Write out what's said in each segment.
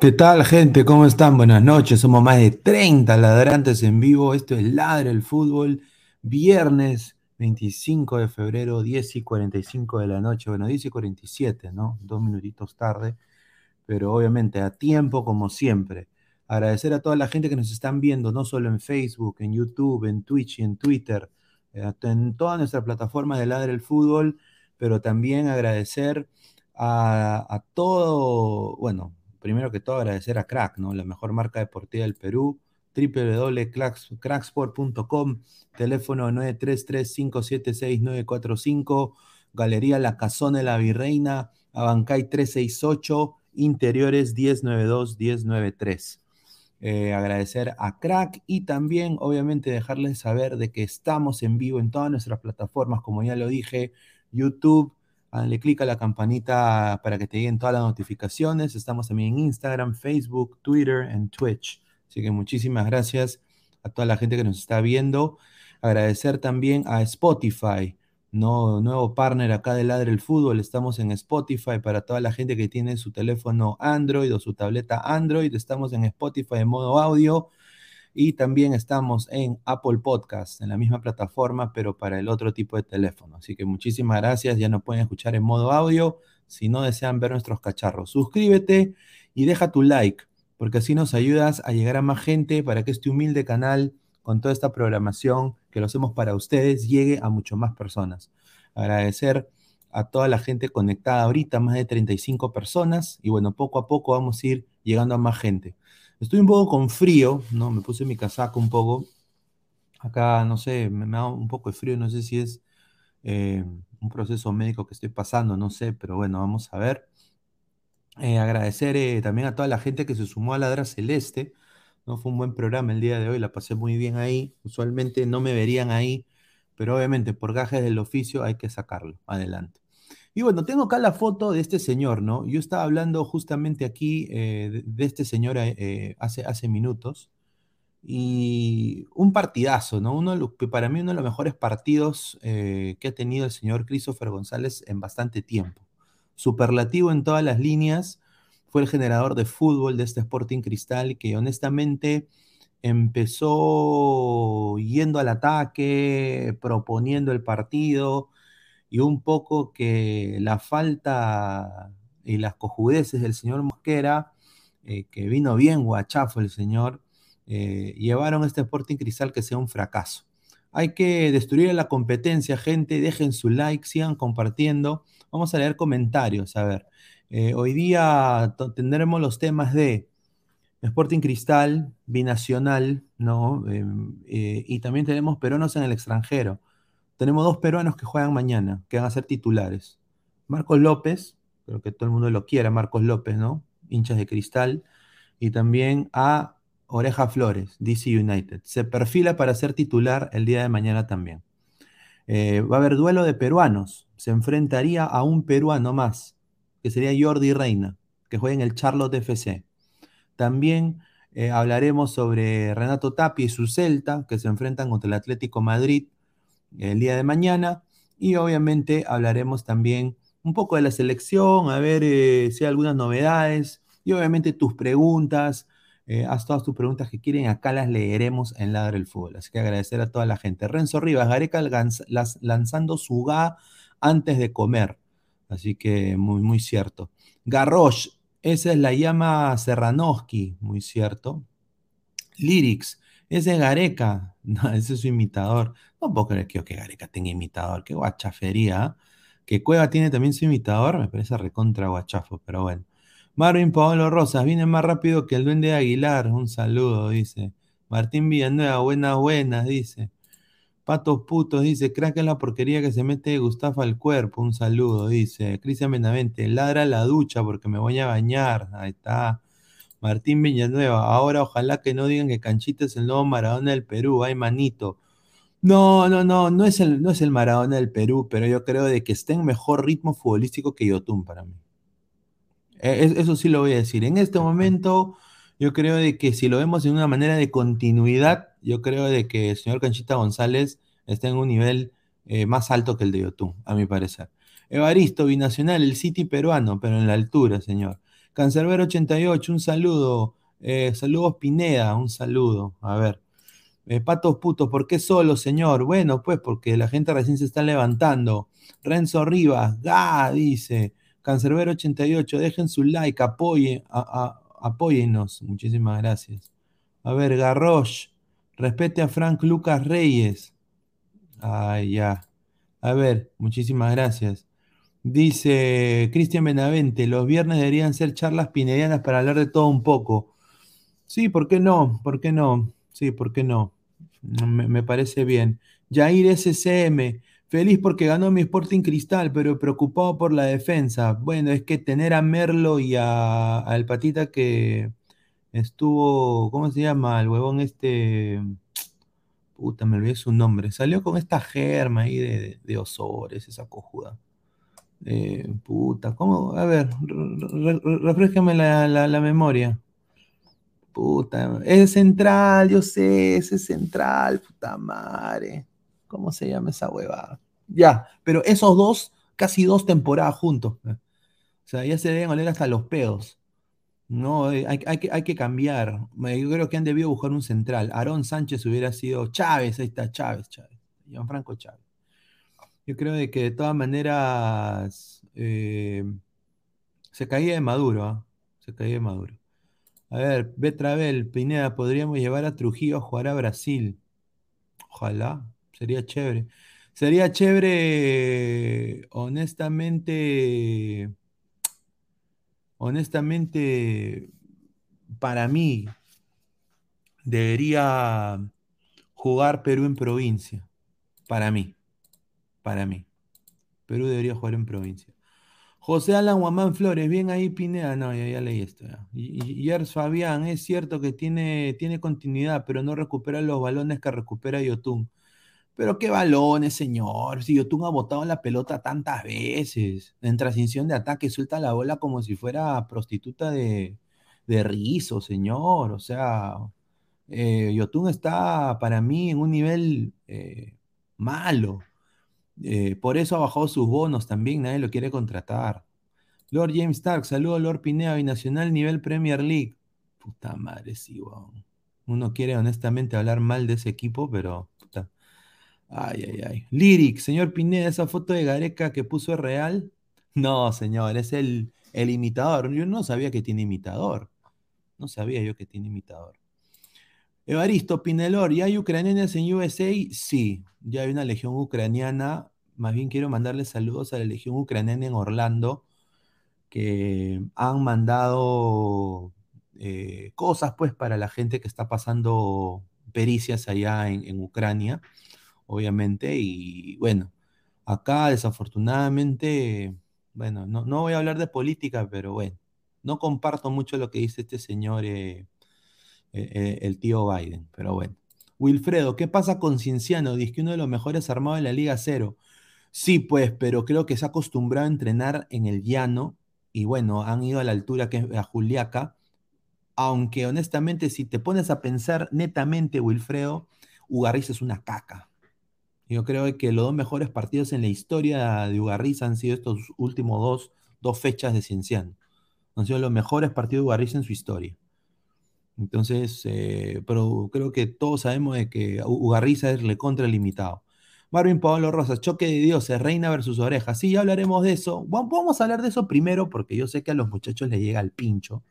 ¿Qué tal, gente? ¿Cómo están? Buenas noches. Somos más de 30 ladrantes en vivo. Esto es Ladre el Fútbol. Viernes 25 de febrero, 10 y 45 de la noche. Bueno, 10 y 47, ¿no? Dos minutitos tarde. Pero obviamente a tiempo, como siempre. Agradecer a toda la gente que nos están viendo, no solo en Facebook, en YouTube, en Twitch y en Twitter, eh, en toda nuestra plataforma de Ladre el Fútbol. Pero también agradecer a, a todo, bueno, primero que todo agradecer a Crack, ¿no? La mejor marca deportiva del Perú, www.cracksport.com, teléfono 933-576-945, Galería La Casona de la Virreina, Abancay 368 Interiores 1092-1093. Eh, agradecer a Crack y también, obviamente, dejarles saber de que estamos en vivo en todas nuestras plataformas, como ya lo dije, YouTube, le clic a la campanita para que te lleguen todas las notificaciones. Estamos también en Instagram, Facebook, Twitter en Twitch. Así que muchísimas gracias a toda la gente que nos está viendo. Agradecer también a Spotify, ¿no? nuevo partner acá de Ladre el Fútbol. Estamos en Spotify para toda la gente que tiene su teléfono Android o su tableta Android. Estamos en Spotify en modo audio y también estamos en Apple Podcast, en la misma plataforma, pero para el otro tipo de teléfono. Así que muchísimas gracias. Ya nos pueden escuchar en modo audio. Si no desean ver nuestros cacharros, suscríbete y deja tu like, porque así nos ayudas a llegar a más gente para que este humilde canal, con toda esta programación que lo hacemos para ustedes, llegue a mucho más personas. Agradecer a toda la gente conectada ahorita, más de 35 personas, y bueno, poco a poco vamos a ir llegando a más gente. Estoy un poco con frío, ¿no? Me puse mi casaco un poco. Acá, no sé, me, da un poco de frío, no sé si es eh, un proceso médico que estoy pasando, no sé, pero bueno, vamos a ver. Eh, agradecer eh, también a toda la gente que se sumó a Ladra Celeste, ¿no? Fue un buen programa el día de hoy, la pasé muy bien ahí. Usualmente no me verían ahí, pero obviamente por gajes del oficio hay que sacarlo adelante. Y bueno, tengo acá la foto de este señor, ¿no? Yo estaba hablando justamente aquí eh, de, este señor eh, hace, hace minutos. Y un partidazo, ¿no? Uno para mí uno de los mejores partidos eh, que ha tenido el señor Christopher González en bastante tiempo. Superlativo en todas las líneas. Fue el generador de fútbol de este Sporting Cristal que honestamente empezó yendo al ataque, proponiendo el partido y un poco que la falta y las cojudeces del señor Mosquera, eh, que vino bien guachafo el señor, eh, llevaron este Sporting Cristal que sea un fracaso. Hay que destruir la competencia, gente. Dejen su like, sigan compartiendo. Vamos a leer comentarios. A ver, eh, hoy día tendremos los temas de Sporting Cristal, binacional, ¿no? Em, y también tenemos peruanos en el extranjero. Tenemos dos peruanos que juegan mañana, que van a ser titulares. Marcos López, creo que todo el mundo lo quiera, Marcos López, ¿no? Hinchas de cristal. Y también a Oreja Flores, DC United. Se perfila para ser titular el día de mañana también. Eh, va a haber duelo de peruanos. Se enfrentaría a un peruano más, que sería Jordi Reina, que juega en el Charlotte FC. También eh, hablaremos sobre Renato Tapia y su Celta, que se enfrentan contra el Atlético Madrid el día de mañana. Y obviamente hablaremos también un poco de la selección, a ver eh, si hay algunas novedades. Y obviamente tus preguntas, eh, haz todas tus preguntas que quieren, acá las leeremos en Ladra el Fútbol. Así que agradecer a toda la gente. Renzo Rivas, Gareca lanzando su GA antes de comer. Así que muy, muy cierto. Garrosh, esa es la llama Serranoski, muy cierto. Lyrics, ese es Gareca, no, ese es su imitador. No puedo creer que, Gareca tenga imitador, qué guachafería. Que Cueva tiene también su imitador, me parece recontra guachafo, pero bueno. Marvin Paolo Rosas, viene más rápido que el duende de Aguilar, un saludo, dice. Martín Villanueva, buenas, buenas, dice. Patos putos, dice, crack es la porquería que se mete Gustavo al cuerpo, un saludo, dice. Cristian Benavente, ladra la ducha porque me voy a bañar, ahí está. Martín Villanueva, ahora ojalá que no digan que Canchita es el nuevo Maradona del Perú, ay manito. No, no, no, no es el, no es el Maradona del Perú, pero yo creo de que está en mejor ritmo futbolístico que Yotun para mí. E, eso sí lo voy a decir. En este momento, yo creo de que si lo vemos en una manera de continuidad, yo creo de que el señor Canchita González está en un nivel eh, más alto que el de Yotun, a mi parecer. Evaristo, binacional, el City peruano, pero en la altura, señor. Cancerbero 88, un saludo. Eh, saludos Pineda, un saludo. A ver. Eh, patos putos, ¿por qué solo, señor? Bueno, pues porque la gente recién se está levantando. Renzo Rivas, ga, dice. Cancerbero 88, dejen su like, apoyen, apóyennos. Muchísimas gracias. A ver, Garrosh, respete a Frank Lucas Reyes. Ay, ya. A ver, muchísimas gracias. Dice Cristian Benavente, los viernes deberían ser charlas pinedianas para hablar de todo un poco. Sí, ¿por qué no? ¿Por qué no? Sí, ¿por qué no? Me, parece bien. Jair SCM, Feliz porque ganó mi Sporting Cristal, pero preocupado por la defensa. Bueno, es que tener a Merlo y a, al patita que estuvo, ¿cómo se llama? El huevón este, puta, me olvidé su nombre. Salió con esta germa ahí de, de, Osores, esa cojuda. Eh, puta, ¿cómo? A ver, refrescame la, la, memoria. Es central, yo sé, es central, puta madre. ¿Cómo se llama esa huevada? Ya, pero esos dos, casi dos temporadas juntos. O sea, ya se deben oler hasta los pedos. No, eh, hay, que, cambiar. Yo creo que han debido buscar un central. Aarón Sánchez hubiera sido Chávez, ahí está Chávez, Chávez. Franco Chávez. Yo creo de que de todas maneras eh, se caía de Maduro, ¿ah? se caía de Maduro. A ver, Betravel, Pineda, podríamos llevar a Trujillo a jugar a Brasil. Ojalá. Sería chévere. Sería chévere, honestamente, honestamente, para mí, debería jugar Perú en provincia. Para mí, para mí. Perú debería jugar en provincia. José Alan Guamán Flores, bien ahí Pineda, no, ya, leí esto. Yers Fabián, es cierto que tiene, tiene continuidad, pero no recupera los balones que recupera Yotun. Pero qué balones, señor. Si Yotun ha botado la pelota tantas veces. En transición de ataque suelta la bola como si fuera prostituta de, de rizo, señor. O sea, eh, Yotun está para mí en un nivel eh, malo. Eh, por eso ha bajado sus bonos también, nadie lo quiere contratar. Lord James Stark, saludo Lord Pineda, binacional nivel Premier League. Puta madre, sí, Uno quiere honestamente hablar mal de ese equipo, pero Ay, ay, ay. Lyric, señor Pineda, esa foto de Gareca que puso es real. No, señor, es el, el imitador. Yo no sabía que tiene imitador. No sabía yo que tiene imitador. Evaristo Pinelor, ¿ya hay ucranianas en USA? Sí, ya hay una legión ucraniana. Más bien quiero mandarle saludos a la legión ucraniana en Orlando, que han mandado eh, cosas pues para la gente que está pasando pericias allá en Ucrania obviamente, y bueno, acá desafortunadamente, bueno, no, voy a hablar de política, pero bueno, no comparto mucho lo que dice este señor, eh, eh, eh, el tío Biden, pero bueno. Wilfredo, ¿qué pasa con Cienciano? Dice que uno de los mejores armados de la Liga Cero. Sí, pues, pero creo que se ha acostumbrado a entrenar en el llano y bueno, han ido a la altura que es a Juliaca. Aunque honestamente, si te pones a pensar netamente, Wilfredo, Ugarriz es una caca. Yo creo que los dos mejores partidos en la historia de Ugarriza han sido estos últimos dos, dos fechas de Cienciano. Han sido los mejores partidos de Ugarriza en su historia. Entonces, eh, pero creo que todos sabemos de que Ugarriza es recontra limitado. Marvin Pablo Rosas, choque de dioses, reina versus orejas. Sí, ya hablaremos de eso. Vamos a hablar de eso primero porque yo sé que a los muchachos les llega el pincho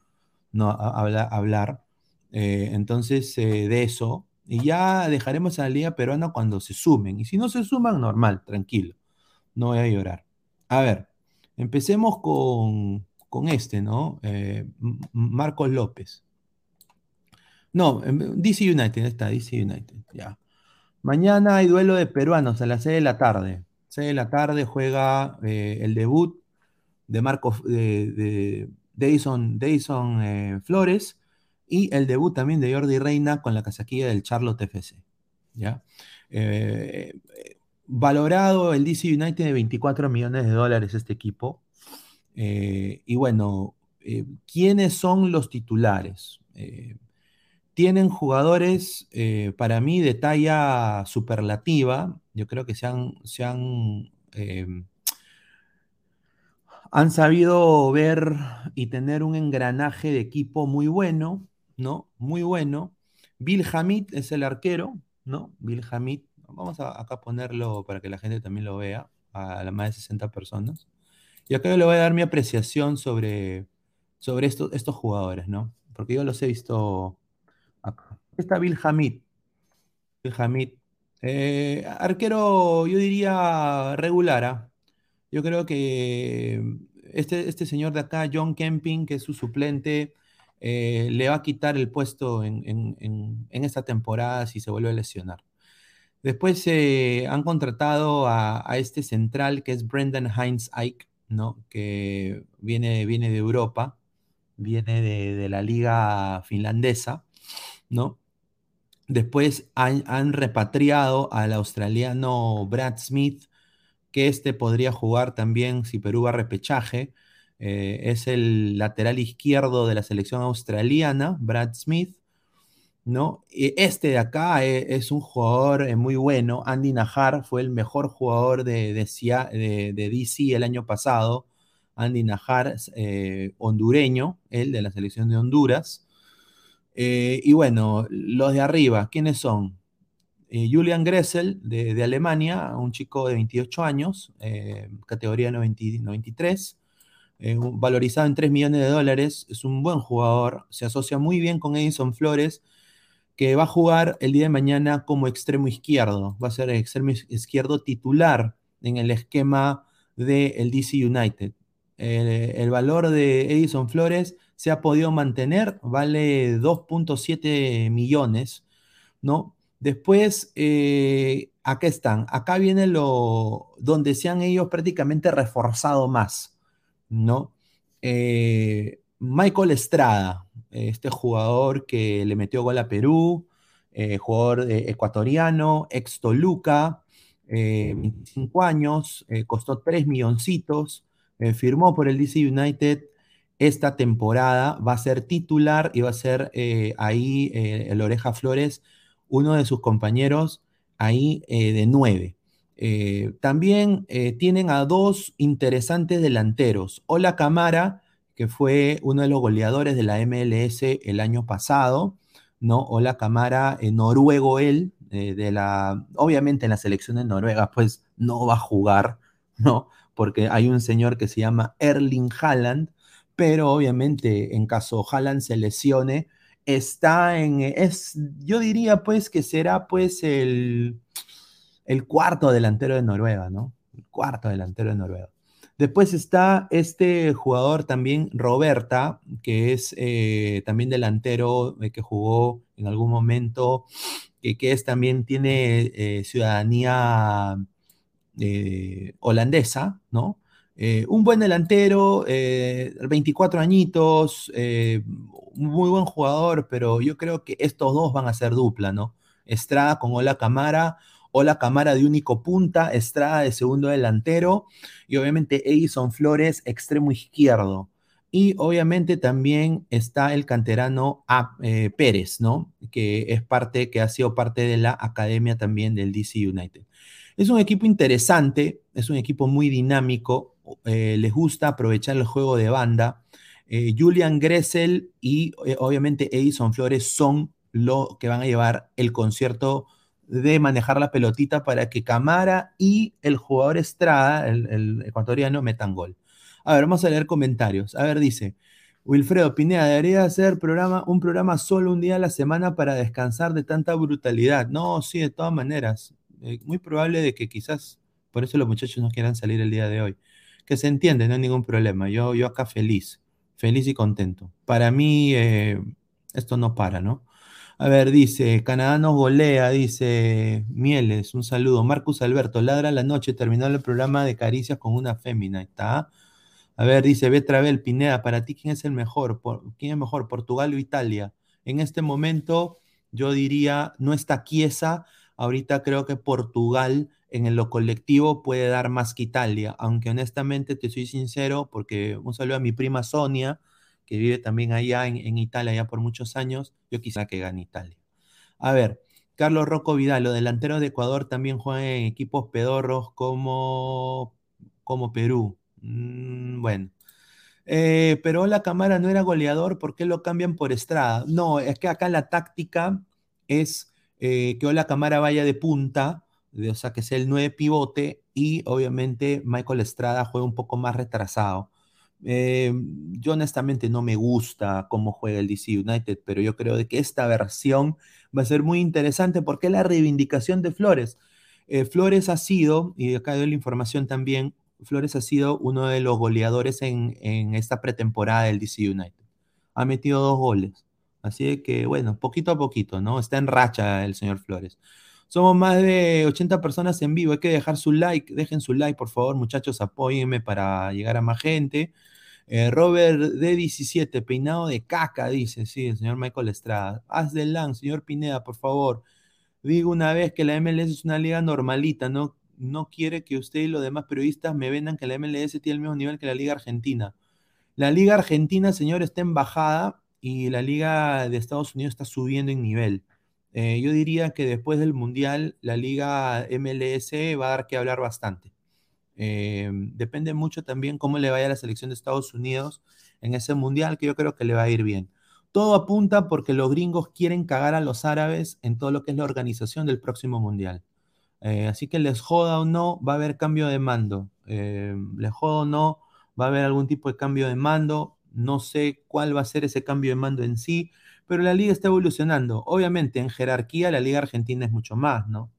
no, hablar. Eh, entonces, eh, de eso. Y ya dejaremos a la Liga Peruana cuando se sumen. Y si no se suman, normal, tranquilo. No voy a llorar. A ver, empecemos con, este, ¿no? Marcos López. No, em, DC United, está, DC United, ya. Mañana hay duelo de peruanos a las 6 de la tarde. 6 de la tarde juega eh, el debut de Marcos, de, de Dayson, eh, Flores y el debut también de Jordi Reina con la casaquilla del Charlotte FC. ¿ya? Eh, valorado el DC United de 24 millones de dólares este equipo. Y bueno, ¿quiénes son los titulares? Tienen jugadores, para mí, de talla superlativa. Yo creo que se han, se han han sabido ver y tener un engranaje de equipo muy bueno. ¿no? Muy bueno. Bill Hamid es el arquero, ¿no? Bill Hamid. Vamos a acá ponerlo para que la gente también lo vea, a las más de 60 personas. Y acá yo le voy a dar mi apreciación sobre, sobre estos, estos jugadores, ¿no? Porque yo los he visto. Está Bill Hamid. Bill Hamid. Eh, arquero, yo diría regular. ¿ah? Yo creo que este, este señor de acá, John Kemping, que es su suplente, eh, le va a quitar el puesto en, esta temporada si se vuelve a lesionar. Después eh, han contratado a, este central que es Brendan Heinz Ike, ¿no? Que viene, viene de Europa, viene de, la liga finlandesa, ¿no? Después han, repatriado al australiano Brad Smith, que este podría jugar también si Perú va a repechaje. Eh, es el lateral izquierdo de la selección australiana, Brad Smith. ¿no? Este de acá e, es, un jugador eh, muy bueno. Andy Najar fue el mejor jugador de, de, DC el año pasado. Andy Najar, eh, hondureño, él de la selección de Honduras. Y bueno, los de arriba, ¿quiénes son? Julian Gressel de, Alemania, un chico de 28 años, categoría 93. Eh, valorizado en 3 millones de dólares, es un buen jugador, se asocia muy bien con Edison Flores, que va a jugar el día de mañana como extremo izquierdo, va a ser el extremo izquierdo titular en el esquema del DC United. El, valor de Edison Flores se ha podido mantener, vale 2.7 millones, ¿no? Después, eh, acá están, acá viene lo donde se han ellos prácticamente reforzado más. ¿no? Eh, Michael Estrada, este jugador que le metió gol a Perú, eh, jugador eh, ecuatoriano, ex Toluca, 25 años, costó 3 milloncitos, firmó por el DC United esta temporada, va a ser titular y va a ser ahí el Oreja Flores, uno de sus compañeros ahí de 9. Eh, también eh, tienen a dos interesantes delanteros. Ola Camara, que fue uno de los goleadores de la MLS el año pasado, ¿no? Ola Camara, noruego él, eh, de la, obviamente en la selección de Noruega, pues no va a jugar, ¿no? Porque hay un señor que se llama Erling Haaland, pero obviamente en caso Haaland se lesione, está en, es, yo diría pues que será pues el el cuarto delantero de Noruega, ¿no? El cuarto delantero de Noruega. Después está este jugador también, Roberta, que es eh, también delantero eh, que jugó en algún momento, que, es también tiene eh, ciudadanía holandesa, ¿no? Un buen delantero, 24 añitos, muy buen jugador, pero yo creo que estos dos van a ser dupla, ¿no? Estrada con Ola Camara o la cámara de único punta, Estrada de segundo delantero y obviamente Edison Flores extremo izquierdo. Y obviamente también está el canterano A, eh, Pérez, ¿no? Que es parte, que ha sido parte de la academia también del DC United. Es un equipo interesante, es un equipo muy dinámico, eh, les gusta aprovechar el juego de banda. Eh, Julian Gressel y obviamente Edison Flores son lo que van a llevar el concierto de manejar la pelotita para que Camara y el jugador Estrada, el, ecuatoriano, metan gol. A ver, vamos a leer comentarios. A ver, dice Wilfredo Pineda, debería hacer programa, un programa solo un día a la semana para descansar de tanta brutalidad. No, sí, de todas maneras. Eh, muy probable de que quizás por eso los muchachos no quieran salir el día de hoy. Que se entiende, no hay ningún problema. Yo, yo acá feliz, feliz y contento. Para mí, eh, esto no para, ¿no? A ver, dice, Canadá nos golea, dice Mieles, un saludo. Marcus Alberto, ladra la noche, terminó el programa de caricias con una fémina, ¿está? A ver, dice Betravel, Pineda, para ti, ¿quién es el mejor? ¿Quién es mejor, Portugal o Italia? En este momento, yo diría, no está quiesa, ahorita creo que Portugal en lo colectivo puede dar más que Italia, aunque honestamente te soy sincero, porque un saludo a mi prima Sonia, que vive también allá en, Italia ya por muchos años, yo quisiera que gane Italia. A ver, Carlos Rocco Vidal, los delanteros de Ecuador también juegan en equipos pedorros como, como Perú. Mm, bueno. Eh, pero la cámara no era goleador, ¿por qué lo cambian por Estrada? No, es que acá la táctica es eh, que Ola Cámara vaya de punta, o sea, que sea el 9 pivote, y obviamente Michael Estrada juega un poco más retrasado. Eh, yo honestamente no me gusta cómo juega el DC United, pero yo creo de que esta versión va a ser muy interesante porque la reivindicación de Flores. Eh, Flores ha sido, y acá doy la información también, Flores ha sido uno de los goleadores en, esta pretemporada del DC United. Ha metido dos goles. Así que, bueno, poquito a poquito, ¿no? Está en racha el señor Flores. Somos más de 80 personas en vivo. Hay que dejar su like. Dejen su like, por favor, muchachos. Apóyenme para llegar a más gente. Eh, Robert D17, peinado de caca, dice, sí, el señor Michael Estrada. Haz del LAN, señor Pineda, por favor. Digo una vez que la MLS es una liga normalita, no, no quiere que usted y los demás periodistas me vendan que la MLS tiene el mismo nivel que la Liga Argentina. La Liga Argentina, señor, está en bajada y la Liga de Estados Unidos está subiendo en nivel. Eh, yo diría que después del Mundial, la Liga MLS va a dar que hablar bastante. Eh, depende mucho también cómo le vaya a la selección de Estados Unidos en ese mundial, que yo creo que le va a ir bien. Todo apunta porque los gringos quieren cagar a los árabes en todo lo que es la organización del próximo mundial. Eh, así que les joda o no, va a haber cambio de mando. Les joda o no, va a haber algún tipo de cambio de mando. No sé cuál va a ser ese cambio de mando en sí, pero la liga está evolucionando. Obviamente, en jerarquía, la liga argentina es mucho más, ¿no?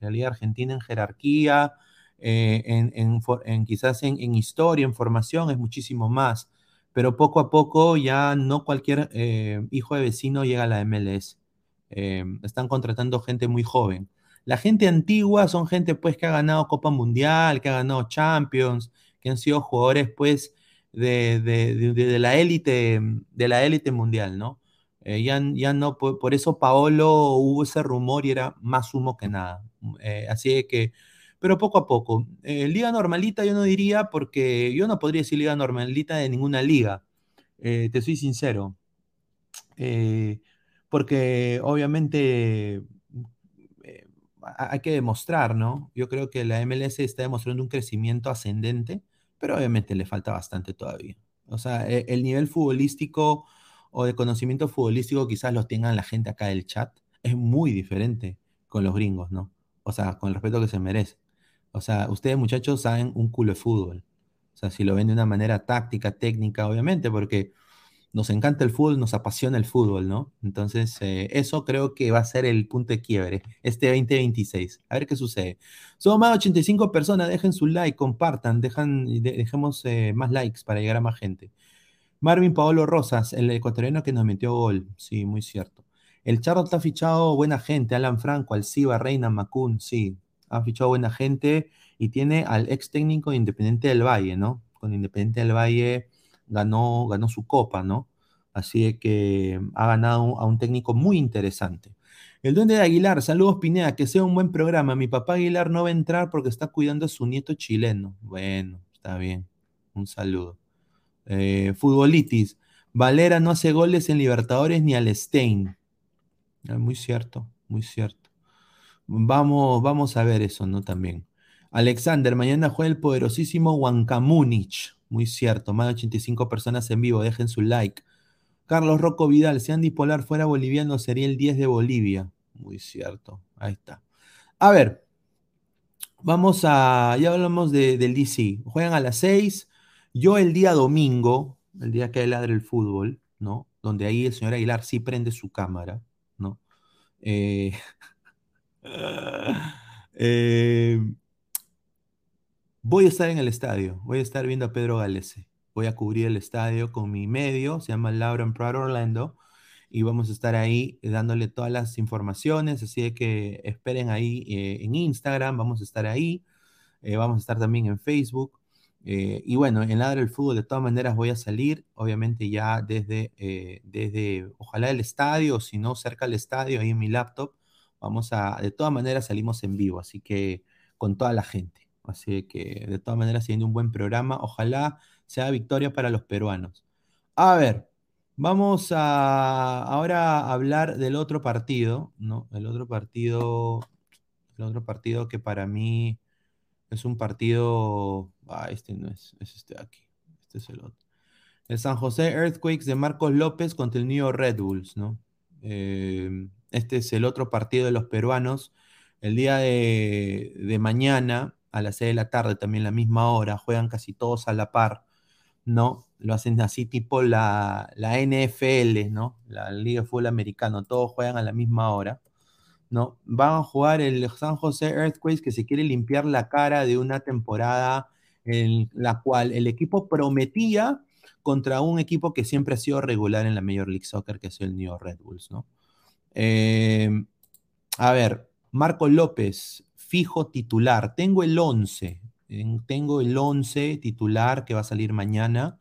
La liga argentina en jerarquía, eh, en, quizás en, historia, en formación, es muchísimo más. Pero poco a poco ya no cualquier eh, hijo de vecino llega a la MLS. Eh, están contratando gente muy joven. La gente antigua son gente pues que ha ganado Copa Mundial, que ha ganado Champions, que han sido jugadores pues de, de, la élite de la élite mundial, ¿no? Ya, ya no, por, por, eso Paolo hubo ese rumor y era más humo que nada. así que pero poco a poco. Eh, liga normalita yo no diría porque yo no podría decir liga normalita de ninguna liga, eh, te soy sincero. Eh, porque obviamente hay que demostrar, ¿no? Yo creo que la MLS está demostrando un crecimiento ascendente, pero obviamente le falta bastante todavía. O sea, e, el nivel futbolístico o de conocimiento futbolístico quizás los tengan la gente acá del chat, es muy diferente con los gringos, ¿no? O sea, con el respeto que se merece. O sea, ustedes muchachos saben un culo de fútbol. O sea, si lo ven de una manera táctica, técnica, obviamente, porque nos encanta el fútbol, nos apasiona el fútbol, ¿no? Entonces, eh, eso creo que va a ser el punto de quiebre este 2026. A ver qué sucede. Somos más de 85 personas, dejen su like, compartan, dejan, dejemos eh, más likes para llegar a más gente. Marvin Paolo Rosas, el ecuatoriano que nos metió gol. Sí, muy cierto. El Charro está fichado, buena gente. Alan Franco, Alciba, Reina, Macún, sí ha fichado buena gente y tiene al ex técnico de Independiente del Valle, ¿no? Con Independiente del Valle ganó, ganó su copa, ¿no? Así que ha ganado a un técnico muy interesante. El Duende de Aguilar, saludos Pineda, que sea un buen programa. Mi papá Aguilar no va a entrar porque está cuidando a su nieto chileno. Bueno, está bien. Un saludo. Eh, futbolitis, Valera no hace goles en Libertadores ni al Stein. Ah, muy cierto, muy cierto. Vamos, vamos a ver eso, ¿no? También. Alexander, mañana juega el poderosísimo Huancamunich. Muy cierto, más de 85 personas en vivo, dejen su like. Carlos Rocco Vidal, si Andy Polar fuera boliviano sería el 10 de Bolivia. Muy cierto, ahí está. A ver, vamos a, ya hablamos del DC. Juegan a las 6. Yo el día domingo, el día que ladre el fútbol, ¿no? Donde ahí el señor Aguilar sí prende su cámara, ¿no? Eh, Eh, voy a estar en el estadio, voy a estar viendo a Pedro Galese. Voy a cubrir el estadio con mi medio, se llama Lauren Proud Orlando, y vamos a estar ahí dándole todas las informaciones, así que esperen ahí eh, en Instagram, vamos a estar ahí, vamos a estar también en Facebook. Y bueno, en Ladra el Fútbol de todas maneras voy a salir, obviamente ya desde, desde ojalá el estadio, si no cerca del estadio, ahí en mi laptop, Vamos a, de todas maneras salimos en vivo, así que con toda la gente. Así que de todas maneras siendo un buen programa. Ojalá sea victoria para los peruanos. A ver, vamos a ahora hablar del otro partido, ¿no? El otro partido, el otro partido que para mí es un partido, ah, este no es, es este de aquí, este es el otro. El San José Earthquakes de Marcos López contra el New Red Bulls, ¿no? Eh, este es el otro partido de los peruanos. El día de, mañana, a las 6 de la tarde, también la misma hora, juegan casi todos a la par, ¿no? Lo hacen así tipo la, la NFL, ¿no? La Liga de Fútbol Americano, todos juegan a la misma hora, ¿no? Van a jugar el San José Earthquakes que se quiere limpiar la cara de una temporada en la cual el equipo prometía contra un equipo que siempre ha sido regular en la Major League Soccer, que es el New Red Bulls, ¿no? Eh, a ver, Marco López, fijo titular. Tengo el 11. Tengo el 11 titular que va a salir mañana.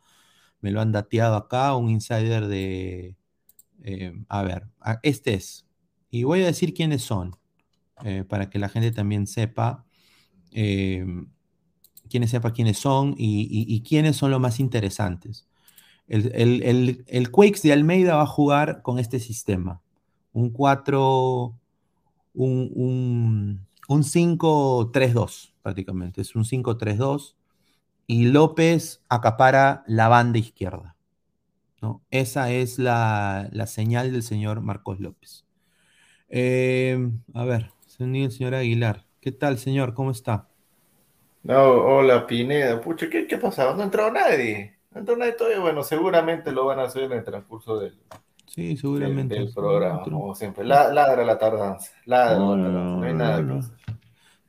Me lo han dateado acá, un insider de... Eh, a ver, este es. Y voy a decir quiénes son, eh, para que la gente también sepa. Eh, quiénes sepa quiénes son y, quiénes son los más interesantes. El, el, Quakes de Almeida va a jugar con este sistema. Un 4, un, un, un 5-3-2 prácticamente. Es un 5-3-2 y López acapara la banda izquierda. ¿no? Esa es la, señal del señor Marcos López. Eh, a ver, el señor Aguilar. ¿Qué tal, señor? ¿Cómo está? No, hola Pineda. Pucha, ¿qué, qué pasaba? No entró nadie. No entró nadie todavía. Bueno, seguramente lo van a hacer en el transcurso del, sí, seguramente. del, programa, como siempre. ladra la tardanza. Ladra no, la tardanza. No, hay nada que hacer.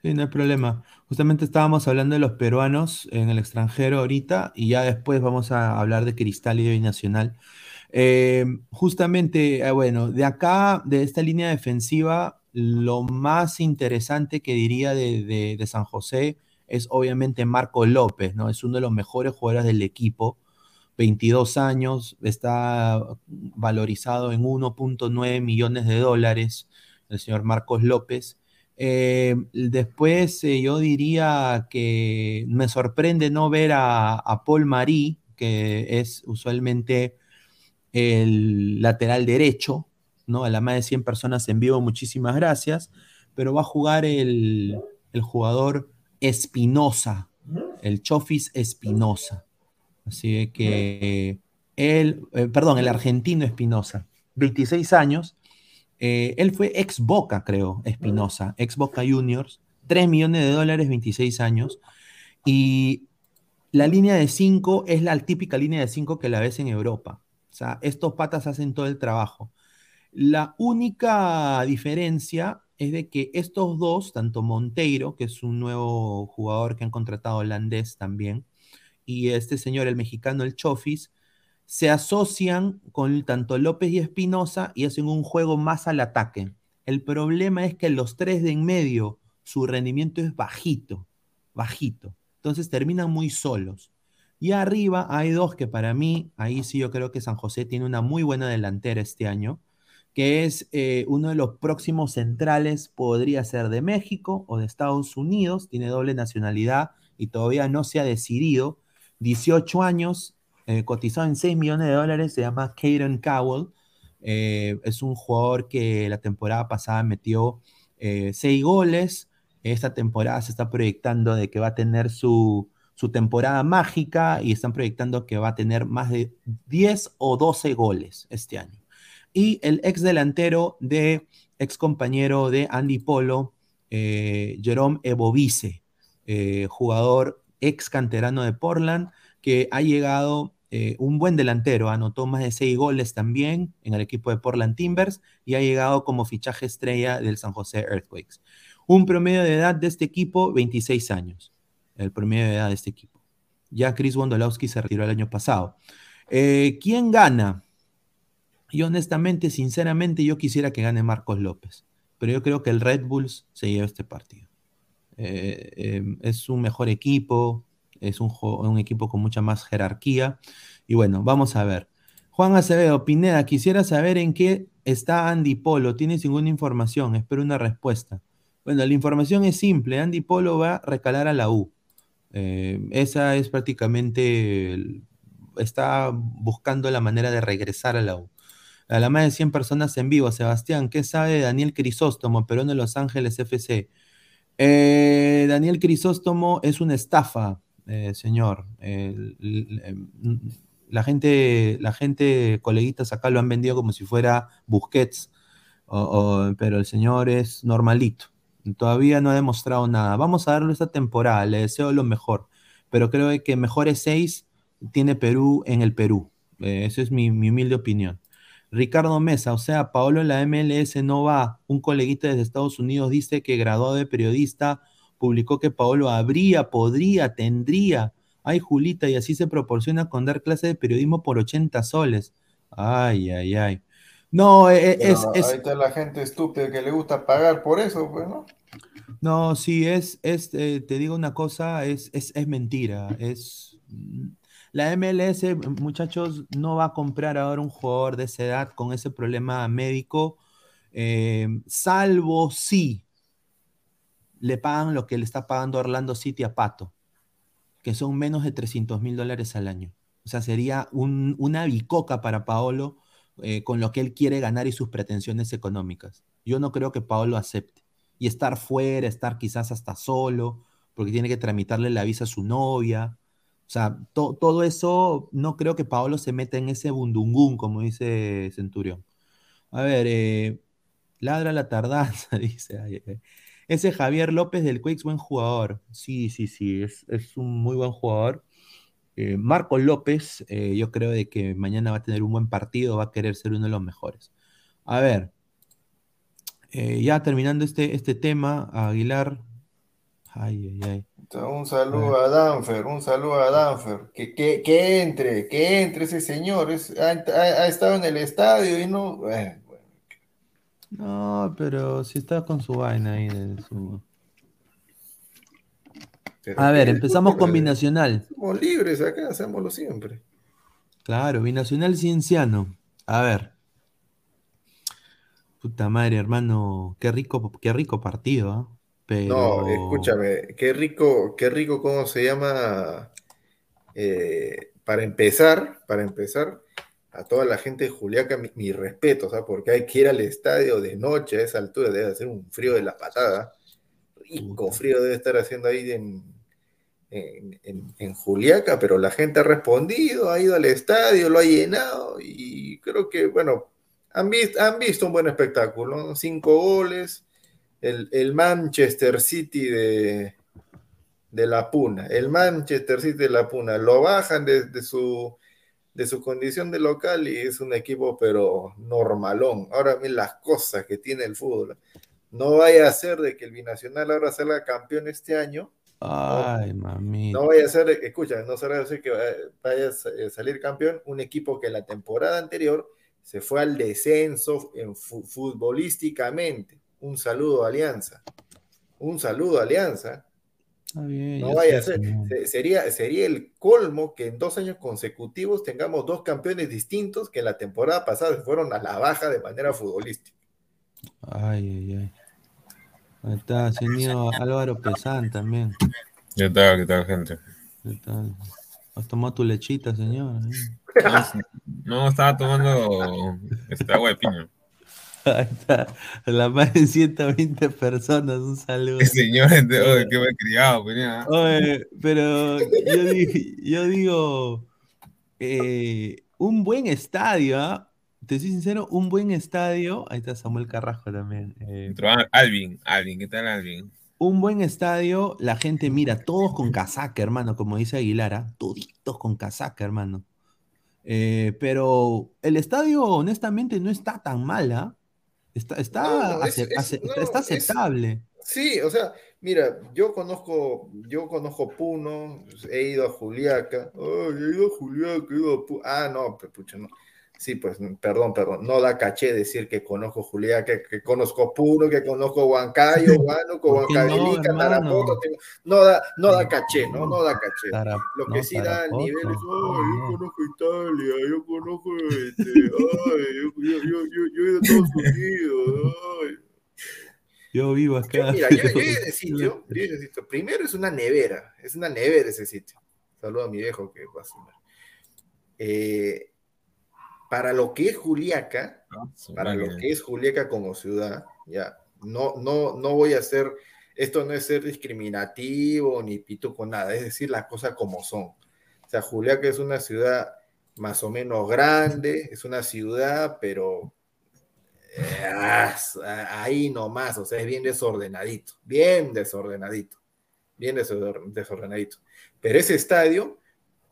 Sí, no hay problema. Justamente estábamos hablando de los peruanos en el extranjero ahorita y ya después vamos a hablar de Cristal y de Binacional. Eh, justamente, eh, bueno, de acá, de esta línea defensiva, lo más interesante que diría de, San José es obviamente Marco López, ¿no? Es uno de los mejores jugadores del equipo. 22 años, está valorizado en 1.9 millones de dólares el señor Marcos López. Eh, después yo diría que me sorprende no ver a, Paul Marí, que es usualmente el lateral derecho, ¿no? A la más de 100 personas en vivo, muchísimas gracias, pero va a jugar el, el jugador Espinosa, el Chofis Espinosa. Así que él, eh, perdón, el argentino Espinosa, 26 años. Eh, él fue ex Boca, creo, Espinosa, ex Boca Juniors, 3 millones de dólares, 26 años. Y la línea de 5 es la típica línea de 5 que la ves en Europa. Estos patas hacen todo el trabajo. La única diferencia es de que estos dos, tanto Monteiro, que es un nuevo jugador que han contratado holandés también, y este señor, el mexicano, el Chofis, se asocian con tanto López y Espinosa y hacen un juego más al ataque. El problema es que los tres de en medio, su rendimiento es bajito, bajito. Entonces terminan muy solos. Y arriba hay dos que para mí, ahí sí yo creo que San José tiene una muy buena delantera este año, que es eh, uno de los próximos centrales, podría ser de México o de Estados Unidos, tiene doble nacionalidad y todavía no se ha decidido. 18 años, eh, cotizado en 6 millones de dólares, se llama Caden Cowell. Eh, es un jugador que la temporada pasada metió 6 goles. Esta temporada se está proyectando de que va a tener su, su temporada mágica y están proyectando que va a tener más de 10 o 12 goles este año y el ex delantero de ex compañero de Andy Polo, eh, Jerome Ebovice, eh, jugador ex canterano de Portland, que ha llegado eh, un buen delantero, anotó más de seis goles también en el equipo de Portland Timbers y ha llegado como fichaje estrella del San José Earthquakes. Un promedio de edad de este equipo, 26 años, el promedio de edad de este equipo. Ya Chris Wondolowski se retiró el año pasado. ¿Quién gana? Y honestamente, sinceramente, yo quisiera que gane Marcos López, pero yo creo que el Red Bulls se lleva este partido. Eh, em, es un mejor equipo, es un, un, equipo con mucha más jerarquía. Y bueno, vamos a ver. Juan Acevedo, Pineda, quisiera saber en qué está Andy Polo. ¿Tienes ninguna información? Espero una respuesta. Bueno, la información es simple. Andy Polo va a recalar a la U. Eh, esa es prácticamente, está buscando la manera de regresar a la U a la más de 100 personas en vivo. Sebastián, ¿qué sabe de Daniel Crisóstomo, Perón de Los Ángeles FC? Eh, Daniel Crisóstomo es una estafa, eh, señor. la gente, la gente, coleguitas acá lo han vendido como si fuera Busquets, pero el señor es normalito. Todavía no ha demostrado nada. Vamos a darle esta temporada, le deseo lo mejor, pero creo que mejores seis tiene Perú en el Perú. Eh, esa es mi humilde opinión. Ricardo Mesa, o sea, Paolo en la MLS no va. Un coleguita desde Estados Unidos dice que graduado de periodista publicó que Paolo habría, podría, tendría. Ay, Julita, y así se proporciona con dar clase de periodismo por 80 soles. Ay, ay, ay. No, e, e, es, Ahí está la gente estúpida que le gusta pagar por eso, pues, ¿no? No, sí, es, es eh, te digo una cosa, es, es, es mentira. Es, la MLS, muchachos, no va a comprar ahora un jugador de esa edad con ese problema médico, eh, salvo si le pagan lo que le está pagando Orlando City a Pato, que son menos de 300 mil dólares al año. O sea, sería una bicoca para Paolo eh, con lo que él quiere ganar y sus pretensiones económicas. Yo no creo que Paolo acepte. Y estar fuera, estar quizás hasta solo, porque tiene que tramitarle la visa a su novia. O sea, todo eso, no creo que Paolo se meta en ese bundungún, como dice Centurión. A ver, eh, ladra la tardanza, dice. Ese Javier López del Quakes, buen jugador. Sí, sí, sí, es, es un muy buen jugador. Eh, Marco López, eh, yo creo de que mañana va a tener un buen partido, va a querer ser uno de los mejores. A ver, eh, ya terminando este, este tema, Aguilar. Ay, ay, ay. Un saludo a, Danfer, un saludo a Danfer. Que, que, entre, que entre ese señor. ha, estado en el estadio y no. No, pero si está con su vaina ahí de su. A ver, empezamos con Binacional. Somos libres acá, hacémoslo siempre. Claro, Binacional Cienciano. A ver. Puta madre, hermano, qué rico, qué rico partido, ¿ah? No, escúchame, qué rico, qué rico, ¿cómo se llama? Eh, para empezar, para empezar, a toda la gente de Juliaca, mi, respeto, ¿sabes? Porque hay que ir al estadio de noche a esa altura, debe hacer un frío de la patada. Rico frío debe estar haciendo ahí en, en, Juliaca, pero la gente ha respondido, ha ido al estadio, lo ha llenado y creo que, bueno, han, visto, han visto un buen espectáculo, cinco goles, el, Manchester City de, de la Puna, el Manchester City de la Puna, lo bajan de, su, de su condición de local y es un equipo pero normalón. Ahora miren las cosas que tiene el fútbol. No vaya a ser de que el binacional ahora salga campeón este año Ay, mami. No vaya a ser, escucha, no se decir que vaya a salir campeón un equipo que la temporada anterior se fue al descenso en futbolísticamente. Un saludo Alianza. Un saludo Alianza. no vaya a ser. Sería, sería el colmo que en dos años consecutivos tengamos dos campeones distintos que en la temporada pasada fueron a la baja de manera futbolística. Ay, ay, ay. Ahí está, señor Álvaro Pesán también. ¿Qué tal, qué tal, gente? ¿Qué tal? ¿Has tomado tu lechita, señor? No, estaba tomando este agua de piña. Ahí está, la más de 120 personas, un saludo. Señor, oye, qué me he criado, piña. Oye, pero yo digo, yo digo eh, un buen estadio, ¿ah? Te soy sincero, un buen estadio. Ahí está Samuel Carrasco también. Eh, Alvin, Alvin, ¿qué tal Alvin? Un buen estadio, la gente mira, todos con casaca, hermano, como dice Aguilar, ¿ah? toditos con casaca, hermano. Eh, pero el estadio, honestamente, no está tan mal, ¿ah? Está, está, está aceptable. sí, o sea, mira, yo conozco, yo conozco Puno, he ido a Juliaca, he ido a Juliaca, he ido a Puno. Ah, no, pues, pucha, no. Sí, pues, perdón, perdón, no da caché decir que conozco Julián, que, que conozco Puro, que conozco Huancayo, Huánuco, Huancavelica, no, Tarapoto, no da, no da caché, ¿no? No da caché. Lo que sí da nivel es, oh, yo conozco Italia, yo conozco, este, ay, yo, yo, yo, yo, yo he ido a Estados Unidos, ay. Yo vivo acá. Mira, yo, yo ese sitio, yo ese sitio, primero es una nevera, es una nevera ese sitio. Saludo a mi viejo que va a sumar. Eh, para lo que es Juliaca, ah, para lo que es Juliaca como ciudad, ya, no, no, no voy a hacer, esto no es ser discriminativo ni pito con nada, es decir, las cosas como son. O sea, Juliaca es una ciudad más o menos grande, es una ciudad, pero eh, ahí nomás, o sea, es bien desordenadito, bien desordenadito, bien desordenadito. Pero ese estadio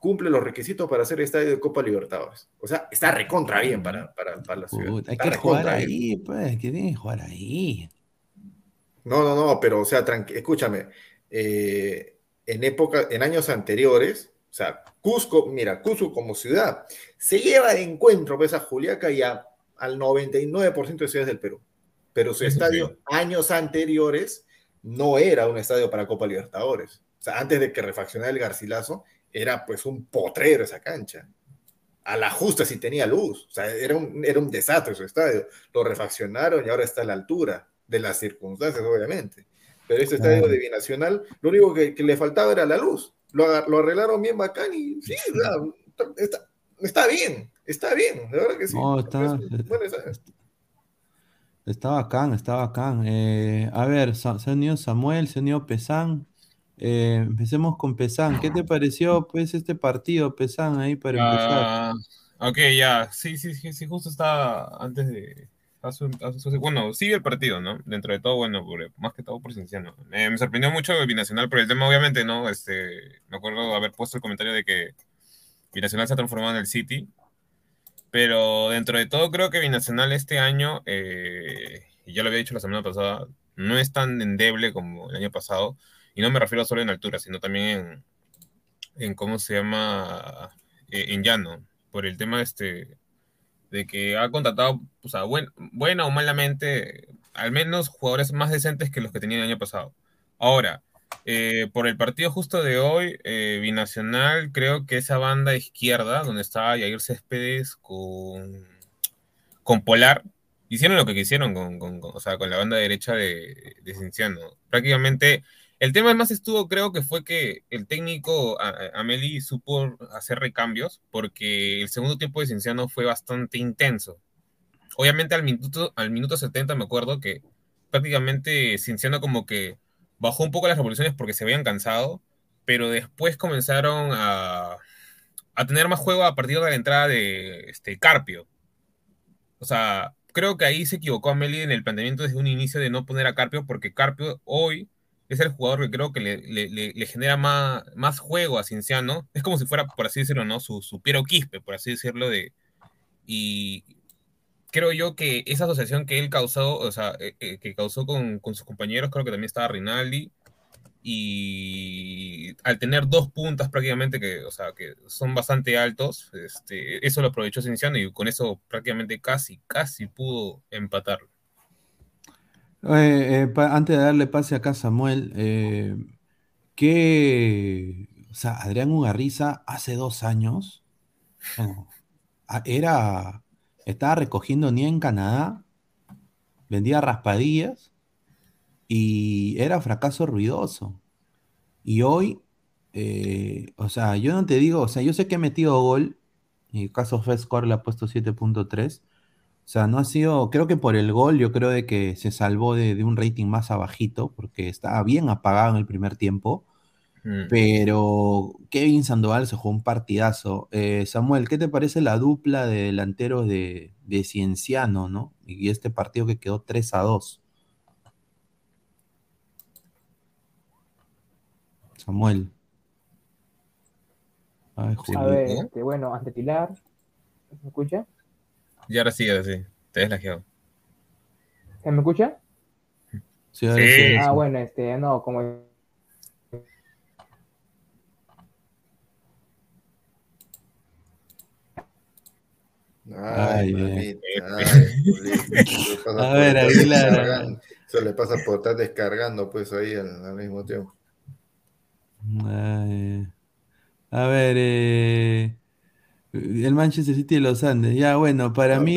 cumple los requisitos para ser estadio de Copa Libertadores. O sea, está recontra bien para, para, la ciudad. hay que jugar ahí, pues, que tiene que jugar ahí. No, no, no, pero, o sea, escúchame, eh, en época, en años anteriores, o sea, Cusco, mira, Cusco como ciudad, se lleva de encuentro pues, a Juliaca y a al 99% de ciudades del Perú. Pero su estadio, años anteriores, no era un estadio para Copa Libertadores. O sea, antes de que refaccionara el Garcilaso, era pues un potrero esa cancha. A la justa si tenía luz. O sea, era un, era un desastre su estadio. Lo refaccionaron y ahora está a la altura de las circunstancias, obviamente. Pero ese estadio de Binacional, lo único que, le faltaba era la luz. Lo, lo arreglaron bien bacán y sí, está, está, bien, está bien, de verdad que sí. está, está, bacán, está bacán. Eh, a ver, se Samuel, se ha unido Pesán. Eh, empecemos con Pesán. ¿Qué te pareció pues este partido, Pesán, ahí para empezar? Ah, ok, ya, sí, sí, sí, sí, justo estaba antes de, bueno, sigue el partido, ¿no? Dentro de todo, bueno, más que todo por Cienciano. me sorprendió mucho el Binacional por el tema, obviamente, ¿no? Este, me acuerdo haber puesto el comentario de que Binacional se ha transformado en el City, pero dentro de todo creo que Binacional este año, eh, y ya lo había dicho la semana pasada, no es tan endeble como el año pasado, y no me refiero solo en altura, sino también en, ¿cómo se llama? Eh, en llano, por el tema este de que ha contratado, o sea, buena o malamente, al menos jugadores más decentes que los que tenía el año pasado. Ahora, eh, por el partido justo de hoy, eh, Binacional, creo que esa banda izquierda, donde estaba Yair Céspedes con, con Polar, hicieron lo que quisieron con, con, o sea, con la banda derecha de, de Cinciano. Prácticamente el tema más estuvo, creo que fue que el técnico Ameli supo hacer recambios porque el segundo tiempo de Cinciano fue bastante intenso. Obviamente al minuto, al minuto 70 me acuerdo que prácticamente Cinciano como que bajó un poco las revoluciones porque se habían cansado, pero después comenzaron a, a tener más juego a partir de la entrada de este, Carpio. O sea, creo que ahí se equivocó Ameli en el planteamiento desde un inicio de no poner a Carpio porque Carpio hoy es el jugador que creo que le, genera más, más, juego a Cinciano. Es como si fuera, por así decirlo, ¿no? Su, su Piero Quispe, por así decirlo, de. Y creo yo que esa asociación que él causó, o sea, eh, eh, que causó con, sus compañeros, creo que también estaba Rinaldi. Y al tener dos puntas prácticamente que, o sea, que son bastante altos, este, eso lo aprovechó Cinciano y con eso prácticamente casi, casi pudo empatarlo. Eh, eh, antes de darle pase acá a Samuel, eh, que, o sea, Adrián Ugarriza hace dos años era, estaba recogiendo ni en Canadá, vendía raspadillas y era fracaso ruidoso. Y hoy, o sea, yo no te digo, o sea, yo sé que he metido gol, en el caso Score le ha puesto 7.3 o sea, no ha sido, creo que por el gol, yo creo de que se salvó de, un rating más abajito, porque estaba bien apagado en el primer tiempo. Mm. Pero Kevin Sandoval se jugó un partidazo. Eh, Samuel, ¿qué te parece la dupla de delanteros de, Cienciano, ¿no? Y este partido que quedó 3 a 2. Samuel. a ver, este, bueno, ante Pilar, ¿me escucha? Y ahora sí, ahora sí. Te deslajeado. ¿Se me escucha? Sí, ahora sí. Ah, bueno, este, no, como. Ay, ay, a ver, Aguilar. Se le pasa por estar descargando, pues ahí al, mismo tiempo. a ver, eh. El Manchester City de los Andes. Ya, bueno, para mí,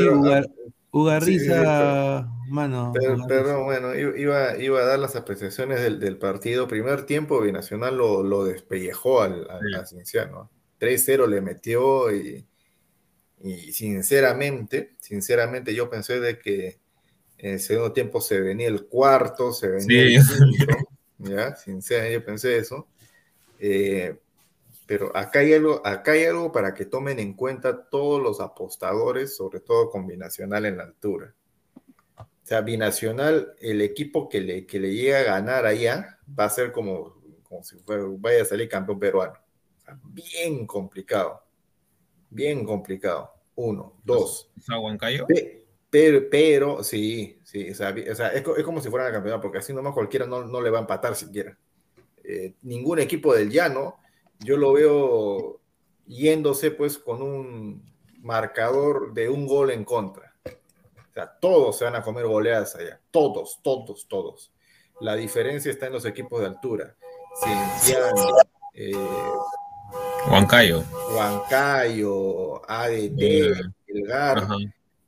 Ugarriza, mano. Pero, bueno, iba, iba a dar las apreciaciones del, partido. Primer tiempo, Binacional lo, lo despellejó al, al, Cienciano. 3-0 le metió y, y, sinceramente, sinceramente yo pensé de que en el segundo tiempo se venía el cuarto, se venía el quinto, ¿ya? Sinceramente yo pensé eso. Eh, pero acá hay, algo, acá hay algo para que tomen en cuenta todos los apostadores, sobre todo con Binacional en la altura. O sea, Binacional, el equipo que le, que le llega a ganar allá, va a ser como, como si fuera, vaya a salir campeón peruano. O sea, bien complicado. Bien complicado. Uno, dos. Huancayo? Pero, pero, sí, sí, o sea, es, como si fuera la campeona, porque así nomás cualquiera no, no le va a empatar siquiera. Eh, ningún equipo del llano yo lo veo yéndose pues con un marcador de un gol en contra. sea, todos se van a comer goleadas allá. Todos, todos, todos. La diferencia está en los equipos de altura. Cienciano, eh, Huancayo. Huancayo, ADT, Elgar,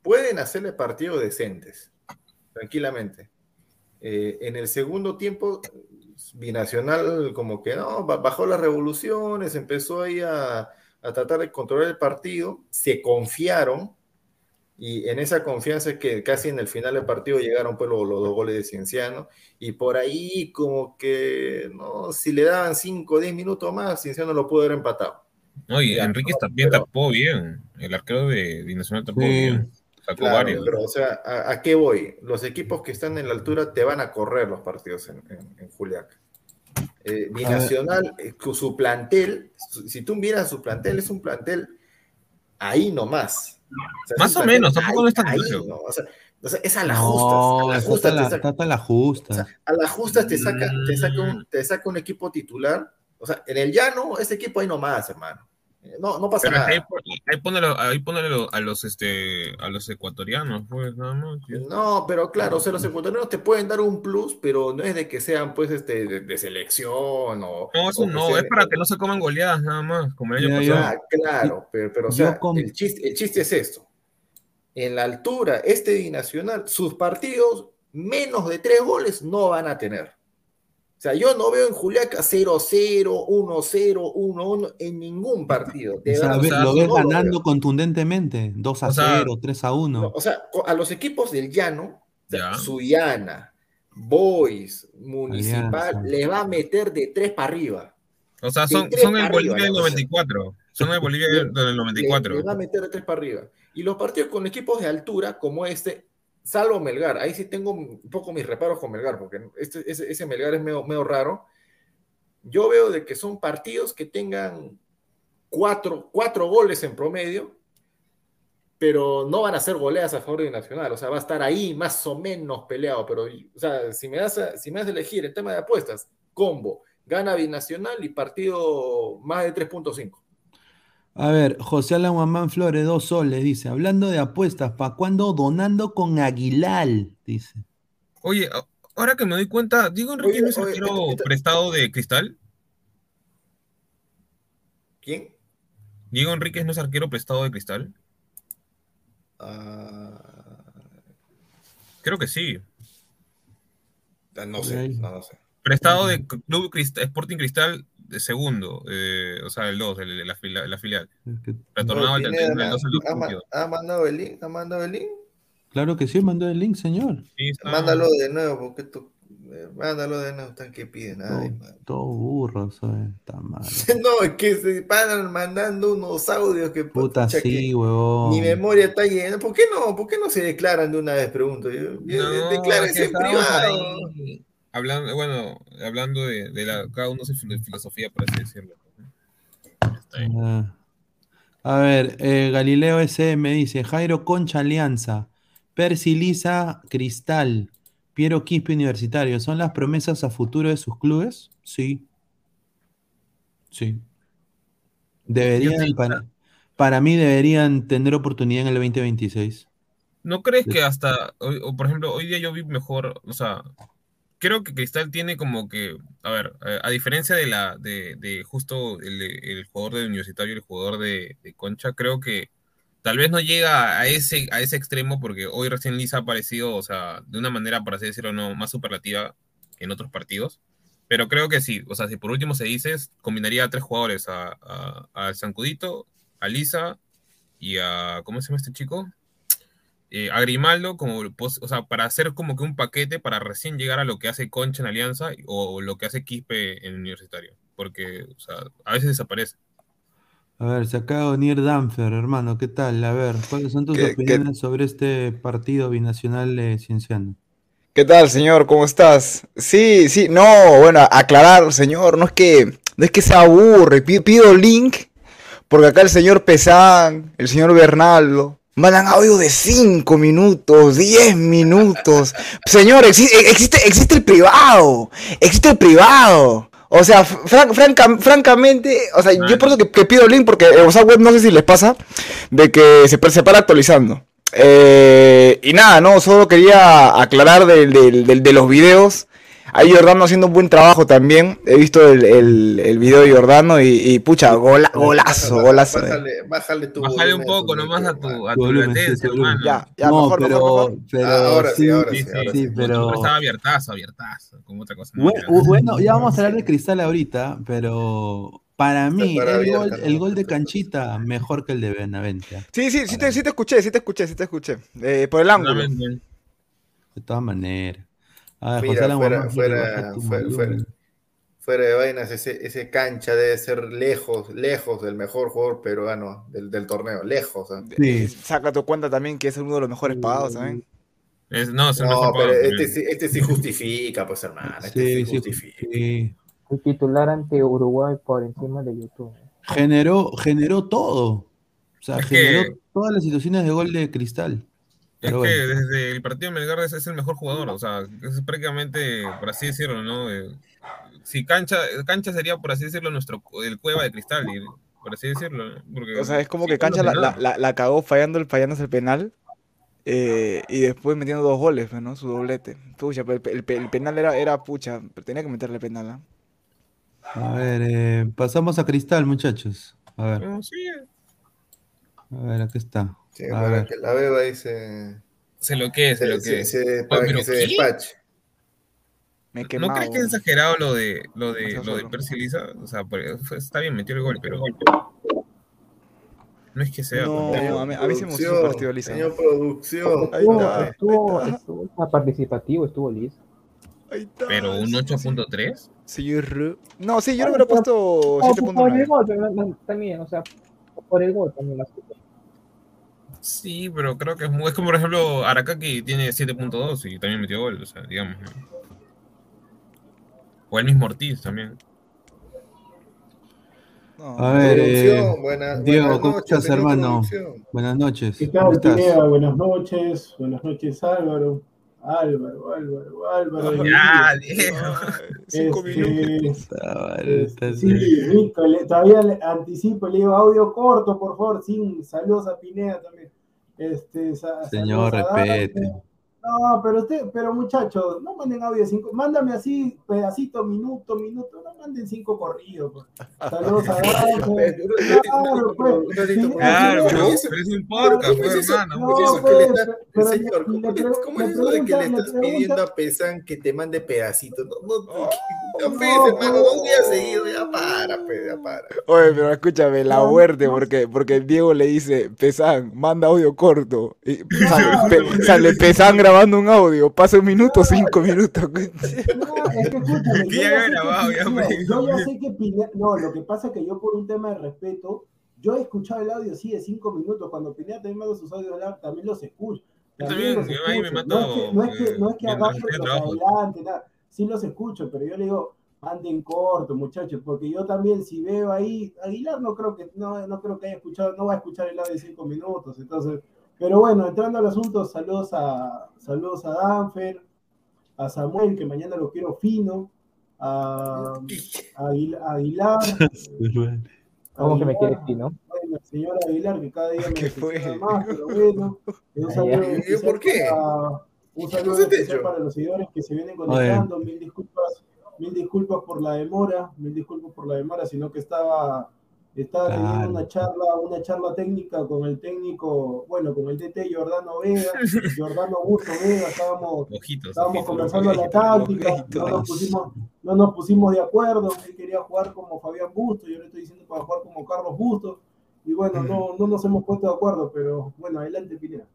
pueden hacerle partidos decentes, tranquilamente. Eh, en el segundo tiempo, Binacional como que no, bajó las revoluciones, empezó ahí a, a tratar de controlar el partido, se confiaron, y en esa confianza es que casi en el final del partido llegaron pues los, dos goles de Cienciano y por ahí como que no si le daban 5 o 10 minutos más Cienciano lo pudo haber empatado. No, y Enrique también tapó bien, el arquero de Binacional tapó bien. Sacó varios. Pero, o sea, ¿a, qué voy? Los equipos que están en la altura te van a correr los partidos en, en, Juliaca. Eh, Binacional, eh, su plantel, si tú miras su plantel, es un plantel ahí nomás más o menos, tampoco no es tan o sea, es a la justa. a la justa, la, a la justa. a la justa te saca, te, saca un, te saca un equipo titular. O sea, en el llano, ese equipo ahí nomás, hermano. No, no pasa nada. Ahí, ahí ponelo, a los este a los ecuatorianos, pues, nada más. No, pero claro, o sea, los ecuatorianos te pueden dar un plus, pero no es de que sean pues este de, selección o. No, eso no, es para que no se coman goleadas nada más, como el año pasado. Ah, claro, pero, pero o sea, el, chiste, el chiste es esto. En la altura, este binacional, sus partidos menos de tres goles no van a tener. O sea, yo no veo en Juliaca 0-0, 1-0, 1-1 en ningún partido. o sea, lo ves ganando contundentemente, 2-0, 3-1. o sea, a los equipos del llano, Suyana, Boys, Municipal, le va a meter de 3 para arriba. O sea, son, son el Bolivia del 94. Son el Bolivia del 94. Le, le va a meter de 3 para arriba. Y los partidos con equipos de altura, como este, salvo Melgar, ahí sí tengo un poco mis reparos con Melgar, porque este, ese, Melgar es medio, raro. Yo veo de que son partidos que tengan cuatro, goles en promedio, pero no van a ser goleas a favor de Nacional, o sea, va a estar ahí más o menos peleado, pero, o sea, si me das si me das a elegir el tema de apuestas, combo, gana Binacional y partido más de 3.5. A ver, José Alan Guamán Flores, dos soles, dice, hablando de apuestas, ¿para cuándo donando con Aguilar? Dice. Oye, ahora que me doy cuenta, digo Enrique no es arquero prestado de cristal. ¿Quién? Diego Enríquez no es arquero prestado de cristal. Creo que sí. Ah, no sé, no, no sé. Prestado de Club Sporting Cristal segundo, eh, o sea, el 2, la, filial. Retornado al tercer, el 2 ¿Ha mandado el link? ¿Ha mandado el link? Claro que sí, mandó el link, señor. Mándalo de nuevo, porque tú, eh, mándalo de nuevo, están que piden. Ay, todo, burro, ¿sabes? Está mal. no, es que se paran mandando unos audios que puta, sí, huevón. Mi memoria está llena. ¿Por qué no? ¿Por qué no se declaran de una vez? Pregunto. Yo, no, declárense en privado. Hablando, bueno, hablando de, la, cada uno su filosofía, por así decirlo. Ah. A ver, eh, Galileo SM dice, Jairo Concha Alianza, Percy Lisa Cristal, Piero Quispe Universitario, ¿son las promesas a futuro de sus clubes? Sí. Sí. Deberían, para, para mí deberían tener oportunidad en el 2026. ¿No crees que hasta, o, por ejemplo, hoy día yo vi mejor, o sea, creo que Cristal tiene como que, a ver, eh, a diferencia de la, de, de justo el, jugador de Universitario y el jugador de, Concha, creo que tal vez no llega a ese, a ese extremo porque hoy recién Lisa ha aparecido, o sea, de una manera, por así decirlo, no, más superlativa en otros partidos. Pero creo que sí, o sea, si por último se dice, combinaría a tres jugadores, a, a, a Sancudito, a Lisa y a, ¿cómo se llama este chico? Eh, a Grimaldo como, o sea, para hacer como que un paquete para recién llegar a lo que hace Concha en Alianza o lo que hace Quispe en Universitario, porque, o sea, a veces desaparece. A ver, se acaba de unir Danfer, hermano, ¿qué tal? A ver, ¿cuáles son tus opiniones sobre este partido binacional de Cienciano? ¿Qué tal, señor? ¿Cómo estás? Sí, sí, no, bueno, aclarar, señor, no es que, no es que se aburre, pido, pido link, porque acá el señor Pesán, el señor Bernaldo, mandan audio de 5 minutos, 10 minutos. Señor, existe, existe, el privado. Existe el privado. O sea, francamente, o sea, yo por eso que, pido el link porque el WhatsApp web no sé si les pasa de que se, se para actualizando. Eh, y nada, no, solo quería aclarar del- del- de los videos. Ahí Jordano haciendo un buen trabajo también. He visto el, el, el video de Jordano y, y pucha, gola- golazo, Baja- golazo. Bájale, bájale tu Bájale un poco nomás a tu, a Tu latencia, hermano. Ya, ya, no, mejor, pero, mejor, mejor. pero Ah, ahora sí, ahora Sí, sí, ahora sí, sí. pero- Estaba abiertazo, abiertazo, como otra cosa. ¿no? Bu- bu- bueno, ya vamos a hablar de Cristal ahorita, pero para mí para el abierta, gol, ¿no? el gol de Canchita mejor que el de Benavente. Sí, sí, sí te, sí te escuché, sí te escuché, sí te escuché. Eh, por el ángulo. De todas maneras. A ver, Mira, José Alan fuera, de vainas, ese, ese cancha debe ser lejos, lejos del mejor jugador peruano del, del torneo, lejos. ¿ah? Sí. Saca tu cuenta también que es uno de los mejores pagados también. Es, no, es No, pero pagado este, este sí justifica, pues hermano, este Sí, sí, sí, justifica. sí. El titular ante Uruguay por encima de YouTube. Generó, generó todo. O sea, Es generó que- todas las situaciones de gol de Cristal. Es que bueno. desde el partido de Melgar es, es el mejor jugador, o sea, es prácticamente, por así decirlo, ¿no? Eh, si cancha, cancha sería, por así decirlo, nuestro el cueva de cristal, y, por así decirlo, ¿no? Porque, O sea, es como sí, que Cancha la, la, la- la cagó fallando el, fallándose el penal eh, y después metiendo dos goles, pues, ¿no? Su doblete. Pucha, pero el, el- el penal era, era pucha, pero tenía que meterle penal, ¿ah? A ver, eh, pasamos a Cristal, muchachos. A ver, sí, a ver, aquí está. Sí, A para ver. que la beba ahí se, se lo que es, se se- lo que se- es. se- para pero que se despache. Me ¿No crees que es exagerado lo de lo de lo de. Percy Lisa? O sea, pues, fue- está bien, metió el gol, pero no es que sea. No, pues, a mí- a mí se me gustó Producción, partido, Lisa. Señor producción. Ahí Estuvo, está, estuvo, ahí está. estuvo participativo, estuvo listo. Ahí está, pero un sí, sí. 8.3. Señor- No, sí, yo le hubiera puesto No, por el 7.9. gol también, o sea, por el gol también. la. Sí, pero creo que es, muy- es como por ejemplo Arakaki tiene 7.2 y también metió gol, o sea, digamos. ¿no? O el mismo Ortiz también. No. A ver, eh, buena- Diego, buenas ¿cómo noches, estás, hermano? Buenas noches. ¿Qué ¿Cómo tal? Pineda? Buenas noches. Buenas noches, Álvaro. Álvaro, Álvaro, Álvaro. Ya, Diego. Cinco Este, minutos. Ah, Este, sí, rico. le- todavía le anticipo, le digo audio corto, por favor. Sin saludos a Pineda también. Este, Señor, respete. No, pero usted, pero muchachos, no manden audio cinco, mándame así, pedacito, minuto, minuto, no manden cinco corridos. pues. Saludos a. Claro, pues. Claro, pero, es un podcast, ¿Cómo pues, hermano. Pues, señor, ¿cómo, es eso de que le estás pidiendo a Pesan que te mande pedacitos? No, no, no, no, No, hermano, dos días seguidos, ya para, ya para. Oye, pero escúchame, la muerte, porque, porque Diego le dice, Pesan, manda audio corto. Y sale, pe- sale Pesan grabando un audio, pasa un minuto, cinco minutos. No, es que escúchame, Que yo ya grabado, ya, Pineda- yo ya sé que Pineda, no, lo que pasa es que yo por un tema de respeto, yo he escuchado el audio sí de cinco minutos, cuando Pineda también manda sus audios también los escucho. Yo también también, los yo ahí me escucho. mato, no es que, no es que, no es que eh, adelante, nada, sí los escucho, pero yo le digo, manden corto, muchachos, porque yo también si veo ahí, Aguilar no creo que, no, no creo que haya escuchado, no va a escuchar el audio de cinco minutos, entonces, pero bueno, entrando al asunto, saludos a, saludos a Danfer, a Samuel, que mañana lo quiero fino, a, a Aguil- a Aguilar, ¿Cómo que me quieres ti, no? bueno, el señor Aguilar, que cada día me ¿Qué decepciona fue? más, pero bueno, un Ah, saludo ya. ¿Y especial por qué? para- un saludo especial para los seguidores que se vienen conectando, mil disculpas, mil disculpas por la demora, mil disculpas por la demora, sino que estaba, estaba Claro. teniendo una charla, una charla técnica con el técnico, bueno, con el DT Jordano Vega, Jordano Augusto Vega, estábamos Ojitos, Estábamos ojitos, conversando la táctica, no nos, pusimos, no nos pusimos de acuerdo, él quería jugar como Fabián Busto, yo le estoy diciendo para jugar como Carlos Busto, y bueno, no, no nos hemos puesto de acuerdo, pero bueno, adelante Pineda.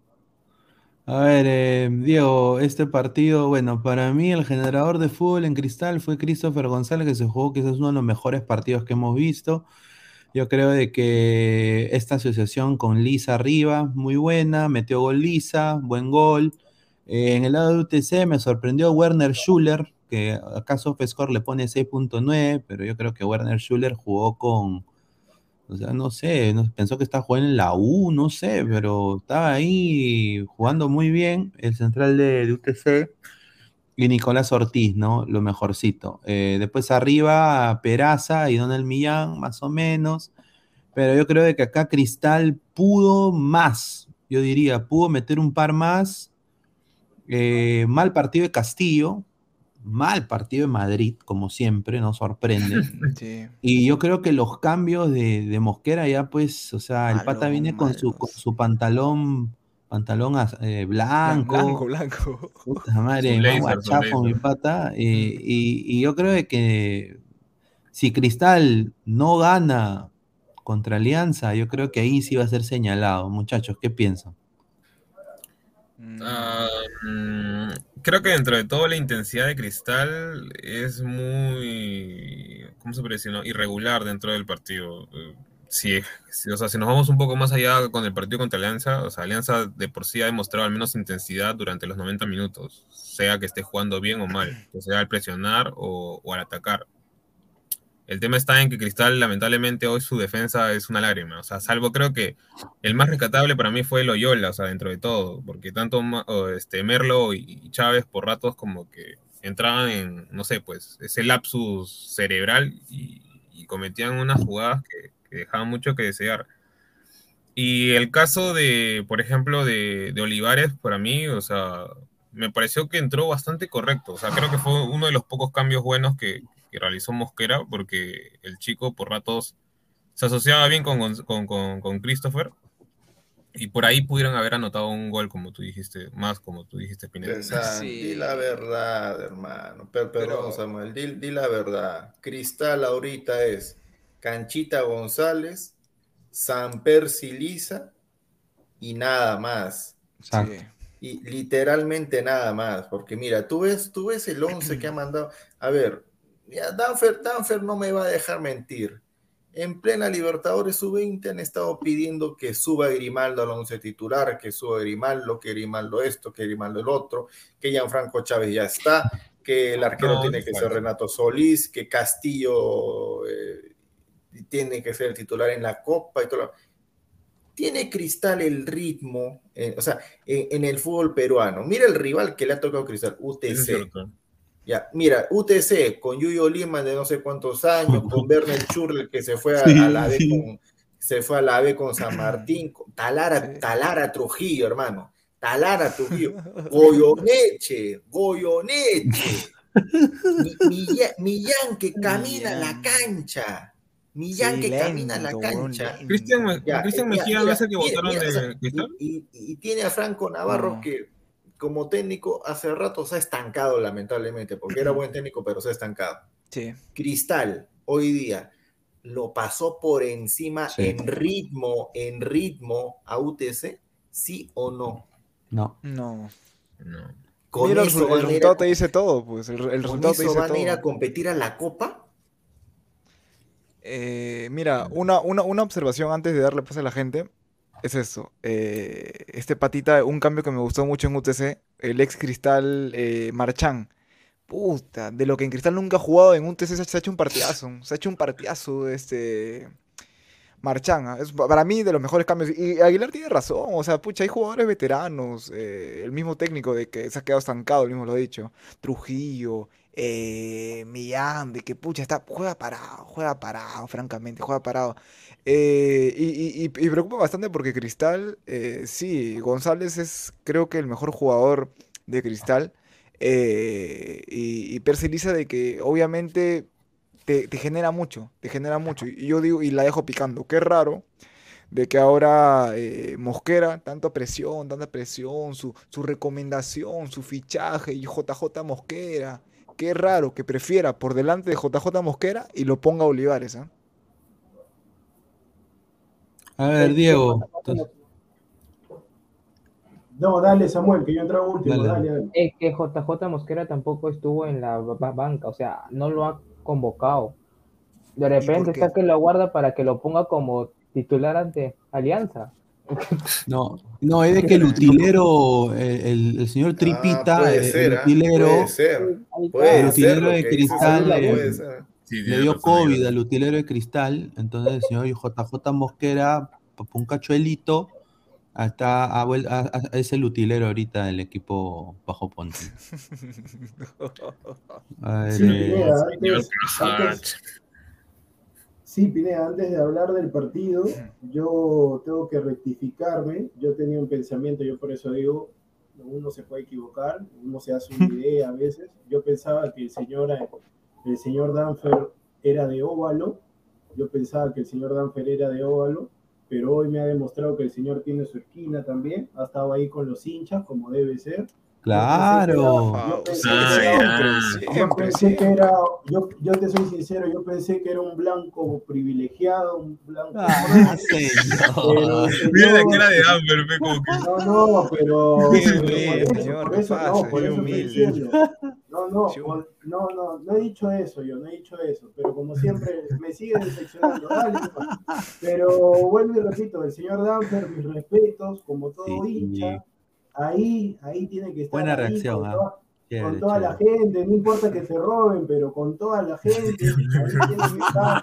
A ver, eh, Diego, este partido, bueno, para mí el generador de fútbol en cristal fue Christopher González, que se jugó quizás uno de los mejores partidos que hemos visto. Yo creo de que esta asociación con Lisa arriba, muy buena, metió gol Lisa, buen gol. Eh, en el lado de UTC me sorprendió Werner Schuller, que acaso Pescor le pone 6.9, pero yo creo que Werner Schuller jugó con, o sea, no sé, no- pensó que estaba jugando en la U, no sé, pero estaba ahí jugando muy bien el central de, de UTC y Nicolás Ortiz, ¿no? Lo mejorcito. Eh, después arriba Peraza y Donald Millán, más o menos. Pero yo creo de que acá Cristal pudo más, yo diría, pudo meter un par más. Eh, mal partido de Castillo, mal partido de Madrid, como siempre, nos sorprende. Sí. Y yo creo que los cambios de, de Mosquera ya, pues, o sea, el pata viene con su, con su pantalón, pantalón eh, blanco. Blanco, blanco. Puta madre, más guachapo, mi pata. eh, y, y yo creo que si Cristal no gana contra Alianza, yo creo que ahí sí va a ser señalado. Muchachos, ¿qué piensan? Ah, mm, creo que dentro de todo la intensidad de Cristal es muy, ¿cómo se puede decir? no? Irregular dentro del partido. Si, o sea, si nos vamos un poco más allá con el partido contra Alianza, o sea, Alianza de por sí ha demostrado al menos intensidad durante los 90 minutos, sea que esté jugando bien o mal, sea al presionar o, o al atacar. El tema está en que Cristal, lamentablemente, hoy su defensa es una lágrima. O sea, salvo creo que el más rescatable para mí fue Loyola, o sea, dentro de todo, porque tanto este, Merlo y, Chávez por ratos como que entraban en, no sé, pues, ese lapsus cerebral y cometían unas jugadas que, que dejaban mucho que desear. Y el caso de, por ejemplo, de, de Olivares, para mí, o sea, me pareció que entró bastante correcto. O sea, creo que fue uno de los pocos cambios buenos que, que realizó Mosquera, porque el chico por ratos se asociaba bien con, con, con, con Christopher. Y por ahí pudieron haber anotado un gol, como tú dijiste, más como tú dijiste, Pineda. Sí. Di la verdad, hermano. Per- perdón, Pero- Samuel. Di, di la verdad. Cristal ahorita es Canchita González, Samper Siliza y nada más. Exacto. sí. Y literalmente nada más. Porque mira, tú ves, tú ves el 11 que ha mandado. A ver, ya Danfer, Danfer no me va a dejar mentir. En plena Libertadores sub-20 han estado pidiendo que suba Grimaldo al 11 titular, que suba Grimaldo, que Grimaldo esto, que Grimaldo el otro, que Gianfranco Chávez ya está, que el arquero No, tiene que ser. Renato Solís, que Castillo eh, tiene que ser el titular en la Copa y todo. lo- Tiene Cristal el ritmo, eh, o sea, en, en el fútbol peruano. Mira el rival que le ha tocado Cristal, UTC. Ya, mira, UTC con Yuyo Lima de no sé cuántos años, con Werner Churl que se fue a, Sí, a la B sí. con se fue a la B con San Martín, con Talara, Sí. Talara Trujillo, hermano. Talara Trujillo. Goyoneche, Goyoneche. Mi- Millán, Millán que camina a la cancha. Millán Sí, que camina a la cancha. Cristian, eh, Mejía, ¿ves el que mira, votaron mira, de o sea, y, y- y tiene a Franco Navarro que como técnico hace rato se ha estancado lamentablemente, porque era buen técnico, pero se ha estancado. Sí. Cristal hoy día lo pasó por encima Sí. en ritmo, en ritmo a UTC, sí o no. No. No. No. Con Mira, el, eso el a a- resultado te dice todo, pues. El, el resultado te dice van a ir a competir a la Copa. Eh, mira, una, una, una observación antes de darle paso a la gente es eso. eh, este patita, un cambio que me gustó mucho en UTC, el ex Cristal eh, Marchán. Puta, de lo que en Cristal nunca ha jugado en UTC se, ha hecho un partidazo. Se ha hecho un partidazo este Marchán. ah, Es pa- para mí de los mejores cambios. Y Aguilar tiene razón. O sea, pucha, hay jugadores veteranos. eh, el mismo técnico de que se ha quedado estancado, el mismo lo ha dicho. Trujillo, eh, Millán, de que pucha, está, juega parado, juega parado, francamente, juega parado. Eh, y, preocupa bastante porque Cristal, eh, sí, González es creo que el mejor jugador de Cristal. eh, y, y Perceliza de que obviamente te, genera mucho, te genera mucho. Y yo digo, y la dejo picando, qué raro de que ahora Mosquera, tanta presión, tanta presión, su, su recomendación, su fichaje y JJ Mosquera. Qué raro que prefiera por delante de JJ Mosquera y lo ponga a Olivares. ¿ah? A ver, Diego. No, dale, Samuel, que yo entraba último. Dale, Dale, dale. Es que JJ Mosquera tampoco estuvo en la ba- banca, o sea, no lo ha convocado. De repente está que lo guarda para que lo ponga como titular ante Alianza. No, no, es de que el utilero, el, el- el señor Tripita, Ah, puede el, ser, el ah, utilero, Puede ser. Ahí está. Puede El utilero ser. de Cristal. Sí, le dio COVID al utilero de Cristal, entonces el señor JJ Mosquera, un cachuelito, hasta a- a- es el utilero ahorita del equipo bajo Ponte. A ver, Sí, eh, mira, Señor antes, Cajach. antes- Sí, Pineda, antes de hablar del partido, yo tengo que rectificarme. Yo tenía un pensamiento, yo por eso digo, uno se puede equivocar, uno se hace una idea a veces. Yo pensaba que el señor, el señor Danfer era de óvalo, yo pensaba que el señor Danfer era de óvalo, pero hoy me ha demostrado que el señor tiene su esquina también, ha estado ahí con los hinchas como debe ser. Claro. Yo pensé, que era, ya. yo pensé que era- yo, yo te soy sincero, yo pensé que era un blanco privilegiado, un blanco. Ah, Pero, señor. Mira la señor, cara de Amber, ve como que. No, no, pero. Por eso, no, por eso. No, no, no, no, no he dicho eso yo, no he dicho eso, pero como siempre me siguen decepcionando. Dale, pero vuelvo y repito, el señor Danfer, mis respetos, como todo Sí. hincha, ahí, ahí tiene que estar. Buena ahí reacción, con ah. toda- Chévere, con toda la gente, no importa que te roben, pero con toda la gente, ahí tiene que estar,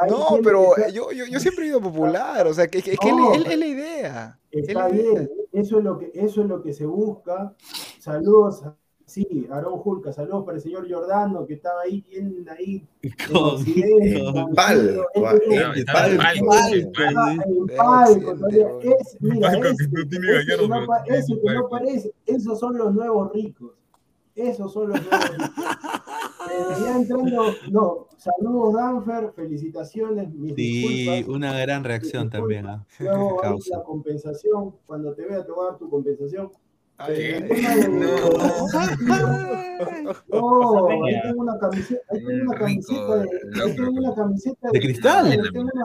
ahí No, pero que estar. yo, yo, yo siempre he ido popular, o sea, que, que, que No, es, la- es la idea. es Está la idea. bien, eso es lo que eso es lo que se busca. Saludos, a- sí, Aarón Julca, saludos para el señor Giordano que estaba ahí, bien ahí Con- con-. Pal, Él guau, tenía- él estaba en tenía- palco, él en palco. estaba en De palco, Occidente, todavía. güey. Es- mira, Palco que no palco. parece, esos son los nuevos ricos. Esos son los nuevos ricos. Ya entrando, no, saludos Danfer, felicitaciones, mis Sí, una gran reacción también. ¿ah? Luego la compensación, cuando te vea te voy a dar tu compensación. No, ahí tengo una camiseta, ahí tengo una Rico, camiseta de, ahí tengo una camiseta ¿De cristal? Ahí tengo una,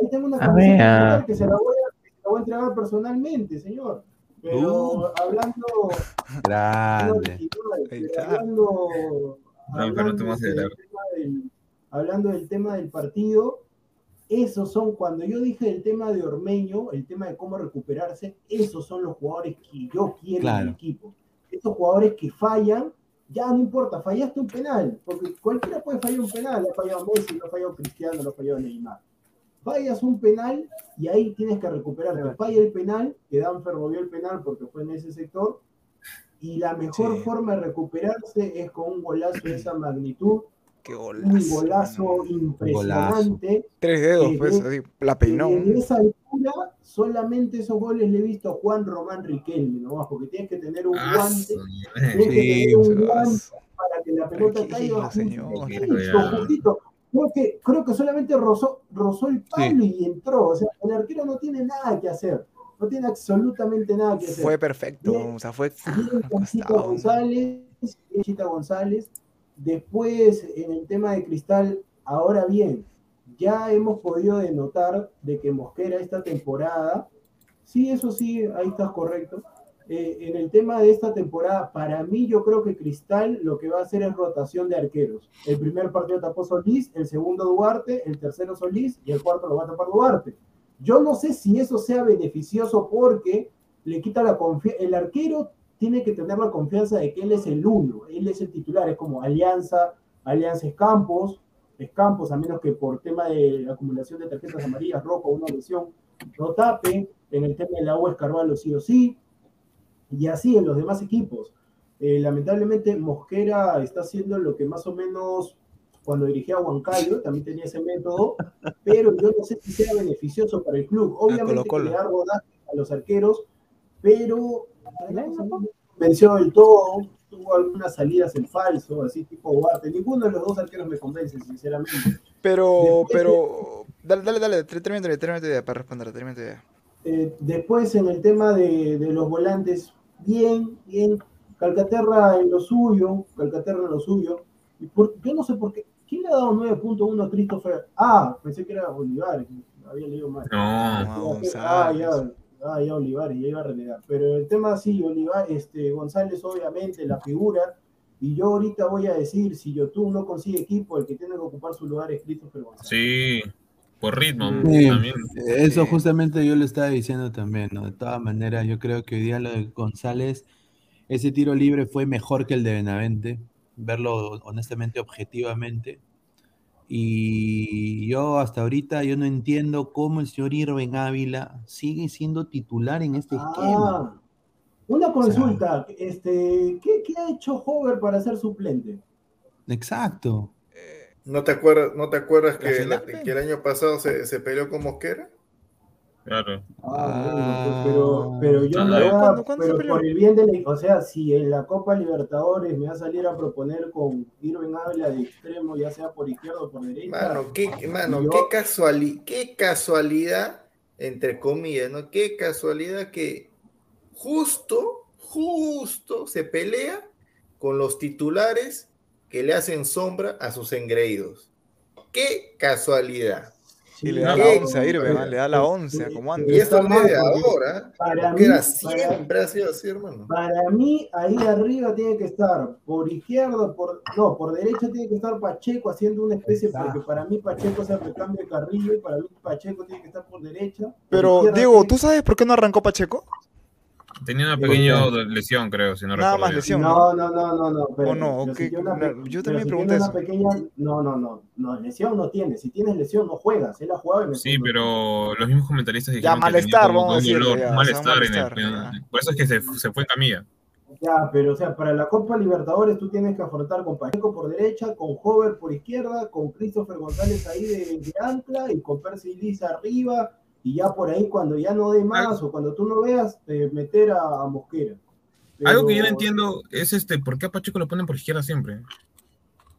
ahí tengo una A camiseta de cristal que se la voy a, se la voy a entregar personalmente, señor. Pero Uh. hablando, Grande. Pero hablando, pero hablando, te vas a del helar. tema del, hablando del tema del partido, esos son, cuando yo dije el tema de Ormeño, el tema de cómo recuperarse, esos son los jugadores que yo quiero en Claro. mi equipo. Estos jugadores que fallan, ya no importa, fallaste un penal, porque cualquiera puede fallar un penal, lo ha fallado Messi, lo ha fallado Cristiano, lo ha fallado Neymar. Fallas un penal y ahí tienes que recuperarte. Falla el penal, que Danfer movió el penal porque fue en ese sector, y la mejor Sí. forma de recuperarse es con un golazo de esa magnitud, Qué un golazo. impresionante. Tres dedos, que pues, de- así, la peinó. En esa altura, solamente esos goles le he visto a Juan Román Riquelme, ¿no? Porque tienes que tener un Ah, guante, tienes que Sí, tener un guante para que la pelota caiga señor, justito, tranquilo. justito. Creo que, creo que solamente rozó, rozó el palo y entró. O sea, el arquero no tiene nada que hacer. No tiene absolutamente nada que hacer. Fue perfecto, Bien. o sea, fue Bien. González, bien Chita González. Después, en el tema de Cristal, ahora bien, ya hemos podido denotar de que Mosquera esta temporada, sí, eso sí, ahí estás correcto. Eh, en el tema de esta temporada, para mí yo creo que Cristal lo que va a hacer es rotación de arqueros. El primer partido tapó Solís, el segundo Duarte, el tercero Solís y el cuarto lo va a tapar Duarte. Yo no sé si eso sea beneficioso porque le quita la confianza. El arquero tiene que tener la confianza de que él es el uno, él es el titular, es como Alianza, Alianza es Campos, es Campos, a menos que por tema de acumulación de tarjetas amarillas, rojo, una lesión, no tape, en el tema de la U es Carvalho sí o sí, y así en los demás equipos. Eh, lamentablemente Mosquera está haciendo lo que más o menos cuando dirigía a Huancayo, también tenía ese método, pero yo no sé si sea beneficioso para el club. Obviamente que le da rodaje a los arqueros, pero venció del todo, tuvo algunas salidas en falso, así tipo Duarte. Ninguno de los dos arqueros me convence, sinceramente. Pero, Después pero, dale, dale, dale, termina tu idea, termina tu idea para responder, termina tu idea. Eh, después en el tema de, de los volantes, bien, bien. Calcaterra en lo suyo, Calcaterra en lo suyo. Y por- yo no sé por qué. ¿Quién le ha dado 9.1 a Christopher? Ah, pensé que era Olivares, había leído mal. No. Ah, Ah, González. ya, ah, ya Olivares, ya iba a renegar. Pero el tema sí, Olivares, este, González obviamente, la figura. Y yo ahorita voy a decir, si YouTube no consigue equipo, el que tiene que ocupar su lugar es Christopher González. Sí, por ritmo Sí, también. Eso justamente yo le estaba diciendo también, ¿no? De todas maneras, yo creo que hoy día lo de González, ese tiro libre fue mejor que el de Benavente, verlo honestamente, objetivamente. Y yo hasta ahorita, yo no entiendo cómo el señor Irving Ávila sigue siendo titular en este esquema. Ah, una consulta, este, ¿qué, qué ha hecho Hover para ser suplente? Exacto. ¿No te acuerdas, no te acuerdas que, la- que el año pasado se, se peleó con Mosquera? Claro. Ah, pues, pero, pero yo Ah, en ¿cuándo- verdad, cuándo- cuándo pero se peleó? por el bien de la, o sea, si en la Copa Libertadores me va a salir a proponer con Irving Ávila de extremo, ya sea por izquierda o por derecha, Mano, qué, mano, Yo- qué, casuali- qué casualidad, entre comillas, ¿no? Qué casualidad que justo, justo se pelea con los titulares que le hacen sombra a sus engreídos. Qué casualidad. Y le da la once a Irving, le da la once, como antes. Y esto Está no es de mal, porque ahora. para mí- era para- siempre ha sido así, hermano. Para mí, ahí arriba tiene que estar por izquierda, por no, por derecha tiene que estar Pacheco haciendo una especie, porque para mí Pacheco es el recambio de Carrillo y para mí Pacheco tiene que estar por derecha. Pero, Diego, tiene- ¿tú sabes por qué no arrancó Pacheco? Tenía una pequeña ya. lesión, creo, si no Nada recuerdo más lesión. No, no, no, no, no. pero ¿O no? yo también si pregunté eso. pequeña, no, no, no, no, lesión no tiene. Si tienes lesión no juegas. Él ha jugado y me Sí, pero los mismos comentaristas dijeron que malestar, tenía como vamos a un decirle, dolor, ya, un o sea, malestar, en el- ya. por eso es que se, se fue en camilla. Ya, pero o sea, para la Copa Libertadores tú tienes que afrontar con Pacheco por derecha, con Hover por izquierda, con Christopher González ahí de, de ancla y con Percy Liza arriba. Y ya por ahí, cuando ya no dé más o cuando tú no veas, eh, meter a, a Mosquera. Algo que yo no entiendo es este, ¿por qué a Pacheco lo ponen por izquierda siempre?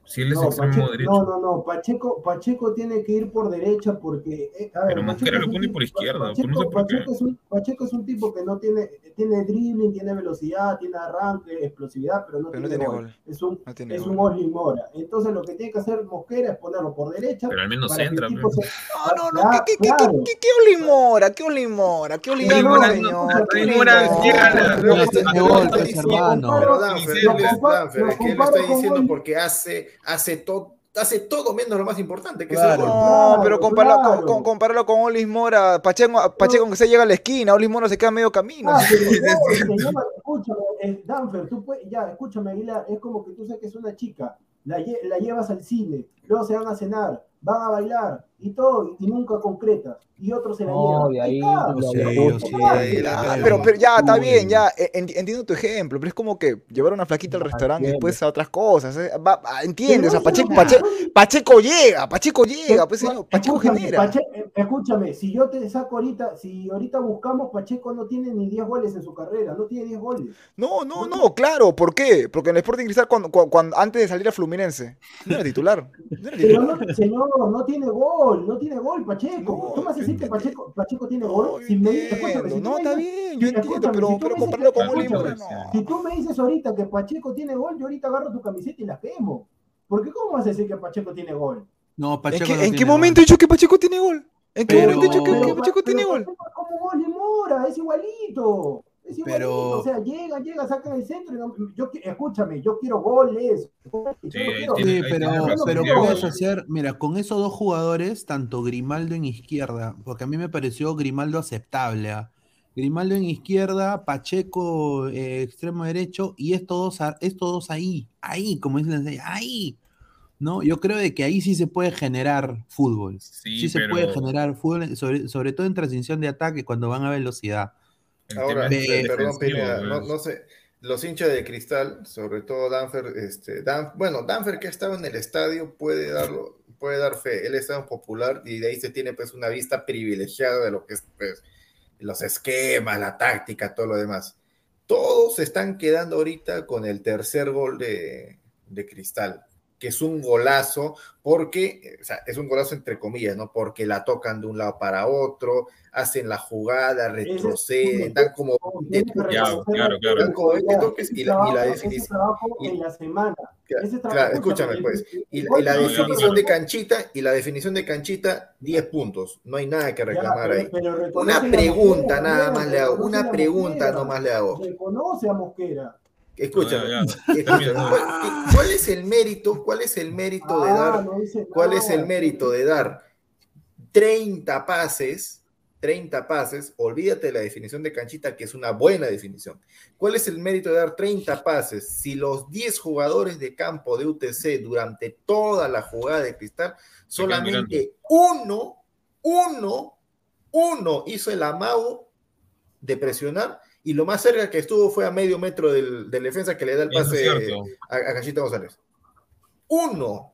Si él es No, extremo Pacheco, derecho. no, no, no, Pacheco, Pacheco tiene que ir por derecha porque... eh, a ver, Pero Mosquera Pacheco lo es un pone tipo- por izquierda, Pacheco, no sé por qué. Pacheco es un, Pacheco es un tipo que no tiene, tiene dribbling, tiene velocidad, tiene arranque, explosividad, pero no Pero no tiene, gol. gol. Es un, No tiene es gol. un Osli Mora. Entonces lo que tiene que hacer Mosquera es ponerlo por derecha. Pero al menos entra, pe. se- No, no, no, Ah, ¿qué, qué, qué, claro. qué, qué, qué Olimora? ¿Qué Olimora? ¿Qué Olimora, Olimora, no, señor? ¿Qué Olimora Olimora? llega a la- Pero No, esto- tiene pero gol, esto pues, dice- hermano. Pero Danfer, Lo él es comparo- Danfer, lo es que él lo comparo está con diciendo Oli- porque hace, hace, todo hace todo menos lo más importante, que Claro. es el gol. No, pero compáralo, claro. con, con- con Olis Mora. Pacheco, Pacheco que se llega a la esquina, Olis Mora se queda medio camino. Ah, pero no, señor, escúchame, eh, Danfer, tú puedes, ya, escúchame, Aguilar, es como que tú saques una chica, la, lle- la llevas al cine, luego se van a cenar, van a bailar y todo, y nunca concretas, y otro se la No, lleva. de Ahí ah. Pero, pero ya, está bien, ya, eh, en- entiendo tu ejemplo, pero es como que llevar a una flaquita al restaurante y después a otras cosas. eh, va- va, entiendes, o sea, Pacheco, Pacheco, Pacheco llega, Pacheco llega, pues señor, Pacheco Escúchame, genera. Pache- eh, escúchame, si yo te saco ahorita, si ahorita buscamos, Pacheco no tiene ni 10 goles en su carrera, no tiene 10 goles. No, no, no, claro, ¿por qué? Porque en el Sporting Cristal, cuando, cu- cuando- antes de salir a Fluminense, no era titular. No Pero no, señor, no tiene gol, no tiene gol, Pacheco. No, ¿Tú me vas a decir que Pacheco, Pacheco tiene No, gol? yo Si me- escúchame, si no, está dices- bien, yo entiendo, pero, si pero dices compararlo que- con Mora, no. Si tú me dices ahorita que Pacheco tiene gol, yo ahorita agarro tu camiseta y la quemo. Porque ¿cómo vas a decir que Pacheco tiene gol? No, ¿En Pacheco qué, no en tiene qué gol. momento he dicho que Pacheco tiene gol? ¿En qué Pero- momento he dicho que, que Pero, Pacheco pero tiene gol? Es como Oli Mora, es igualito. Es Pero- o sea, llega, llega, saca el centro. y no- yo, escúchame, yo quiero goles. Yo Sí, no ahí quiero- Sí, pero, pero puedes hacer, mira, con esos dos jugadores, tanto Grimaldo en izquierda, porque a mí me pareció Grimaldo aceptable. ¿ah? Grimaldo en izquierda, Pacheco eh, extremo derecho, y estos dos, estos dos ahí, ahí, como dicen, ahí. ¿No? Yo creo de que ahí sí se puede generar fútbol. Sí, Sí, se pero puede generar fútbol, sobre, sobre todo en transición de ataque cuando van a velocidad. Ahora, perdón, Pineda, no, no sé, los hinchas de cristal, sobre todo Danfer, este, Dan- bueno, Danfer que ha estado en el estadio puede darlo, puede dar fe, él es tan popular y de ahí se tiene pues una vista privilegiada de lo que es pues, los esquemas, la táctica, todo lo demás. Todos se están quedando ahorita con el tercer gol de, de cristal, que es un golazo, porque, o sea, es un golazo entre comillas, ¿no? Porque la tocan de un lado para otro, hacen la jugada, retroceden, dan como Tiene que Ya, reconocer claro, a- claro. Dan como 20 toques y la, y la Ese definición. trabajo y- en la semana. Ese trabajo, Claro, escúchame, pues. Y, la- y definición claro. de canchita, y la definición de canchita, 10 puntos. No hay nada que reclamar ahí. Una pregunta nada más le hago. Una pregunta nomás le hago. Reconoce a Mosquera. Escúchame. Ya, ya, escúchame, termina. ¿Cuál, es el mérito? ¿Cuál es el mérito de Ah, dar? no ¿Cuál es el mérito de dar 30 pases? 30 pases, olvídate de la definición de canchita, que es una buena definición. ¿Cuál es el mérito de dar 30 pases si los 10 jugadores de campo de UTC durante toda la jugada de cristal, solamente uno, uno, uno hizo el amago de presionar y lo más cerca que estuvo fue a medio metro del, del defensa que le da el pase a, a Cachita González. Uno.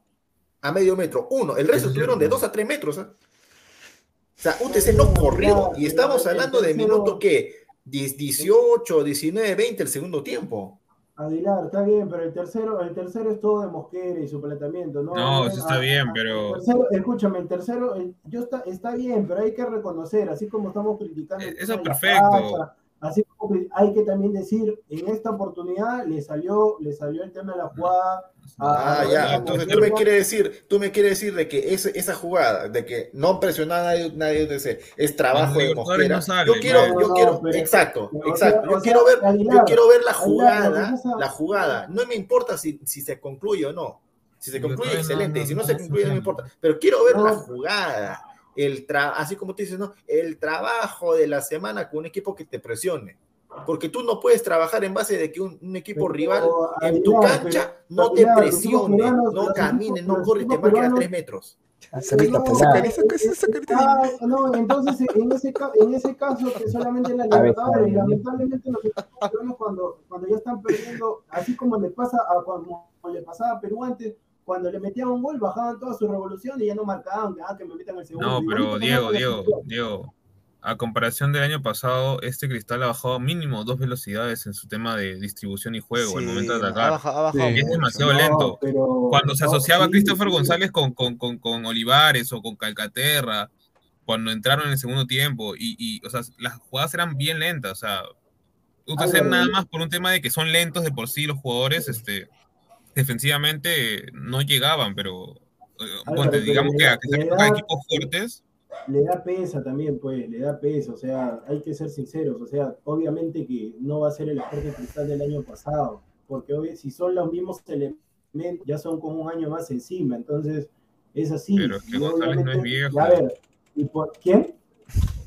a medio metro. Uno, el resto estuvieron de. 2 a 3 metros. ¿ah? O sea, UTC no corrió y estamos hablando de minuto que 18, 19, 20 el segundo tiempo. Aguilar, está bien, pero el tercero, el tercero es todo de Mosquera y su planteamiento, ¿no? No, eso está Ah, bien, pero- el tercero- escúchame, el tercero, el- yo está, está bien, pero hay que reconocer, así como estamos criticando. el Eh, Eso es perfecto. así hay que también decir, en esta oportunidad le salió, le salió el tema de la jugada. a- Ah, a- ya, a entonces tú me quieres decir, tú me quieres decir de que ese- esa jugada, de que no presionaba a nadie, nadie de ese, es trabajo de Mosquera. no sale, yo quiero, no, yo no, quiero, pero- exacto, o sea, exacto. Yo o quiero sea, ver, Aguilar, yo quiero ver la Aguilar, jugada, pasa- la jugada. No me importa si, si se concluye o no. Si se concluye, excelente. no, y si no no se es concluye, no me importa. Pero quiero ver No. la jugada. El tra así como tú dices, ¿no? El trabajo de la semana con un equipo que te presione. Porque tú no puedes trabajar en base de que un, un equipo Pero, rival en tu cancha pero- no te presione, peruanos- no camine, no corre, te marque a tres metros. Esa carita, No. Ah, no, entonces en ese, en ese caso que solamente en la claro. lamentablemente los equipos cuando, cuando ya están perdiendo, así como le pasa a como le pasaba a Perú antes, cuando le metían un gol, bajaban toda su revolución y ya no marcaban, ah, que me metan el segundo. No, pero Diego, Diego. Diego, a comparación del año pasado, este cristal ha bajado mínimo dos velocidades en su tema de distribución y juego al Sí, momento de ha atacar. bajado, ha bajado Sí. Es demasiado No, lento. pero- Cuando se no, asociaba sí, Christopher sí. González con, con, con, con Olivares o con Calcaterra, cuando entraron en el segundo tiempo, y, y, o sea, las jugadas eran bien lentas, o sea, Álvaro, nada más por un tema de que son lentos de por sí los jugadores, este, defensivamente no llegaban, pero eh, Álvaro, ponte, pero digamos que a que da- equipos fuertes, le da pesa también, pues, le da peso, o sea, hay que ser sinceros, o sea, obviamente que no va a ser el Sporting Cristal del año pasado, porque obvio, si son los mismos elementos, ya son como un año más encima, entonces es así. Pero es que González no es viejo. A ver, ¿y por quién?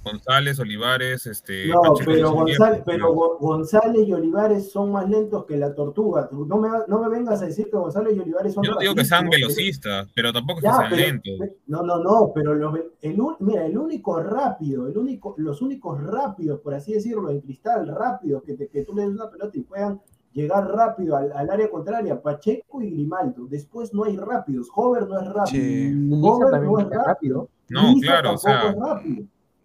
González, Olivares, este, No, Pacheco pero son González, pero Go- González y Olivares son más lentos que la tortuga. Tú No me, no me vengas a decir que González y Olivares son Yo no digo que sean velocistas, pero tampoco es Ya, que sean pero- lentos. No, no, no, pero los, el, un- mira, el único rápido, el único, los únicos rápidos, por así decirlo, en cristal, rápidos, que, te- que tú le des una pelota y puedan llegar rápido al, al área contraria, Pacheco y Grimaldo. Después no hay rápidos, Hover no es rápido. Sí. Hover no es rápido. rápido. No, Lisa claro, o sea, es rápido.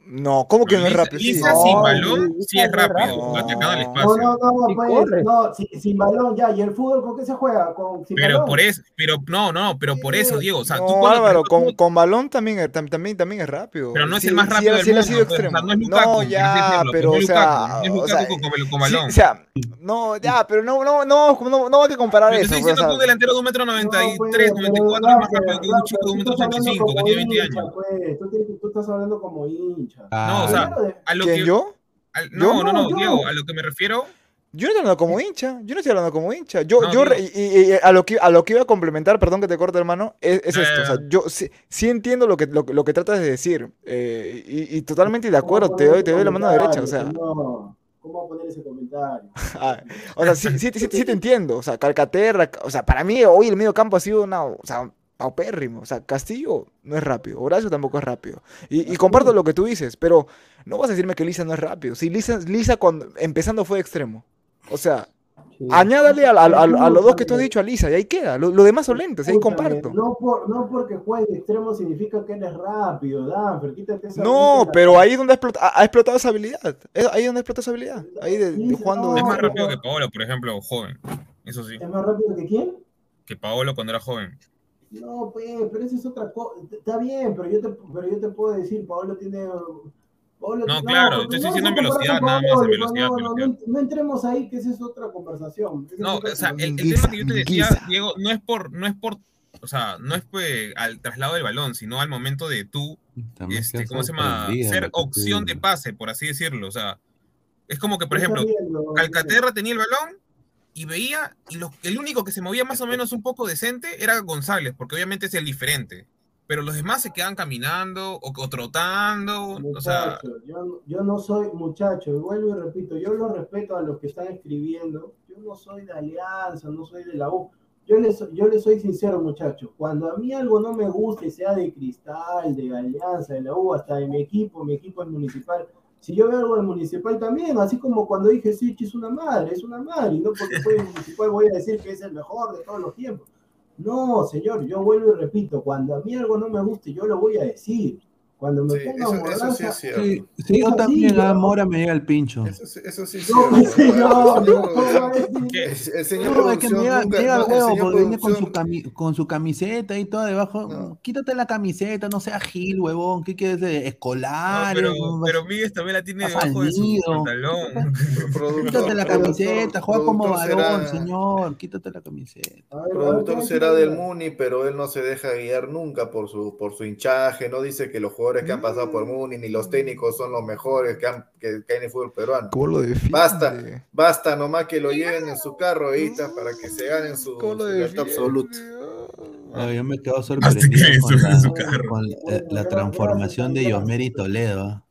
No, ¿cómo que no es rápido? Sí. Lisa No, sin sí, balón sí es rápido, rápido. atacando al No, No, espacio. no, no, Sí pues, corre. no, sin, sin balón ya. ¿Y el fútbol con qué se juega? Con, sin Pero balón. por eso, pero no, no, pero por eso, Diego, o sea, tú no, cuando, Álvaro, con, con balón también, también, también es rápido. Pero no es Sí, el más sí, rápido él- del sí, él ha mundo, sido o sea, extremo. no es Lukaku, No, ya, decirlo, pero, o no sea, no es o Lukaku sea, con, con sí, balón. o sea, no, ya, pero no, no, no, no, no hay que comparar eso. estoy diciendo que un delantero de un metro noventa y No, pues, tres, pero, noventa y cuatro es más rápido que un chico de un tú metro estás ochenta y hablando cinco que como tiene 20 hincha, años. pues. Tú, tú estás hablando como hincha. No, o sea, a lo ¿Quién, que, yo? al- ¿Yo? no, no, no, No, yo. Diego, a lo que me refiero, Yo no estoy hablando como hincha, yo no estoy hablando como hincha. Yo, No, yo y, y- y a lo que a lo que iba a complementar, perdón que te corte, hermano, es, es Ya, esto. O sea, yo sí, sí entiendo lo que, lo, que- lo que tratas de decir. eh, y, y totalmente de ¿Cómo acuerdo, te doy, te doy la mano derecha. O sea, No, ¿Cómo poner ese comentario? ah, o sea sí, sí, sí- sí te entiendo. O sea, Calcaterra, o sea, para mí hoy el medio campo ha sido una, o sea, paupérrimo. O sea, Castillo no es rápido, Horacio tampoco es rápido. Y, y comparto lo que tú dices, pero no vas a decirme que Lisa no es rápido. Si Lisa, Lisa cuando, empezando fue extremo. O sea, Sí. Añádale a, a- a- a los dos que tú has dicho a Lisa, y ahí queda. Lo, lo demás son lentos, y ahí comparto. No, por, no porque juegues de extremo significa que eres rápido, Danfer, quítate esa No, pero ahí es donde ha explotado, ha, explotado esa habilidad. Es ahí donde explotó esa habilidad. Ahí de, jugando es más rápido que Paolo, por ejemplo, joven. Eso sí, ¿Es más rápido que quién? que Paolo cuando era joven. No, pues, pero eso es otra cosa. Está bien, pero yo te, pero yo te puedo decir, Paolo tiene. Paolo- No, claro, porque te estoy no diciendo en velocidad, nada más, en velocidad, no, no, velocidad. No, no entremos ahí, que esa es otra conversación. esa No, otra o sea, el, tema que yo te decía. Diego, no es por, no es por, o sea, no es pues, al traslado del balón, sino al momento de tú, También este, ¿cómo se llama? Ser opción de pase, por así decirlo. O sea, es como que, por ejemplo, viendo, Calcaterra tenía el balón y veía, y lo- el único que se movía más o menos un poco decente era González, porque obviamente es el diferente. Pero los demás se quedan caminando o, o trotando, o sea, Muchacho, yo, yo no soy muchacho, y vuelvo y repito, yo lo respeto a los que están escribiendo, yo no soy de Alianza, no soy de la U, yo les, yo les soy sincero muchachos, cuando a mí algo no me guste, sea de Cristal, de Alianza, de la U, hasta de mi equipo, mi equipo es municipal, si yo veo algo de municipal también, así como cuando dije Sichi es una madre, es una madre, y no porque fue municipal voy a decir que es el mejor de todos los tiempos. No, señor, yo vuelvo y repito, cuando a mí algo no me guste, yo lo voy a decir. Cuando me Sí, ponga eso, eso sí es cierto. Sí, sí, yo también a ¿no? Mora me llega el pincho. Eso, sí- eso sí es no, cierto. El no, ¿cómo va a el señor No, es que llega, nunca- me llega el el huevo porque viene con su, cami- con su camiseta y todo debajo. No. Quítate la camiseta, no seas gil, huevón. ¿Qué quieres escolar? pero, ¿no? pero Miguel también la tiene debajo de su al nido. pantalón. Quítate la camiseta, juega como varón, será- señor. Quítate la camiseta. A a ver, productor ¿qué será del Muni, pero él no se deja guiar nunca por su, por su hinchaje, no dice que los jugadores que han pasado por Muni ni los técnicos son los mejores que, han, que, que hay en el fútbol peruano. ¿Cómo lo? Basta. Basta nomás que lo lleven en su carro ahorita para que se ganen su, ¿Cómo lo su libertad absoluta. Ah, yo me quedo sorprendido que con sube la, con transformación de Yosmeri Toledo. ¿ah?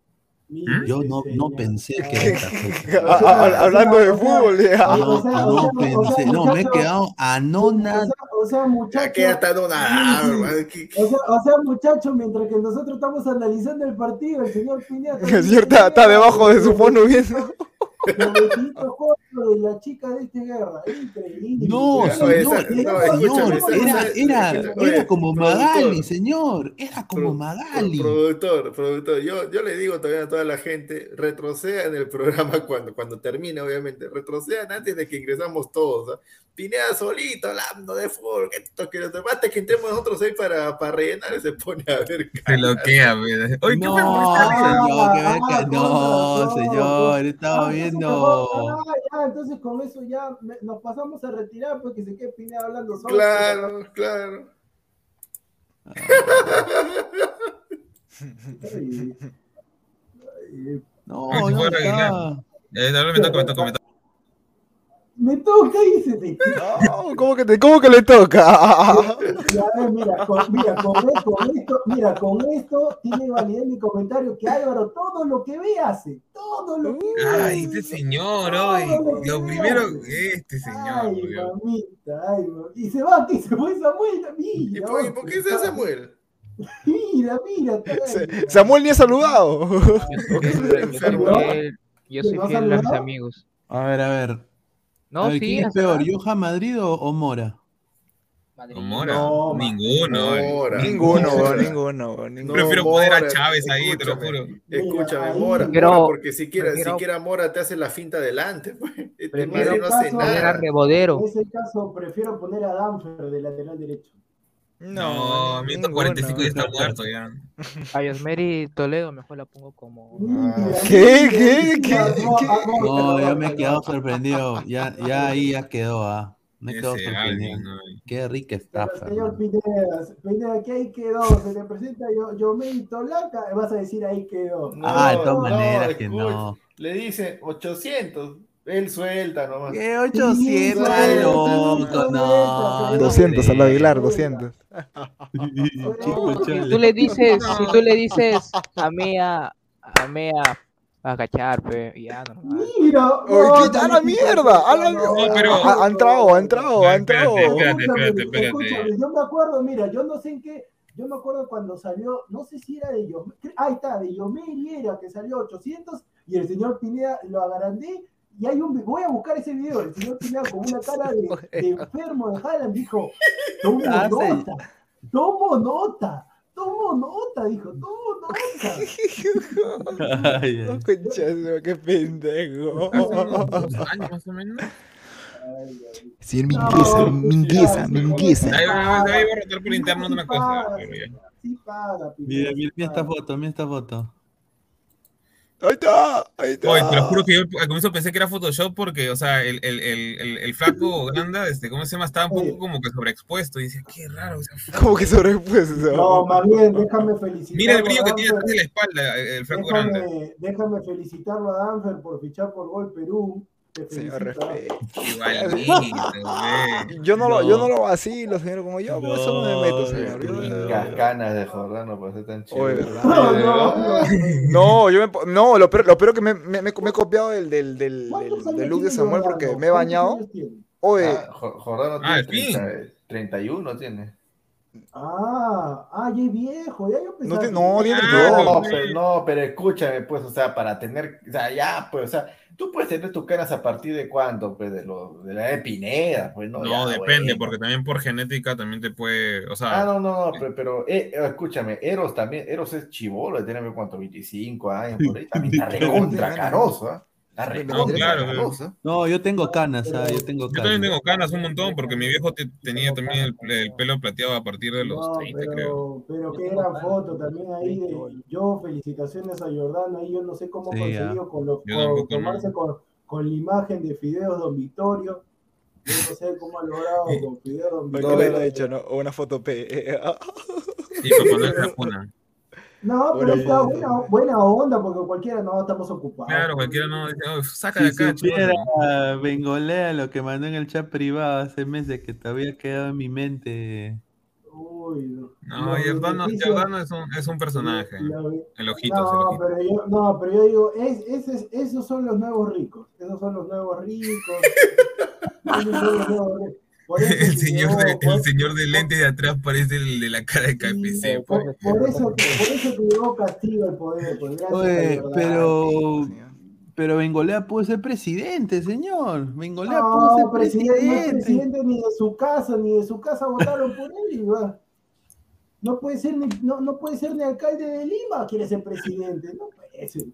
Mire, Yo no, no pensé que era esta fecha. Ah, ah, Hablando de fútbol. No, no pensé, no, me he quedado anonadado. Sea, o sea, muchacho. que ya está en una arma, ¿qué- qué- O sea, o sea, mientras que nosotros estamos analizando el partido, el señor Pineda. El señor está, está debajo de su fondo viendo. De la chica de esta guerra. Increíble. No, No, señor, esa- era, era, era, como. Magali, señor, era como Pro- Magali. Productor, productor, yo, yo le digo todavía a toda la gente, retrocedan el programa cuando, cuando termine, obviamente, retrocedan antes de que ingresamos todos. Pineda solito hablando de fútbol, que esto, que lo demás, hasta que entremos nosotros ahí para, para rellenar y se pone a ver. Se caras. loquea, ve. Oye, ¿qué No, no, razón, señor, estaba viendo. ya, entonces con eso ya me- nos pasamos a retirar porque se quede Pineda hablando solo. Claro, claro. Ay, ay, No, no. Eh, ahora me toca, me toca, me toca. Me toca y se te No, ¿cómo que, te, ¿Cómo que le toca? Ya ves, mira, con, mira, con, con esto, mira, con esto tiene validez mi comentario que Álvaro todo lo que ve hace, todo lo que ve. Ay, este señor, hoy. Lo primero, este señor, Ay, mamita, ay. Y se va aquí, se fue Samuel, ¿Y mira. por, y por qué se Samuel? Mira, mira. Se- Samuel ni ha saludado. Yo soy enfermo. fiel, yo soy ¿Te vas a fiel a mis amigos. A ver, a ver. No, ver, sí, ¿quién es peor. Johan Madrid o, o Mora? Madrid. ¿O Mora? No, ninguno. Mora. Ninguno, Mora. ninguno, weón, ninguno. Prefiero poner a Chávez ahí, te lo juro. Escúchame, Mora, ahí- Pero- Mora, porque siquiera, prefiero- siquiera Mora te hace la finta delante. pues. Este Prefiero no hace a nada. Rebodero. En ese caso, prefiero poner a Danfer de lateral derecho. No, ni- minuto ninguno. 45 ya está muerto ya. A Yosmeri Toledo mejor la pongo como. Mira, ¿Qué? ¿Qué? no, ¿Qué? ah, no, No, pero- ya me he quedado sorprendido. Ya, ya ahí ya quedó, ah. Me he quedado Ese sorprendido. alguien, ¿no? Qué rica Pero, estafa. señor. Pineda, Pineda, que ahí quedó, se le presenta yo, yo me Tolaca, vas a decir ahí quedó. Ah, de todas no, maneras que no. Le dicen 800. Él suelta nomás. ¿Qué 800? Sí, Está sí, loco, no. sí, 200 al no Aguilar, sí. 200. Chico Si tú le dices, si tú le dices a Mea, a Mea, a agachar, pe, ya, normal. Mira, ¿qué? ¡A la mierda! ¡A la no, mierda! pero- Ha, ha entrado, ha entrado, ha entrado. Espérate, espérate. Escúchame, espérate. escúchame, yo me acuerdo, mira, yo no sé en qué, yo me acuerdo cuando salió, no sé si era de Yomel, ahí está, de Yomel era que salió 800 y el señor Pineda lo agrandé y hay un, voy a buscar ese video, el señor Pineda con una cara de, de enfermo de Haaland dijo, tomo Ah, sí. nota, tomo nota, tomo nota, dijo, tomo nota. Ay, de su- qué pendejo. Dos años más o menos. Sí, No, mingueza, mingueza, sí, mingueza. Ahí va, ahí va a rotar por interno una cosa. Sí Pineda, Mira, mira, mira esta foto, mira esta foto. Ahí está, ahí está. Oye, te lo juro que yo al comienzo pensé que era Photoshop porque, o sea, el, el, el, el, el flaco Granda, este, ¿cómo se llama? Estaba un Oye. poco como que sobreexpuesto. Y decía, qué raro. O sea, ¿Cómo que sobrepuesto? No, más bien, déjame felicitar. Mira el brillo que tiene atrás de la espalda, el, flaco Granda. Déjame, déjame felicitarlo a Danfer por fichar por Gol Perú. Señor, respeto. Yo no, lo, yo no lo vacilo, señor, como yo, por eso no me meto, señor. Yo- No. Cascanas de Jordano, pues es tan chido. Oye, ¿verdad? No, no, no. No, yo me, no, lo peor, lo peor que me, me, he copiado del, del, del, ¿Cuántos del, look de Samuel porque me he ¿Cuántos bañado. Oye, Ah, Jo- Jordano Ah, tiene el fin. 30 31, tiene. Ah, ah, ya es viejo, ya yo No, pensaba te- que- no, Ah, No, sí. pero, no, pero escúchame, pues, o sea, para tener, o sea, ya, pues, o sea, tú puedes tener tus canas a partir de cuándo, pues, de, lo, de la de Pineda, pues, no, No, ya, depende, porque también por genética también te puede, o sea, Ah, no, no, no, pero, pero, eh, eh, escúchame, Eros también, Eros es chivolo, tiene cuánto, 25 años, por ahí, también está recontra caroso, ¿ah? Recontra claro. ¿ah? No, yo tengo canas, ah, yo tengo yo canas. también tengo canas un montón, porque mi viejo te- tenía también el, el pelo plateado a partir de los No, 30, creo. pero, pero qué gran foto también ahí de yo, felicitaciones a Jordano, ahí yo no sé cómo Sí, consiguió con los, Yo con- tomarse no. con, con la imagen de Fideos Don Victorio, yo no sé cómo ha logrado con Fideos Don ¿Por Victorio. qué lo ha hecho, no? O una foto P. Sí, para poner la cuna. No, pero está buena, buena onda porque cualquiera no estamos ocupados. Claro, cualquiera no dice, "Oh, saca de Si acá, supiera cholo". Bengolea lo que mandó en el chat privado hace meses que todavía quedado en mi mente. Uy, no. No, Giordano, es un, es un personaje. Lo- El ojito, el No, ojito. pero yo, no, pero yo digo, es, ese es- esos son los nuevos ricos. Esos son los nuevos ricos. Esos son los nuevos ricos. Por eso El señor, yo- de, por- el señor de lentes de atrás parece el de la cara de KFC. por, por eso, por eso que llegó Castillo al poder. pues, Oye, pero, pero Bengolea pudo ser presidente, señor. Bengolea pudo No, ser presidente, no es presidente. presidente ni de su casa, ni de su casa votaron por él. y va. No puede ser ni, no, no puede ser ni alcalde de Lima, quiere ser presidente. No puede ser.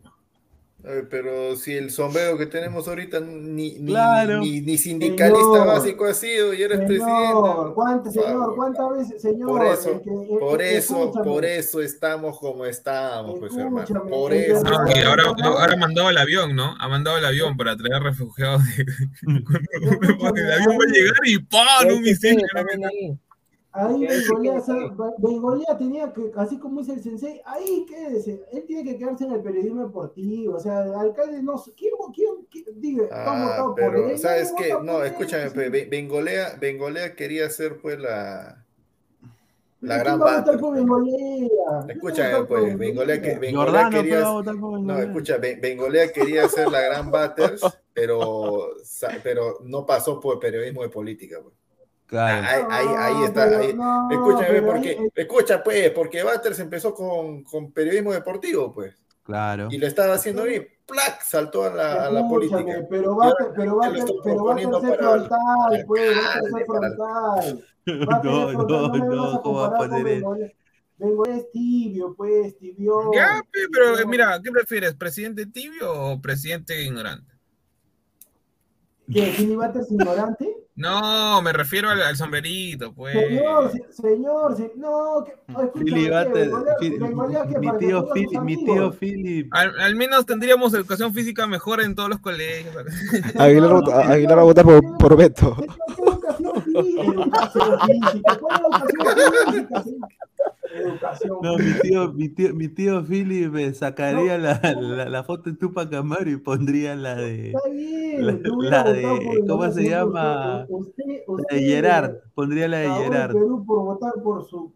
Eh, Pero si el sombrero que tenemos ahorita ni, ni, Claro. ni, ni sindicalista Señor. básico ha sido y eres Señor, presidente. ¿cuánto- Por señor, favor. ¿cuántas veces, señor? Por eso, el que- el- por eso, por eso estamos como estamos, pues hermano. Por eso. Ahora, ahora ha mandado el avión, ¿no? Ha mandado el avión para traer refugiados. De... el avión va a llegar y ¡pam! Un misil. Ahí. Bengolea. Bengolea tenía que, así como dice el sensei, ahí quédese. Él tiene que quedarse en el periodismo deportivo. O sea, el alcalde no. ¿Quién, quién, quién diga? ¿tú has Ah, votado por él? pero, ¿sabes qué? No, escúchame, Be- Bengolea, Bengolea quería ser pues la, la ¿Quién gran va a votar Banter, por pues. Pues, Bengolea, que, Bengolea Jordano pero quería, no, escucha, Ben- Bengolea quería ser la gran Batters, pero, pero no pasó por periodismo de política, pues. Claro. Ahí, ahí, ahí está, ahí. no, Escúchame, porque, ahí- escucha, pues, porque Batters empezó con, con periodismo deportivo, pues, Claro. y lo estaba haciendo bien, ¡plac! saltó a la, a la política. Pero ahora pero estoy pero para- frontal, para pues, para- frontal. No, no, no, ¿cómo va a poner eso? Bengolea es tibio, pues, tibio. Ya, pero mira, ¿qué prefieres? ¿Presidente tibio o presidente ignorante? ¿Qué? ¿Jimmy Butters ignorante? No, me refiero al, al sombrerito, pues. Señor, se- señor, se- no, que, oh, Philly ¿qué? Butter- Bengolea- Phil- Bengolea, ¿qué? mi tío Philip, mi tío Philip. Al, al menos tendríamos educación física mejor en todos los colegios. Aguilar, va a- Aguilar va a votar por, por Beto. Señor, ¿qué educación física? Educación física. ¿Cuál educación No, mi tío, mi tío, mi tío Philip eh, sacaría la, la, la foto de Tupac Amaru y pondría la de Está bien, la- la de- ¿cómo se llama? Usted, la usted, de Gerard, pondría la de Gerard. Perú por votar por su.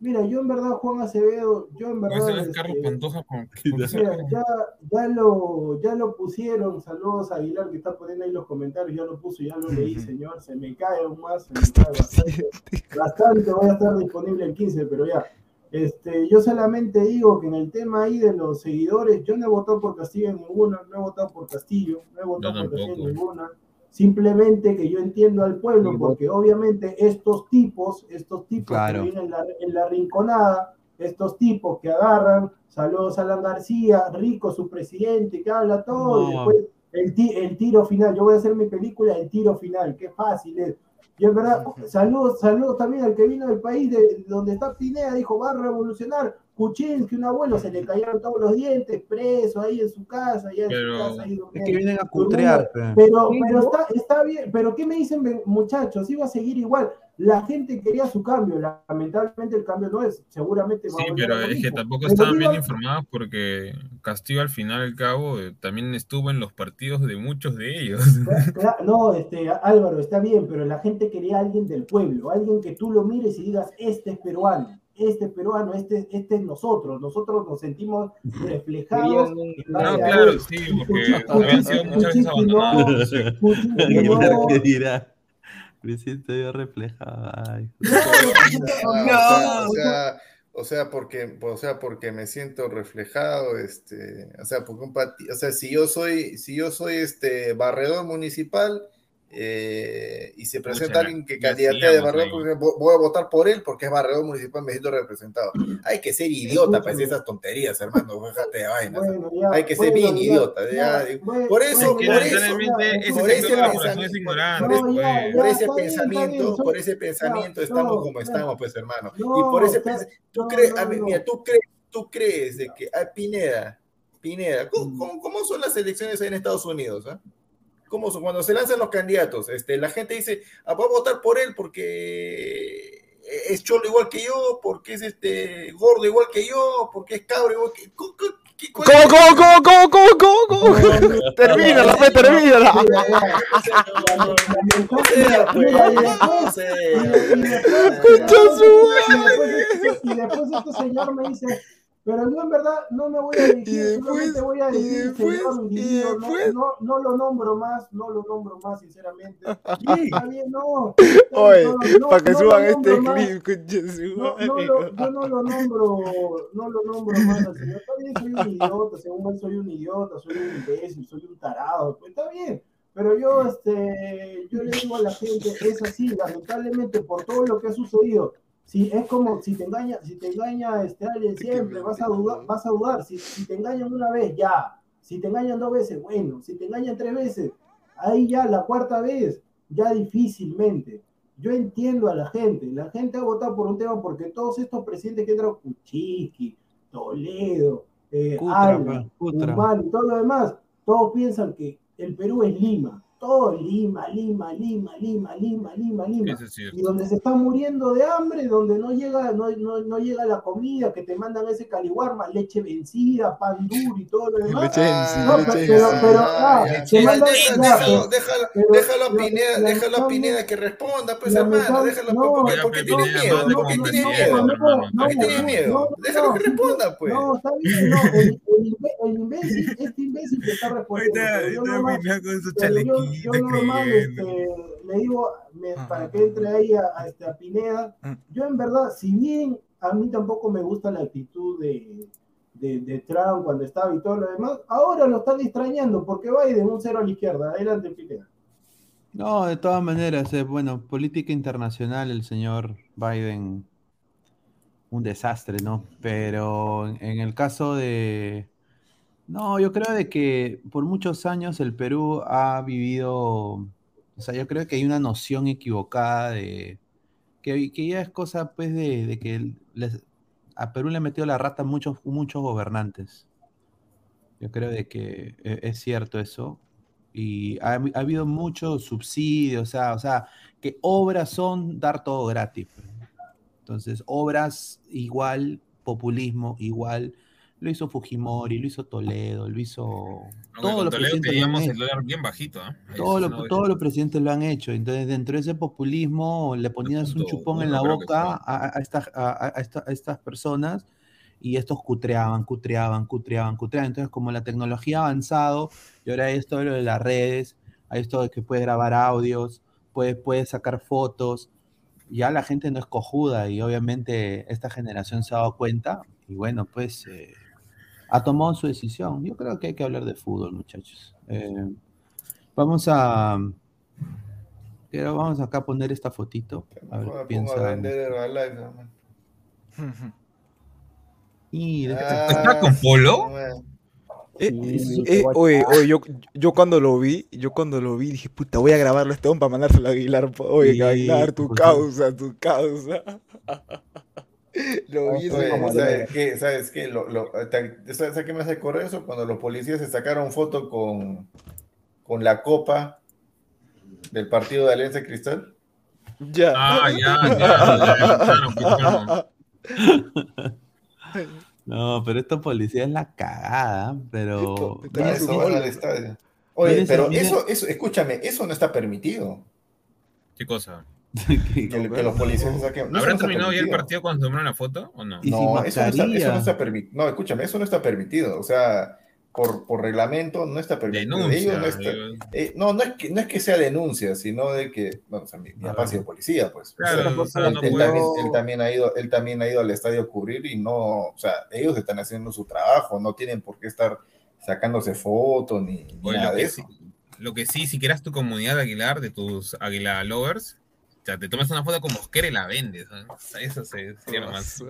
Mira, yo en verdad, Juan Acevedo, yo en verdad. es Carlos este, Pantoja con. Mira, ya, ya, lo, ya lo pusieron, saludos a Aguilar que está poniendo ahí los comentarios, ya lo puso, ya lo leí, señor, se me cae aún más, se me cae bastante, bastante, voy a estar disponible el 15, pero ya. Este, yo solamente digo que en el tema ahí de los seguidores, yo no he votado por Castillo en ninguna, no he votado por Castillo, no he votado Yo por Castillo en tampoco. ninguna. Simplemente que yo entiendo al pueblo, porque obviamente estos tipos, estos tipos Claro. que viven en la, en la rinconada, estos tipos que agarran, saludos a Alan García, Rico, su presidente, que habla todo, y después el, el tiro final. Yo voy a hacer mi película El tiro final, qué fácil es. Y es verdad, saludos, saludos también al que vino del país de donde está Pineda, dijo, va a revolucionar. Kuczynski, un abuelo, se le cayeron todos los dientes, preso ahí en su casa, allá en Pero- su casa. Ahí Es durmiendo. que vienen a cutrear. pe. Pero, pero está, está bien, pero ¿qué me dicen muchachos? Iba a seguir igual. La gente quería su cambio, lamentablemente el cambio no es, seguramente va Sí, a pero es que tampoco estaban bien informados porque Castillo al final y al cabo eh, también estuvo en los partidos de muchos de ellos. No, este, Álvaro, está bien, pero la gente quería a alguien del pueblo, alguien que tú lo mires y digas, este es peruano, este es peruano, este, este es nosotros, nosotros nos sentimos reflejados. No, claro, sí, porque habían sido muchas veces abandonados. que dirá. Me siento yo reflejado. ay. Ah, o sea, o sea, o sea, porque, o sea, porque me siento reflejado, este, o sea, porque un pati- o sea, si yo soy, si yo soy este barredor municipal eh, y se presenta Escúchame, alguien que ya candidatea de pues, vo- voy a votar por él porque es barredor municipal, me siento representado. Hay que ser idiota para decir esas tonterías, hermano, déjate de vainas. Bueno, ya, Hay que ser bueno, bien ya, idiota, ya, ya, bueno, por eso, que por eso, ese por pensamiento- pues. por ese pensamiento, por ese estamos como estamos, pues hermano. No, y por ese tú crees, mira, tú crees, tú crees de que a Pineda, Pineda, ¿cómo, Mm. cómo- cómo son las elecciones ahí en Estados Unidos? ah? ¿Cómo son? Cuando se lanzan los candidatos, este, la gente dice, ah, voy a votar por él porque es cholo igual que yo, porque es este gordo igual que yo, porque es cabro igual que ¿Cómo, cómo, ¿Cómo, cómo, cómo, cómo, cómo, cómo, cómo? Termínala, fe, termínala. Pues, Escucha su Y después este señor me dice, pero yo en verdad no me voy a dirigir, Y después, voy a y decir, después, señor y no, no, no lo nombro más, no lo nombro más, sinceramente. Está bien, no. Oye, no, para que suban este clip, yo no lo nombro, no lo nombro más al señor. Está bien, soy un idiota, según él soy un idiota, soy un imbécil, soy un tarado, pues está bien. Pero yo, este, yo le digo a la gente, es así, lamentablemente, por todo lo que ha sucedido. Si es como si te engaña, si te engaña este alguien siempre, vas a dudar, vas a dudar. Si, si te engañan una vez, ya. Si te engañan dos veces, bueno. Si te engañan tres veces, ahí ya la cuarta vez, ya difícilmente. Yo entiendo a la gente. La gente ha votado por un tema porque todos estos presidentes que entraron, Kuczynski, Toledo, eh, Cutra, Alba, Cutra. Humala y todo lo demás, todos piensan que el Perú es Lima. Todo Lima, Lima, Lima, Lima, Lima, Lima, Lima es y donde se están muriendo de hambre, donde no llega, no, no, no llega la comida, que te mandan ese caliwarma, leche vencida, pan duro y todo lo demás. Ah, déjalo, pero- déjalo, pero- déjalo a la- Pineda, la- déjalo a Pineda que responda, pues hermano, déjalo, no, porque, tiene miedo, porque tiene miedo, hermano, porque tiene miedo, déjalo que responda, pues. No, está bien, no, el, imbécil, este imbécil que está respondiendo. yo normal- con su pero yo, yo normal este, le digo, me- para que entre ahí a, a, este, a Pineda, Mm. yo en verdad, si bien a mí tampoco me gusta la actitud de, de, de Trump cuando estaba y todo lo demás, ahora lo están extrañando porque Biden un cero a la izquierda. Adelante, Pineda. No, de todas maneras, eh, bueno, política internacional, el señor Biden, un desastre, ¿no? Pero en el caso de... No, yo creo de que por muchos años el Perú ha vivido, o sea, yo creo que hay una noción equivocada de que, que ya es cosa, pues, de, que a Perú le ha metido la rata muchos, muchos gobernantes. Yo creo de que e- es cierto eso. Y ha, ha habido muchos subsidios, o sea, o sea, que obras son dar todo gratis. pues. Entonces, obras igual, populismo igual, lo hizo Fujimori, lo hizo Toledo, lo hizo... Todos Todos los Toledo presidentes lo el hecho. dólar bien bajito. Ahí Todos sí, los, no, todos los presidentes lo han hecho. Entonces, dentro de ese populismo, le ponías un chupón en la boca a, a estas, a- a esta- a estas personas y estos cutreaban, cutreaban, cutreaban, cutreaban. Entonces, como la tecnología ha avanzado y ahora hay esto de lo de las redes, hay esto de que puedes grabar audios, puedes, puedes sacar fotos, ya la gente no es cojuda y obviamente esta generación se ha dado cuenta y bueno, pues eh, ha tomado su decisión. Yo creo que hay que hablar de fútbol, muchachos. Eh, vamos a... Vamos acá a poner esta fotito. A ver qué piensa. Y de- ¿Está con Polo? Eh, Sí, eh, oye, oye, yo, yo cuando lo vi, yo cuando lo vi dije, puta, voy a grabarlo a este hombre para mandárselo a Aguilar. Oye, Sí, Aguilar, tu pues, causa, tu causa. Lo vi. ¿sabes qué? ¿Sabes qué? Lo, lo- te- ¿Sabes qué me hace correr eso? Cuando los policías se sacaron foto con, con la copa del partido de Alianza Cristal. Ya. Ah, ya, ya, ya, pues. No, pero esta policía es la cagada, pero... Oye, pero eso, eso, escúchame, eso no está permitido. ¿Qué cosa? que- Que, que los policías saquen. ¿Habrá no terminado ya el partido cuando se tomaron la foto o no? No, eso no, está, eso no está permitido. No, escúchame, eso no está permitido. O sea, por, por reglamento no está permitido. Denuncia. Ellos no, está- eh, no, no es, que, no es que sea denuncia, sino de que, bueno, o sea, mi, mi papá ha sido policía, pues. Claro, O sea, él, también, él también ha ido, él también ha ido al estadio a cubrir y no, o sea, ellos están haciendo su trabajo, no tienen por qué estar sacándose fotos ni, ni Oye, nada de eso. sí, lo que sí, si quieras tu comunidad de Aguilar, de tus Aguilar lovers, o sea, te tomas una foto con Mosquera y la vendes. Eso se lo más.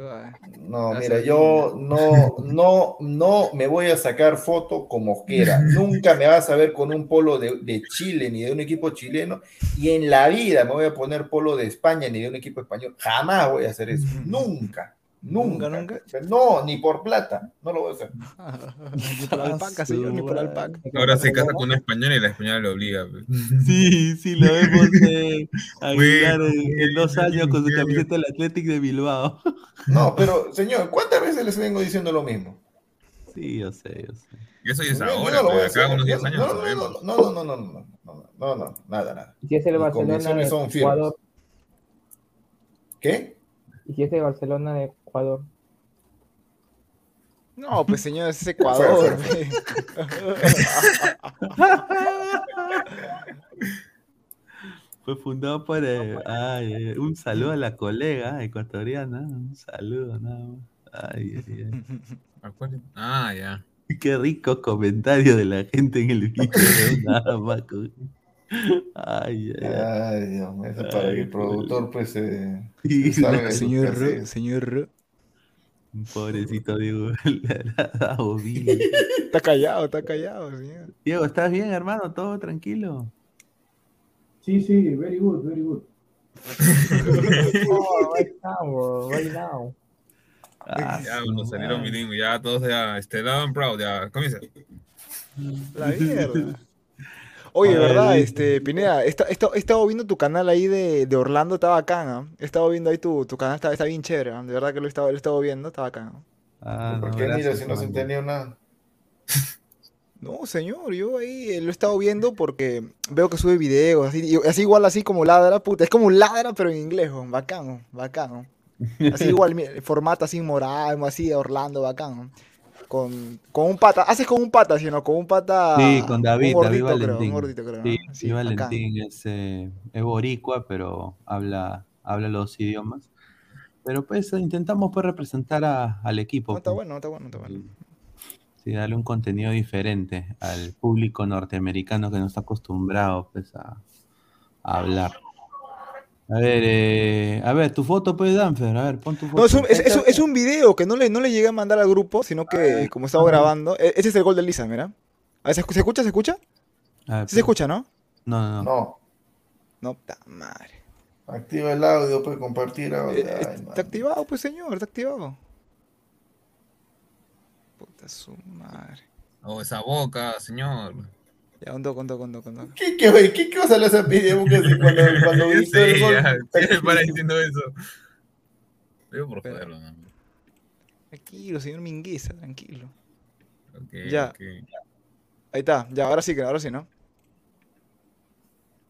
No, mira, yo no, no, no me voy a sacar foto con Mosquera. Nunca me vas a ver con un polo de, de Chile ni de un equipo chileno. Y en la vida me voy a poner polo de España ni de un equipo español. Jamás voy a hacer eso. Nunca. Nunca, Nunca. No, ni por plata. No lo voy a hacer. Ni por alpaca, señor, ni por alpaca. Ahora se casa con una española y la española lo obliga. pues. Sí, sí, lo vemos eh, Aguilar en, en dos años con su camiseta del Athletic de Bilbao. No, pero señor, ¿cuántas veces les vengo diciendo lo mismo? Sí, yo sé, yo sé. Y eso ya es ahora, no pues, acá hacer. unos 10 No, años no, no, no, no, no, no, no, no, no, no, no, nada, nada. ¿Y si es el Barcelona son firmes. Ecuador? ¿Qué? ¿Y si es el Barcelona de Ecuador? No, pues señor, ese es Ecuador. Fue, fundado por. eh, ay, eh, un saludo a la colega ecuatoriana. Un saludo, nada más. Ay, ay, ay. Ah, ya. Qué rico comentario de la gente en el video. Nada más. Ay, ay, ay. Ay, Dios mío, eso es para que el productor pues eh, Sí, sus Señor, casillas. señor. Pobrecito Diego. dado vida. Está callado, está callado, señor. Diego, ¿estás bien, hermano? ¿Todo tranquilo? Sí, sí, very good, very good. Oh, right now, bro, right now. Ah, Ya, bueno, salieron bilingües, ya todos ya, este, proud, ya, comienza. La mierda. Oye, ¿verdad? Este, Pineda, he, esta- he esta- he estado viendo tu canal ahí de, de Orlando, está bacán, ¿ah? He estado viendo ahí tu, tu canal, está, está bien chévere, ¿ah? De verdad que lo he estado, lo he estado viendo, está bacán. ¿ah? Ah, ¿Por no, qué gracias, si no se entendió nada? No, señor, yo ahí eh, lo he estado viendo porque veo que sube videos, así, y- así igual así como ladra, puta, es como ladra pero en inglés, ¿no? bacán, ¿no? bacán. ¿no? Así igual, mi- formato así morado, así de Orlando, bacán. Con, con un pata, haces con un pata, sino con un pata. Sí, con David, un David gordito, creo, un Valentín. gordito, creo. Sí, ¿no? sí. Valentín es, eh, es boricua, pero habla, habla los idiomas. Pero pues intentamos pues representar a- al equipo. No, está pues. bueno, no está bueno, está bueno. Sí, darle un contenido diferente al público norteamericano que no está acostumbrado pues, a, a hablar. A ver, eh, a ver, tu foto, pues, Danfer, a ver, pon tu foto. No, es un, es, es un- es un video que no le, no le llegué a mandar al grupo, sino que como estaba grabando, e- ese es el gol de Lisa, mira. A ver, ¿se, escu- se escucha? ¿Se escucha? A ver, Sí se escucha, ¿no? No, no, no. No, No, ta madre. activa el audio, puede compartir audio. Eh, Ay, está man. activado, pues señor, está activado. Puta su madre. Oh, esa boca, señor. Ya, un toque, un toque, un toque, un toque. ¿Qué, qué, qué cosa le hace pedir cuando, cuando Yo gritó el gol? ya, ¿qué me para diciendo eso? Digo por joderlo, ¿no? Tranquilo, señor Mingueza, tranquilo. Ya. Ahí está, ya, ahora sí, ahora sí, ¿no?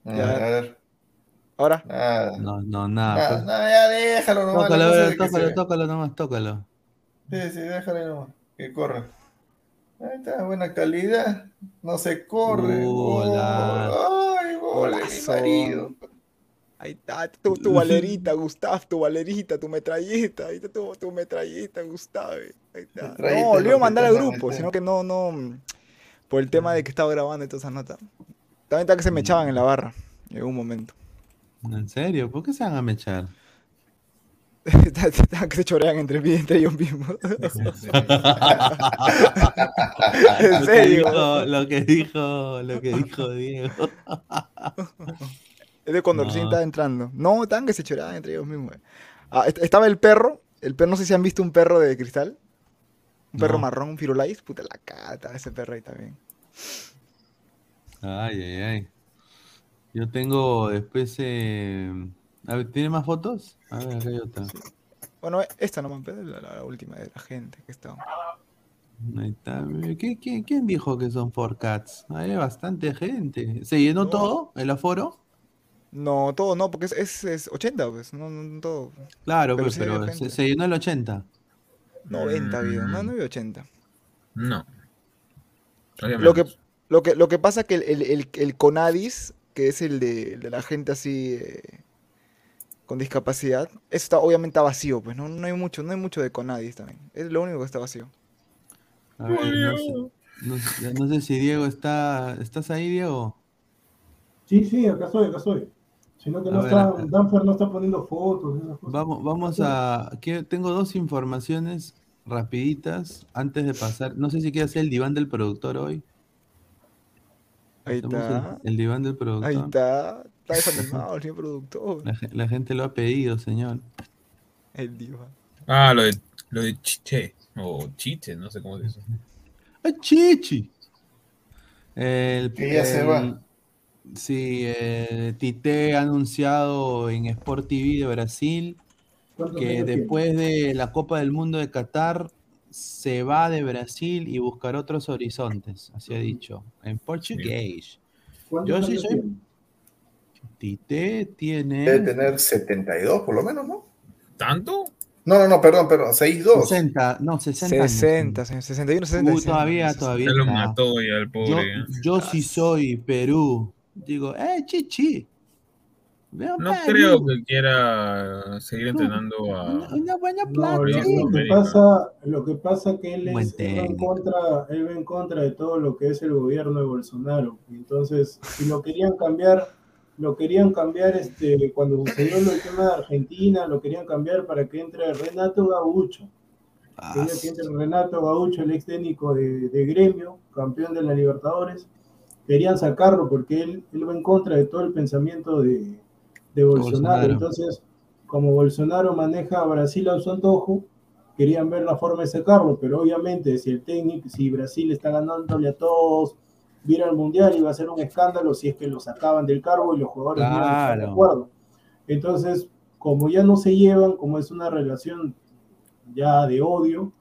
Ah, Ya. A ver, Ahora. nada. No, no, Nada, nada. pues. nada, ya déjalo nomás. Tócalo, tócalo, tócalo nomás, tócalo. Sí, sí, déjalo nomás, que corra. Ahí está, buena calidad. No se corre. Hola. Ay, mi marido. Ahí está, tu, tu valerita, Gustav, tu valerita, tu metralleta. Ahí está tu, tu metralleta, Gustav. Ahí está. No, le lo iba a mandar al grupo, sino que no, no. mm, Por el tema de que estaba grabando y todas esas notas. También está que se me echaban en la barra en un momento. ¿En serio? ¿Por qué se van a mechar? Estaban que se chorean entre, entre ellos mismos. en Lo que serio. dijo, lo que dijo, lo que dijo Diego. Es de cuando No. recién estaba entrando. No, estaban que se choraban entre ellos mismos. Ah, est- estaba el perro. El perro, no sé si han visto un perro de cristal. Un perro No. marrón, un firulais. Puta la cata, ese perro ahí también. Ay, ay, ay. Yo tengo después. eh, A ver, ¿tiene más fotos? A ver, acá hay otra. Bueno, eh, esta nomás, pero la, la- la última de la gente que está. Ahí está. ¿Qué- quién, quién dijo que son four cats? Hay bastante gente. ¿Se llenó No. todo el aforo? No, todo no, porque es, es, es 80, pues. No, no, no todo. Claro, Pero pues, sí pero se, se llenó el 80. 90 había, no, Mm. no había 80. No. Lo que, lo que, lo que pasa es que el, el, el- el CONADIS, que es el de, el de la gente así eh, con discapacidad, eso está, obviamente está vacío, pues no, no hay mucho, no hay mucho de CONADIS también. Es lo único que está vacío. A ver, no, sé, no sé- no sé si Diego está. ¿Estás ahí, Diego? Sí, sí, acá estoy, acá estoy. Sino que A no ver, está. Danfer no está poniendo fotos, esas cosas. Vamos, vamos a. quiero- tengo dos informaciones rapiditas antes de pasar. No sé si quiere hacer el diván del productor hoy. Ahí Hacemos el- está. El, diván del productor. Ahí está. Está desanimado el señor productor. La, ge- la gente lo ha pedido, señor. El diva. Ah, lo de, lo de chiche. O chiche, no sé cómo se dice. ¡Ah, chichi! El, Que ya se va. Sí, eh, Tite ha anunciado en Sport TV de Brasil ¿Cuántos que después de la Copa del Mundo de Qatar se va de Brasil y buscará otros horizontes, así ha dicho, en portugués. ¿Cuántos Yo sí soy-? Tite tiene Debe tener 72 por lo menos, ¿no? ¿Tanto? No, no, no, perdón, perdón, 6'2. 60, no, 60 años. 60, señor, 61, 60. Uh, todavía, todavía. Ya lo mató ya el Yo, pobre. ¿eh? yo si soy Perú, digo, eh, chichi. No Perú, creo que quiera seguir entrenando a. Una, buena No, plata. lo, sí, lo que pasa, lo que pasa que él, es, él va en contra, él va en contra de todo lo que es el gobierno de Bolsonaro. Entonces, si lo querían cambiar, lo querían cambiar este, cuando sucedió del tema de Argentina, lo querían cambiar para que entre Renato Gaucho. Ah, Quería que entre Renato Gaucho, el ex técnico de, de Gremio, campeón de la Libertadores. Querían sacarlo porque él, él va en contra de todo el pensamiento de, de Bolsonaro. Bolsonaro. Entonces, como Bolsonaro maneja a Brasil a su antojo, querían ver la forma de sacarlo, pero obviamente si el técnico, si Brasil está ganándole a todos, viera el mundial iba a ser un escándalo si es que lo sacaban del cargo y los jugadores no a estar de acuerdo. Entonces, como ya no se llevan, como es una relación ya de odio,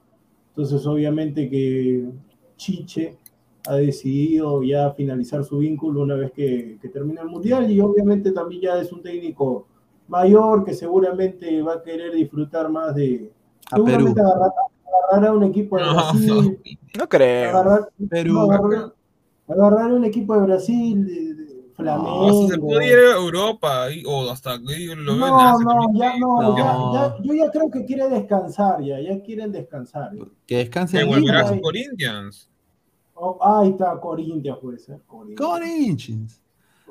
entonces obviamente que Chiche ha decidido ya finalizar su vínculo una vez que, que termine el mundial y obviamente también ya es un técnico mayor que seguramente va a querer disfrutar más de A seguramente Perú. agarrar- agarrará un equipo de No, Brasil No creo. agarrar, Perú. no, agarrar- agarrar un equipo de Brasil de, de Flamengo No, si se puede ir a Europa y- o hasta lo no, no, ya, no, No. Ya, yo ya creo que quiere descansar, ya, ya quieren descansar. Que descanse Que en volverá a Corinthians. Oh, ahí está, Corinthians puede ser. Corinthians. Corinthians.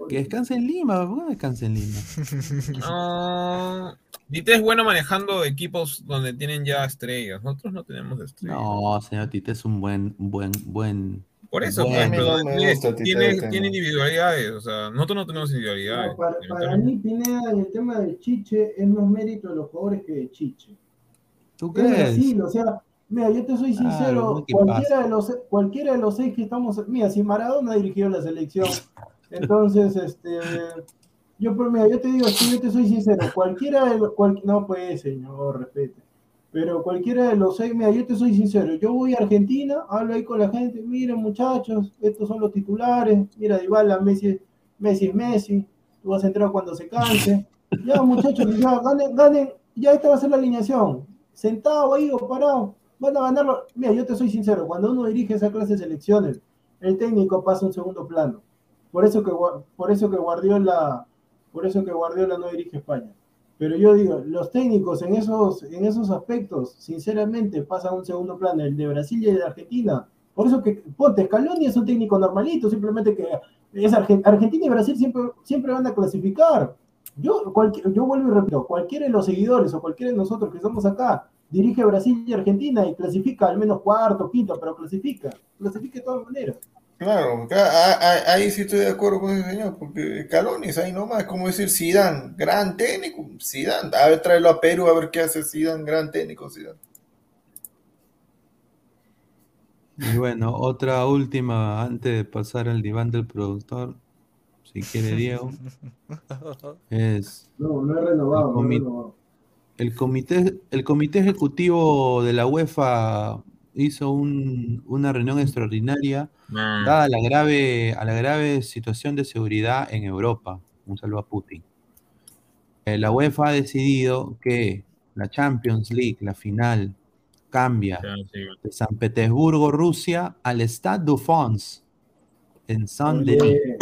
Que descanse en Lima. ¿Por qué no descanse en Lima? Ah, Dite es bueno manejando equipos donde tienen ya estrellas. Nosotros no tenemos estrellas. No, señor Tite es un buen, buen, buen. Por eso, Bueno. pues, pero tiene, individualidades. O sea, nosotros no tenemos individualidades. No, para, para mí, Pineda, en el tema del Chiche, es más mérito de los jugadores que de Chiche. ¿Tú Es crees? Brasil, o sea, mira, yo te soy Claro, sincero, ¿qué cualquiera, de los, cualquiera de los seis que estamos, mira, si Maradona dirigió la selección, entonces, este, yo, mira, yo te digo, sí, yo te soy sincero, cualquiera de los, cual- no pues, señor, respete, pero cualquiera de los seis, mira, yo te soy sincero, yo voy a Argentina, hablo ahí con la gente, miren muchachos, estos son los titulares, mira, Dybala, Messi, Messi es Messi, tú vas a entrar cuando se canse, ya muchachos, ya ganen, ganen, ya esta va a ser la alineación, sentado ahí o parado, van a ganarlo. Mira, yo te soy sincero, cuando uno dirige esa clase de selecciones, el técnico pasa a un segundo plano. Por eso que por eso que Guardiola, por eso que Guardiola no dirige España. Pero yo digo, los técnicos en esos, en esos aspectos, sinceramente, pasan a un segundo plano, el de Brasil y el de Argentina. Por eso que, ponte, Scaloni es un técnico normalito, simplemente que es Argen- Argentina y Brasil siempre, siempre van a clasificar. Yo, yo vuelvo y repito, cualquiera de los seguidores o cualquiera de nosotros que estamos acá dirige Brasil y Argentina y clasifica al menos cuarto, quinto, pero clasifica, clasifica de todas maneras. Claro, ahí sí estoy de acuerdo con ese señor, porque Calonis ahí nomás, es como decir Zidane, gran técnico, Zidane, a ver, tráelo a Perú a ver qué hace Zidane, gran técnico Zidane. Y bueno, otra última antes de pasar al diván del productor, si quiere Diego, es No, no he renovado, no he comi- renovado. el comité, el comité ejecutivo de la UEFA hizo un- una reunión extraordinaria Ah, dada la grave, a la grave situación de seguridad en Europa. Un saludo a Putin. Eh, la UEFA ha decidido que la Champions League, la final, cambia sí. de San Petersburgo, Rusia, al Stade de France en Saint-Denis.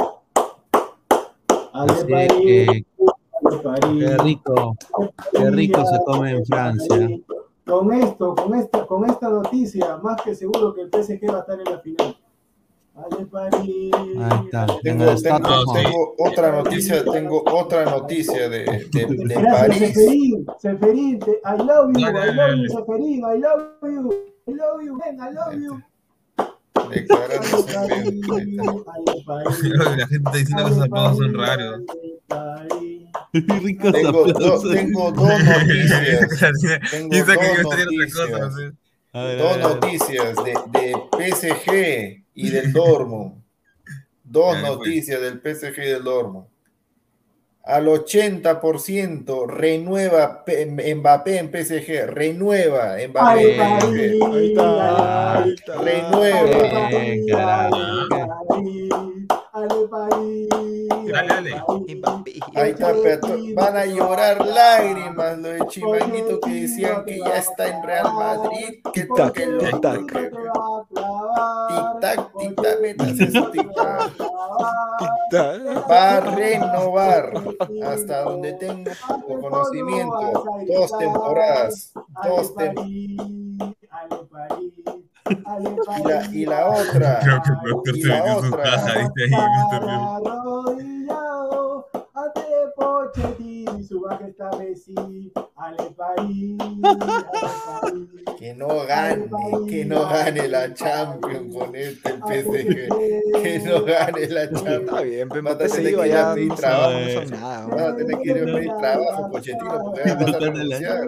Qué rico, qué rico se come en Francia. Con esto, con esta, con esta noticia, más que seguro que el PSG va a estar en la final. Ale París. Tengo, tengo- otra noticia, tengo otra noticia de, de, de Gracias, París. Seferín. Seferín, te- I love you, Dale, I love dale. you, Seferín, I love you, I love you, man, I love you. Ale París, La gente está diciendo que ale esos aplausos son raros. Ricos Tengo, do- aplausos. tengo dos noticias. Tengo dos cosa, noticias. ver, Dos de, de PSG y del Dortmund. Dos pues. noticias del PSG y del Dortmund. Al 80% renueva Mbappé en PSG. Renueva Mbappé. Renueva. Bien, carajo. Ale París, Dale. Ahí está, pero van a llorar lágrimas lo de Chimanguito que decían que ya está en Real Madrid, que. Tic-tac, tic-tac, métase su tic-tac. Tic-tac. Va a renovar hasta donde tengo conocimiento. Dos temporadas, dos temporadas. Y la, y la otra, Creo que el se la metió en su otra, caja, dice ahí, Mr. Pochettino y su majestad Messi. Ale París, ale París. que no gane, que no gane la Champions con este PSG, que no gane la Está Champions. bien, pero Vas a tener que ir a ya. pedir No trabajo, son, no son nada. Vas a tener que ir a pedir trabajo, Pochettino, porque ya vas a renunciar.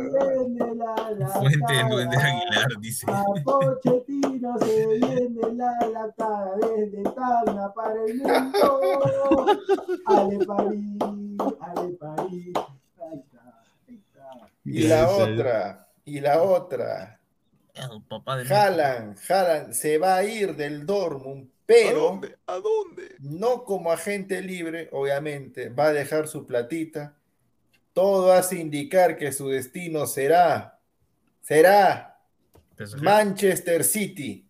Fuente de Duende Aguilar, dice. A Pochettino se viene la desde para el mundo. Ale París, Ahí está, ahí está. Y la otra, y la otra, El papá de Haaland, Haaland se va a ir del Dortmund, ¿A pero dónde? ¿A dónde? no como agente libre, obviamente, va a dejar su platita. Todo hace indicar que su destino será, será. Manchester City.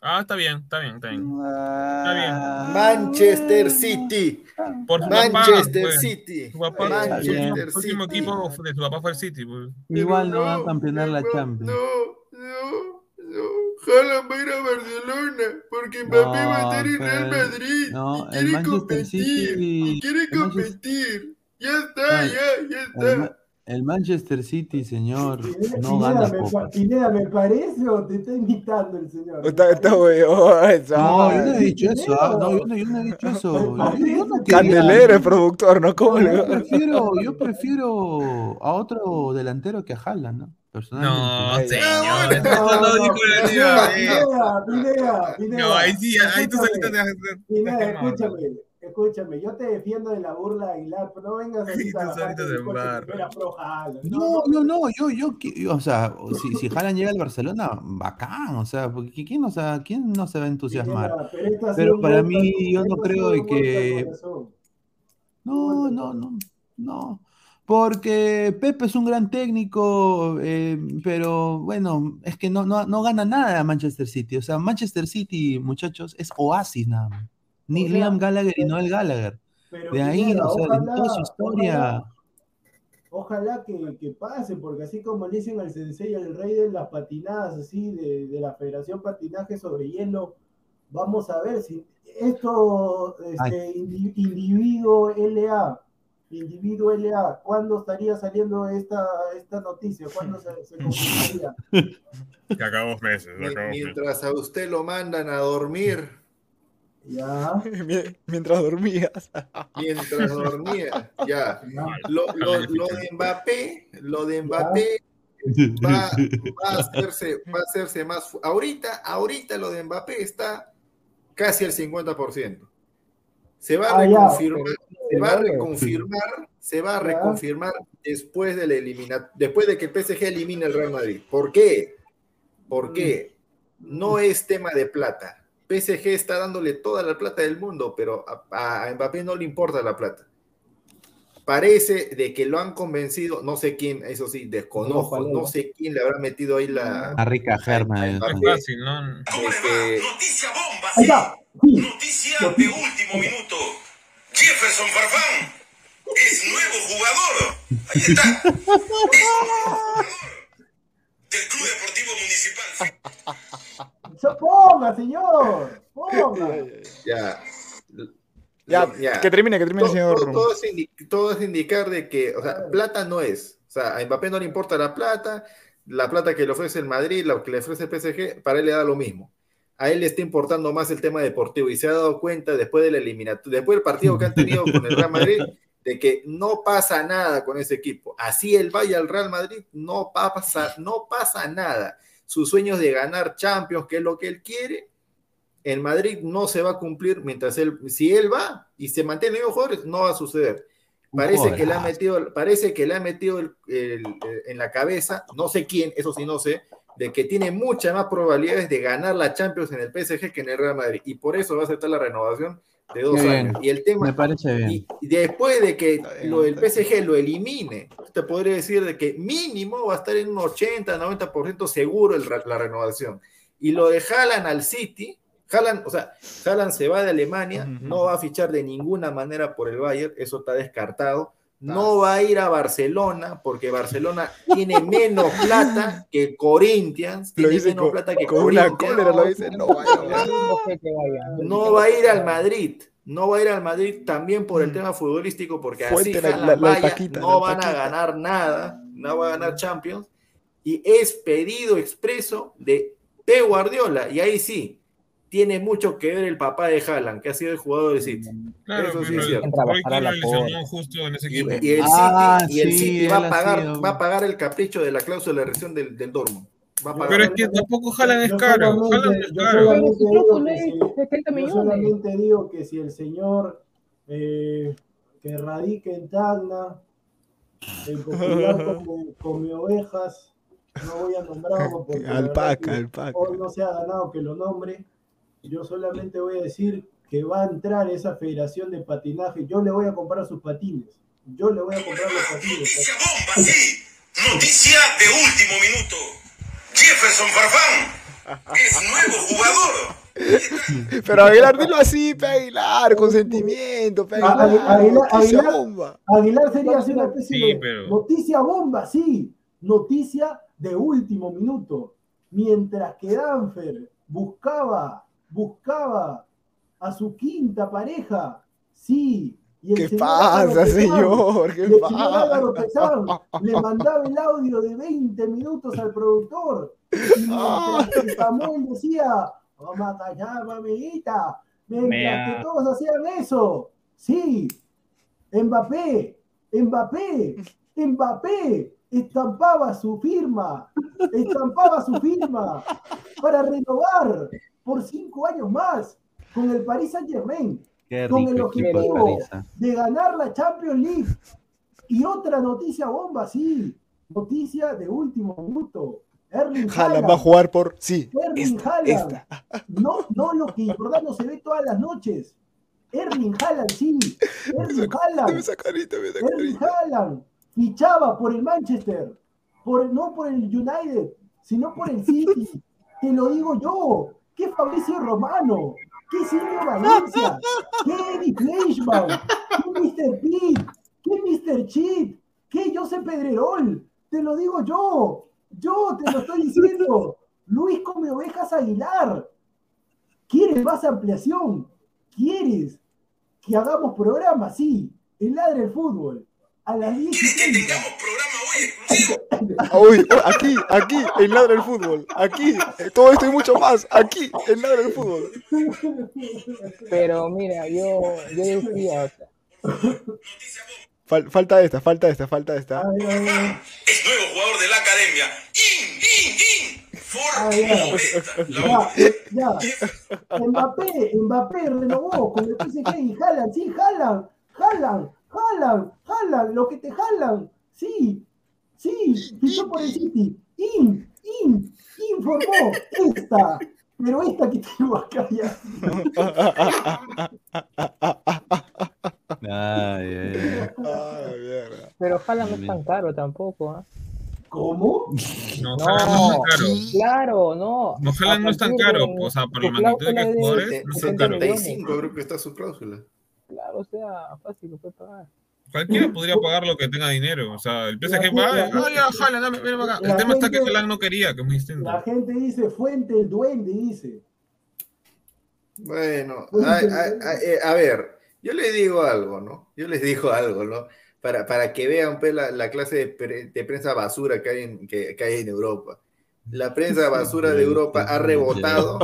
Ah, está bien, está bien, está bien. Ah, Manchester City. Por su papá, Manchester pues. City. Su papá, Manchester el último City. equipo de su papá fue el City. pues. Igual no Pero va a campeonar la no, Champions. No, no, no. Haaland va a ir a Barcelona porque Mbappé va a estar en Real Madrid no, y quiere Manchester competir. City- y quiere competir. Ya está, Ay, ya, ya El, está. El Manchester City, señor, Pineda, no Pineda, gana me, pa- copas. Pineda, ¿me parece o te está imitando el señor? Está. No, yo no he dicho eso. ah, No, yo no, yo no he dicho eso. Yo, yo no quería- Candelero, el productor, ¿no? ¿Cómo le Yo prefiero, yo prefiero a otro delantero que a Haaland, ¿no? Personalmente. No, señor. la Pineda. Pineda. No, ahí sí, ahí tú Pineda, escúchame, escúchame, yo te defiendo de la burla de Aguilar, pero no vengas Sí, a. No, no, no, yo, yo, o sea, si, si Haaland llega al Barcelona, bacán, o sea, porque ¿quién no se, quién no se va a entusiasmar? Pero para mí, yo no creo de que- No, no, no, no. Porque Pepe es un gran técnico, eh, pero bueno, es que no, no, no gana nada Manchester City. O sea, Manchester City, muchachos, es oasis nada más. Ni O sea, Liam Gallagher y Noel Gallagher. De ahí, o sea, en toda su historia. Ojalá que, que pase, porque así como le dicen al sensei, el rey de las patinadas, así, de, de la Federación Patinaje sobre Hielo, vamos a ver si esto, este, indi- individuo LA, individuo LA, ¿cuándo estaría saliendo esta, esta noticia? ¿Cuándo se, se confirmaría? Que acabamos meses, Mi- acabamos meses. Mientras a usted lo mandan a dormir, Ya, Mie- Mientras dormías. mientras dormía, ya. Lo, lo- lo de Mbappé, lo de Mbappé va, va a hacerse, va a hacerse más. Ahorita, ahorita lo de Mbappé está casi al 50%. Se va a reconfirmar, se va a reconfirmar, se va a reconfirmar después de la elimina- después de que el PSG elimine el Real Madrid. ¿Por qué? ¿Por qué? No es tema de plata. PSG está dándole toda la plata del mundo, pero a, a Mbappé no le importa la plata. parece de que lo han convencido, no sé quién, eso sí, desconozco, no sé quién le habrá metido ahí la... A rica germa. Es de- fácil, ¿no? de que- Noticia bomba. Sí. Noticia de último minuto. Jefferson Farfán es nuevo jugador. Ahí está. Es nuevo jugador del Club Deportivo Municipal. Ponga, señor. Ponga. ya, Ya, que termine, que termine, todo, señor. todo- todo es indi- todo es indicar de que, o sea, plata no es. O sea, a Mbappé no le importa la plata, la plata que le ofrece el Madrid, lo que le ofrece el PSG, para él le da lo mismo. A él le está importando más el tema deportivo y se ha dado cuenta después del eliminatorio, después del partido que han tenido con el Real Madrid, de que no pasa nada con ese equipo. Así él vaya al Real Madrid, no pasa, no pasa nada. Sus sueños de ganar Champions, que es lo que él quiere, en Madrid no se va a cumplir mientras él, si él va y se mantiene los jugadores, no va a suceder. Parece que le ha metido, parece que le ha metido el- el- el- en la cabeza, no sé quién, eso sí no sé, de que tiene muchas más probabilidades de ganar la Champions en el PSG que en el Real Madrid. Y por eso va a aceptar la renovación de dos Qué bien. años. Y el tema, Me parece bien. y y después de que lo del. PSG lo elimine, te podría decir de que mínimo va a estar en un 80, 90% seguro el la renovación. Y lo de Haaland al City, Haaland, o sea, Haaland se va de Alemania, no va a fichar de ninguna manera por el Bayern, eso está descartado. No va a ir a Barcelona porque Barcelona tiene menos plata que Corinthians, Lo tiene menos con, plata que con una Corinthians cólera, lo dice. No, va a ir al Madrid, no va a ir al Madrid también por el Mm. tema futbolístico, porque así Fuente, la- Haaland la- la vaya, alpaquita, no la van a ganar nada, no va a ganar Champions, y es pedido expreso de Pep Guardiola, y ahí sí, tiene mucho que ver el papá de Haaland, que ha sido el jugador del City. Claro, Eso sí es cierto. Justo en ese Y, equipo. y el Ah, City, y el sí, City va, a pagar, sido. va a pagar el capricho de la cláusula de rescisión del, del Dortmund. Pero es que tampoco Haaland es caro. solamente- Haaland es yo caro. solamente digo que cláusula es 70 Yo millones. solamente digo que si el señor eh, que radica en Tacna, el popular come, ovejas, no voy a nombrarlo porque Alpaca, alpaca. hoy no se ha ganado que lo nombre. Yo solamente voy a decir que va a entrar esa federación de patinaje. Yo le voy a comprar sus patines. Yo le voy a comprar los patines. Noticia bomba, sí. Noticia de último minuto. Jefferson Farfán es nuevo jugador. Pero Aguilar, dilo así, pe Aguilar, con sentimiento, pe Aguilar. Aguilar- noticia Aguilar- bomba. Aguilar sería así una especie Sí, de pero- noticia bomba, sí, noticia de último minuto. Mientras que Danfer buscaba, buscaba a su quinta pareja, sí. Y el ¿Qué señor pasa, Pesán, señor? ¿Qué y el señor Álvaro pasa? Pesán le mandaba el audio de 20 minutos al productor. Y que Samuel decía, vamos a callar, mamita. Mientras Mea. que todos hacían eso. Sí, Mbappé, Mbappé, Mbappé estampaba su firma, estampaba su firma para renovar por cinco años más con el Paris Saint Germain con el de objetivo Parisa. de ganar la Champions League. Y otra noticia bomba, sí, noticia de último minuto. Erling Haaland va a jugar por. Sí, Erling esta, Haaland. esta. No, no lo que en verdad no se ve todas las noches. Erling Haaland, sí. Erling Haaland. Erling. Haaland fichaba por el Manchester, por, no por el United, sino por el City. Te lo digo yo. ¿Qué Fabricio Romano? ¿Qué Silvio Valencia? ¿Qué Eddie Fleischmann? ¿Qué Mr. Pitt? ¿Qué Mr. Chip? ¿Qué Josep Pedrerol? Te lo digo yo. Yo te lo estoy diciendo. Luis Come Ovejas Aguilar. ¿Quieres más ampliación? ¿Quieres que hagamos programa? Sí. El ladre el fútbol. A las 10 ¿Quieres que y 30. tengamos programa hoy exclusivo? Uy, uy, aquí, aquí, en Ladra el Fútbol. Aquí, todo esto y mucho más. Aquí, en Ladra el Fútbol. Pero mira, yo, yo decía. Fal- falta esta, falta esta, falta esta. Ay, ay, ay. Es nuevo jugador de la academia. In, in, in. For Ah, ya. Ya, ya. Mbappé, Mbappé renovó con el PSG y Haaland, sí, Haaland, Haaland, Haaland, Haaland, lo que te jalan, sí, sí, fichó por el City, in, in, informó, esta, pero esta que tengo acá ya. Ay, ay, ay. Ay, Haaland no es tan caro tampoco, ¿ah? ¿Cómo? No, Haaland no es tan caro. Claro, no. No, Haaland no es tan caro, de o sea, por la magnitud de que jugadores, no es tan 70 caro. millones. 35 creo que está su cláusula. Claro, o sea, fácil lo puede pagar. Cualquiera podría pagar lo que tenga dinero. O sea, el PSG gente- ah, gente- ya, dame, ven acá. El tema está que gente- Haaland no quería, que es muy distinto. La gente dice fuente el duende, dice. Bueno, a, a- a- a ver, yo les digo algo, ¿no? Yo les digo algo, ¿no? Para, para que vean pues, la, la clase de, pre- de prensa basura que hay, en, que, que hay en Europa. La prensa basura de Europa ha rebotado,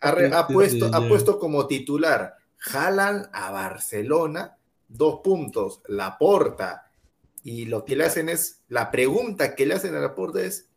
ha, re- ha puesto, ha puesto como titular, jalan a Barcelona, dos puntos, la porta. Y lo que le hacen es, la pregunta que le hacen a la porta es,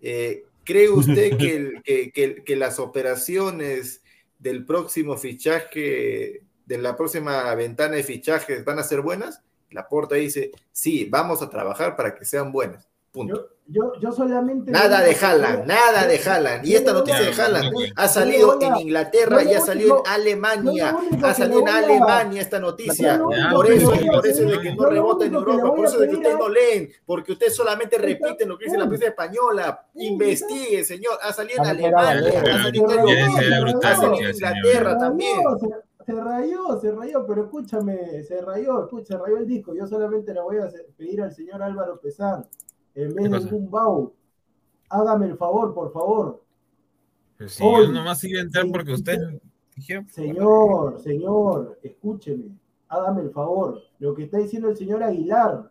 eh, ¿cree usted que, el- que- que- que las operaciones del próximo fichaje, de la próxima ventana de fichajes van a ser buenas? La porta dice, sí, vamos a trabajar para que sean buenas. Punto. Yo, yo solamente. Nada de Haaland, nada de Haaland. Y esta noticia de Haaland ha salido en Inglaterra y ha salido en Alemania. Ha salido en Alemania esta noticia. Por eso, por eso de que no rebota en Europa, por eso de que ustedes no leen, porque ustedes solamente repiten lo que dice la prensa española. Investigue, señor. Ha salido en Alemania, ha salido en Alemania, ha salido en. Inglaterra también. se, rayó, se rayó, pero escúchame, se rayó, escucha, se rayó el disco. Yo solamente le voy a pedir al señor Álvaro Pesán, en vez de? Gumbau, hágame el favor, por favor. Pero si Hoy, yo nomás iba a entrar porque ustedes dijeron. Señor, señor, escúcheme, hágame el favor. Lo que está diciendo el señor Aguilar,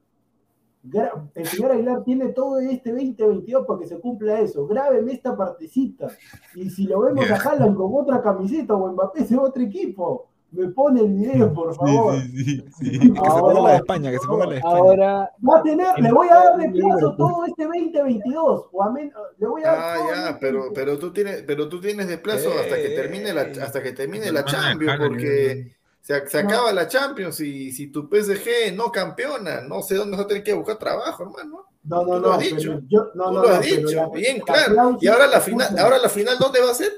el señor Aguilar tiene todo este 2022 para que se cumpla eso. Grábeme esta partecita. Y si lo vemos Ya. a Haaland con otra camiseta o Mbappé ese otro equipo, me pone el video, por favor. Que se ponga la de España, que se ponga la de España. Ahora, Va a tener, le voy a dar de plazo todo este 2022. O a men- le voy a dar Ah, ya, este- pero, pero tú tienes, pero tú tienes de plazo hasta que termine la, hasta que termine la Champions, porque se, se No. acaba la Champions y si tu PSG no campeona, no sé dónde vas a tener que buscar trabajo, hermano. No, no, Tú lo no, has pero dicho. yo, no, Tú no, lo has dicho, bien, la claro. Y ahora la final, ahora la final, ¿dónde va a ser?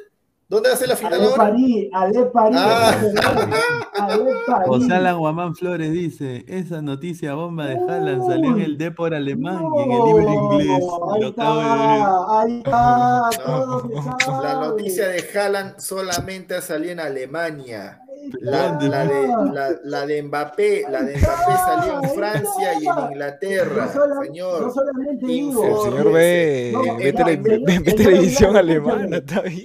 ¿Dónde va a ser la final Ale ahora? París, Ale París. Ah. Ale París. José Alan Guamán Flores dice, esa noticia bomba de Haaland salió en el Depor alemán y en el libro inglés. Ahí Lo está, ahí está, todo. La noticia de Haaland solamente ha salido en Alemania. La, de, la, la de Mbappé, la de Mbappé salió en Francia y en Inglaterra, No señor. no solamente digo, El Informe. señor ve, No, ve, no, tele- señor- ve- ve señor televisión alemana, está bien.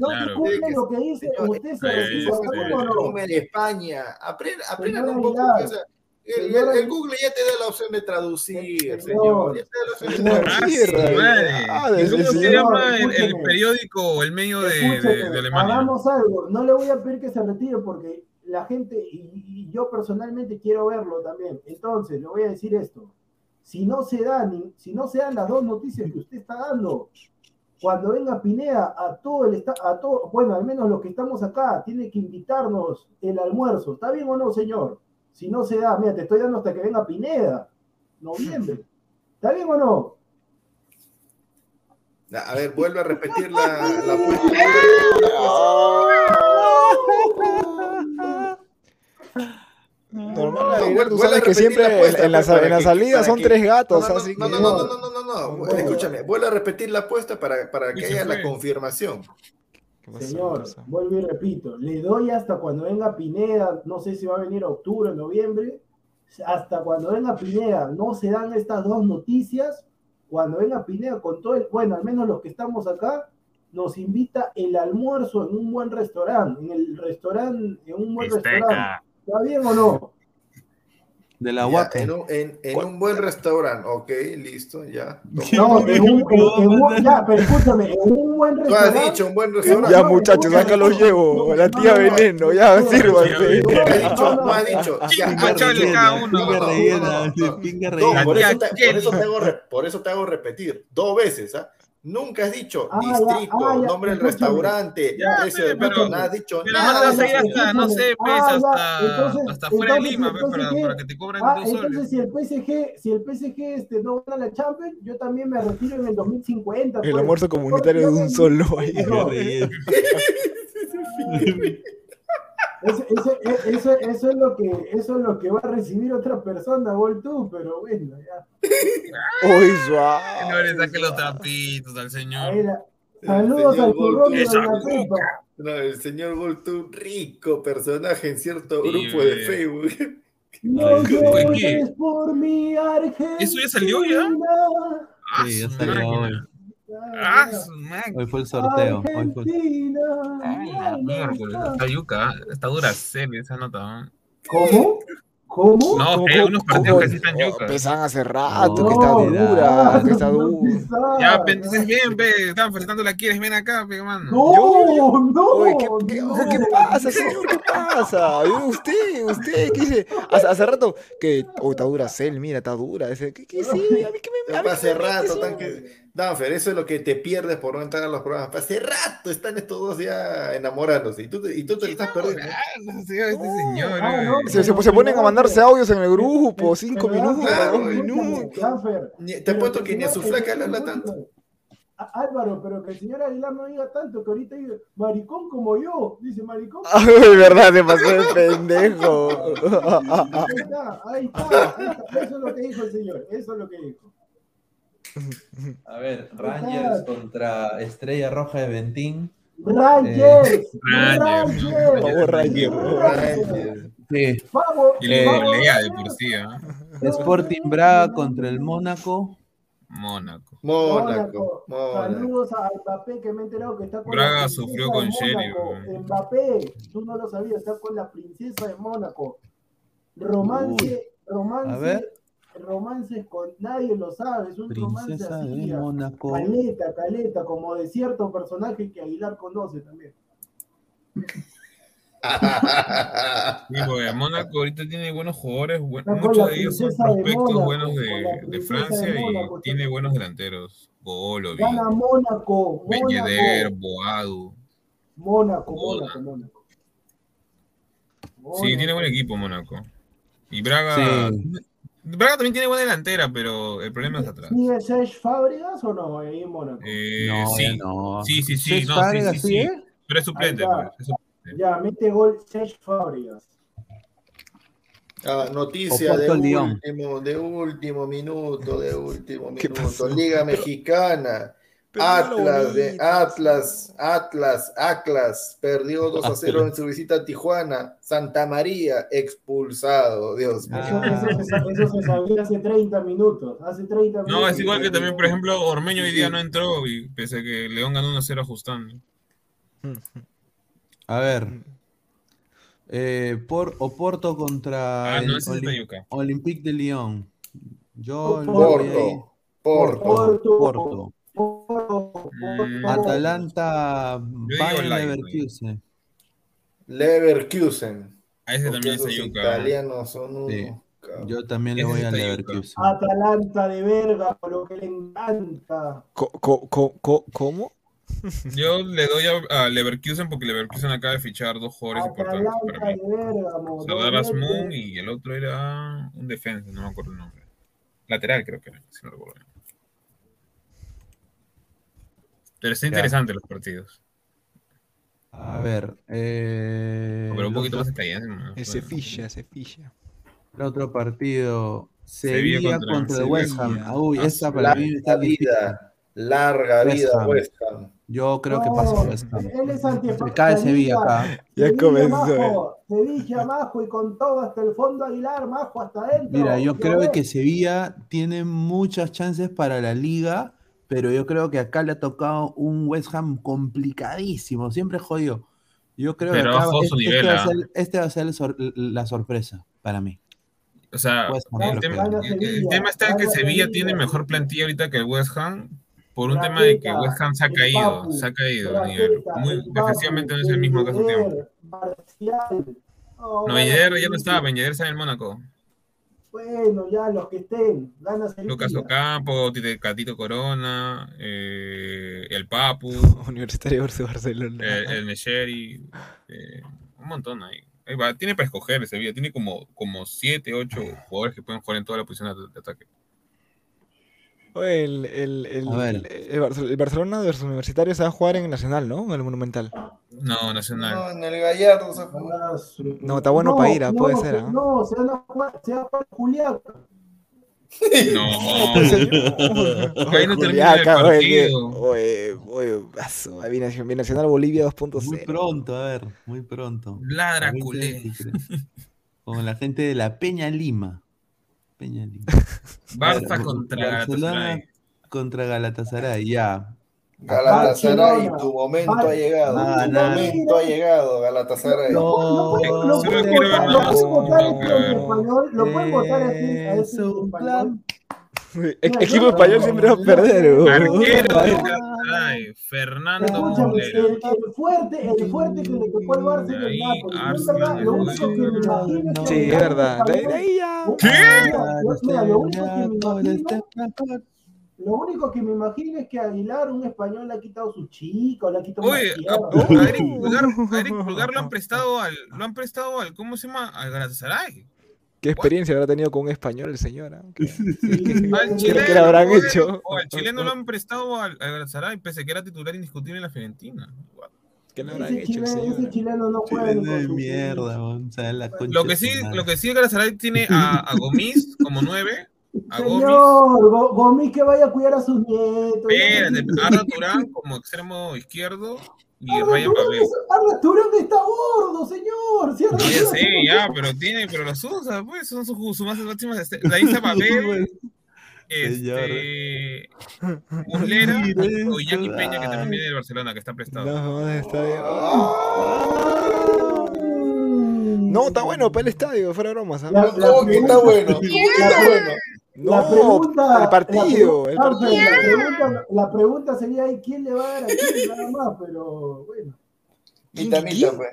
No cumple lo que dice, usted eh, este, España. Aprendan, aprendan Señor un poco. El. Google ya te da la opción de traducir, Señor, señor. Ya te da la opción de señor. traducir. Sí, Madre. Ah, ¿Y del ¿Cómo se señor. llama el, periódico o el medio de, de- Escúcheme, de Alemania? hagamos algo. No le voy a pedir que se retire porque la gente y, y yo personalmente quiero verlo también. Entonces, le voy a decir esto. Si no se dan, si no se dan las dos noticias que usted está dando, cuando venga Pineda a todo el a todo, bueno, al menos los que estamos acá, tiene que invitarnos el almuerzo. ¿Está bien o no, señor? Si no se da, mira, te estoy dando hasta que venga Pineda. Noviembre. ¿Está bien o no? A ver, vuelve a repetir la, la apuesta. Normal, No, tú sabes que siempre la apuesta, en la, pues, en la salida son que- tres gatos, No, no, así no, que no, no, no, no, no, no. Escúchame, vuelve a repetir la apuesta para, para que haya la confirmación. Señor, vuelvo y repito, le doy hasta cuando venga Pineda, no sé si va a venir octubre, noviembre, hasta cuando venga Pineda, no se dan estas dos noticias, cuando venga Pineda con todo el, bueno, al menos los que estamos acá, nos invita el almuerzo en un buen restaurante, en el restaurante, en un buen restaurante. ¿Está bien o no? De la Ya, guapa. en, un, en, en un buen restaurante, ok, listo, ya. No, en un, en- en un- ya, pero escúchame, en un buen Tú has restaurante. dicho un buen restaurante. Ya, muchachos, acá los llevo. La tía Veneno, ya, sírvanse. Tú has dicho, tú has dicho. ya, cada uno. No, no, Pinga no, rellena, no, no. pinga No, rellena. por eso te hago repetir dos veces, ¿ah? Nunca has dicho Ah, ya, distrito, ah, ya, nombre del restaurante, Ya, precio pero- plato, no has dicho Pero nada. vas a ir hasta, no sé, pues, Ah, hasta, entonces- hasta fuera de entonces, Lima, pues, para, entonces, para que te cobren Ah, dos soles. entonces si el PSG, si el PSG este, no gana la Champions, yo también me retiro en el 2050. El pues. almuerzo comunitario de un solo ahí. No. Pinga rellena. Eso, eso- eso- eso es lo que, eso es lo que va a recibir otra persona, Gol tú, pero bueno, ya. Uy, No suave. le saque los trapitos al señor. La- Saludos señor al turrón de esa Pepa. No, el señor Goltu, rico personaje en cierto Sí, grupo de eh. Facebook. No llores por mi Argentina. ¿Eso ya salió ya? Ah, Sí, ya salió. Ah, máquina. Hoy fue el sorteo. Hoy fue el- Argentina. Ay, la miércoles, está yuca, está dura serie esa nota. ¿no? ¿Cómo? ¿Cómo? No, ¿Cómo, que hay unos partidos cómo? que sí están yuca. Pesan hace rato, No, que está dura, que está no dura. Ya, entonces bien, pe, están presentando la quieres, ven acá, pe, mano. No, no. Oye, ¿qué, qué, no. ojo, ¿qué pasa, señor? ¿Qué pasa? Yo, Usted, usted, ¿qué dice? Hace, hace rato que, oh, está dura Cell, mira, está dura. Ese, ¿qué, qué sí? A mí que me, a mí Hace rato, tan que... Danfer, eso es lo que te pierdes por no entrar a los programas. Hace rato están estos dos ya enamorándose y tú te, y tú te lo estás perdiendo. Ah, este señor. Ah, no. Se, se, se ponen a mandarse audios en el grupo, cinco Pero, minutos, claro, minutos. Te apuesto que ni a su flaca le habla tanto. Álvaro, pero que el señor Aguilar no diga tanto, que ahorita dice maricón como yo. Dice maricón. Ay, verdad, se pasó de pendejo. Ahí está, ahí está, ahí está. Eso es lo que dijo el señor. Eso es lo que dijo. A ver, Rangers contra Estrella Roja de Ventín. Rangers. Rangers. Vamos, Rangers. Rangers. Sí. Vamos. Y le vamos, de Rangers. por sí. Sporting Braga contra el Mónaco. Mónaco. Mónaco. Saludos a Mbappé que me he enterado que está con Braga la sufrió con weón. Mbappé, tú no lo sabías, está con la princesa de Mónaco. Romance, romance, A ver. Romances con nadie lo sabe, es un romance así. de. Mónaco. Caleta, caleta, como de cierto personaje que Aguilar conoce también. Sí, Mónaco ahorita tiene buenos jugadores, buen- muchos de ellos son de prospectos buenos de, de princesa de Francia Mónaco, y tiene buenos delanteros. Golovic, Gana Mónaco, Ben Yedder, Mónaco, Boadu. Mónaco, Mónaco. Mónaco, Mónaco. Sí, tiene buen equipo Mónaco. Y Braga. Sí. Braga también tiene buena delantera, pero el problema es atrás. ¿Sigue Serge Fábregas o no ahí en Mónaco? Eh, No, sí. no. sí, sí, sí, no, sí, Fábregas, sí, sí, sí. Pero es suplente, pues, es suplente. Ya, mete gol Serge Fábregas. Ah, noticia de último, de último minuto, de último ¿Qué minuto. Liga Mexicana. Atlas, de. Atlas, Atlas, Atlas, perdió 2 a 0 en su visita a Tijuana. Santa María, expulsado, Dios mío. Eso, Ah. eso se, sa- eso se sabía hace 30 minutos. Hace 30 minutos. No, es igual que también, por ejemplo, Ormeño hoy día no entró y pese a que León ganó 1-0 ajustando. A ver. Eh, por Oporto contra Ah, no, el Olim-. Olympique de Lyon. Yo Porto. a Porto, Porto. Porto. Mm. Atalanta, Bayern Leverkusen. Leverkusen. A ese también es esos Tayuca. italianos son unos Sí. cabros. Yo también le voy a. Leverkusen. Atalanta de verga, por lo que le encanta. Co- co- co- co- ¿Cómo? Yo le doy a, a Leverkusen porque Leverkusen acaba de fichar dos jugadores importantes para Atalanta mí. Asmun y el otro era un defensa, no me acuerdo el nombre. Lateral creo que era, si no recuerdo bien. Pero está Ya. interesante los partidos. A ver. Eh, Pero un poquito otro- más detallado. ¿no? Ese ficha, ese ficha. El otro partido. Sevilla Sevilla, contra- contra, el Sevilla. West Ham. Ah, Uy, esta para mí está difícil. vida, larga West vida. West Ham. Yo creo que pasa West Ham. Es Se cae Sevilla acá. Ya Sevilla, comenzó, eh. Sevilla, Majo, y con todo hasta el fondo Aguilar, Majo, hasta adentro. Mira, yo creo ves. que Sevilla tiene muchas chances para la liga, pero yo creo que acá le ha tocado un West Ham complicadísimo, siempre jodido. Yo creo Pero que acá- este, va a ¿ah? ser, este va a ser sor- la sorpresa para mí. O sea, el tema, que- el- el tema está en que Sevilla tiene mejor plantilla ahorita que el West Ham por un tema de que West Ham se ha caído, Papu, se ha caído a nivel. Muy, no es el mismo que hace tiempo. Oh, No, ya no estaba, Ben Yedder está en el Mónaco. Bueno, ya los que estén, gana Sevilla. Lucas Ocampo, Tite- Catito Corona, eh, el Papu, Universitario versus Barcelona. eh, el Necheri, eh, un montón ahí. Ahí va, Tiene para escoger Sevilla, tiene como, como 7, 8 jugadores que pueden jugar en toda la posición de, de ataque. Oye, el, el, el, el- el Barce- el Barcelona versus Universitario se va a jugar en el Nacional, ¿no? En el Monumental. No, Nacional. No, en el Gallardo se su- No, está bueno para ir, ah, puede ser, se- ah. No, se van a jugar, se va a jugar Juliaca. No, Ahí no termina el partido. oye, Binacional Bolivia Muy 2.0. pronto, a ver, muy pronto. Ladra 2023. Con la gente de la Peña Lima. Peña Lima. Barça Claro, contra Barcelona Galatasaray. contra Galatasaray, ya. Galatasaray, Barcelona. tu momento Bar- ha llegado. Va a Tu momento ha llegado, Galatasaray. Pueden- lo Solo pueden votar- más pueden votar en español, lo pueden votar aquí a Es ese un español. plan. Equipo español siempre va a perder. Arquero Galatasaray, Fernando el, el fuerte, el fuerte que le tocó Barça el verdad, lo único que me imagino es que Sí, es Aguilar verdad. De, español- de ahí ya. Mira, mira, lo único que me imagino, lo único que me imagino es que Aguilar, un español, le ha quitado su chico, le ha quitado Oye, a, tierra. a Eric Pulgar, a Eric Pulgar lo han prestado al, lo han prestado al, ¿cómo se llama? Al Galatasaray. ¿Qué experiencia habrá tenido con un español el señor? ah? ¿Qué- chileno, le habrán oye, hecho? al chileno lo han prestado al, al Galatasaray, pese a que era titular indiscutible en la Fiorentina. ¿Qué le habrán Ese hecho el chileno, ese señor? chileno no con de mierda, o sea, la Lo que sí, lo que sí el Galatasaray tiene a, a Gomis como nueve, a Señor, Go- Gomis que vaya a cuidar a sus nietos. espérate, Arda Turán como extremo izquierdo y Arda Ryan está gordo, señor. Arda No, ya pero tiene, pero los usa, pues, son sus, sus más máximas. este- De ahí está Babel, este, Muslera o Iñaki Peña, que también viene del Barcelona, que está prestado. No, está bien. No, está bueno para el estadio, fuera bromas. ¿ah? La- la ¿Cómo que está bueno? ¿Cómo que está bueno? No, la pregunta, el partido, la, el pre- partido. la pregunta, la pregunta sería ahí, ¿quién le va a dar a quién nada más? Pero bueno, Mitad, mitad, pues.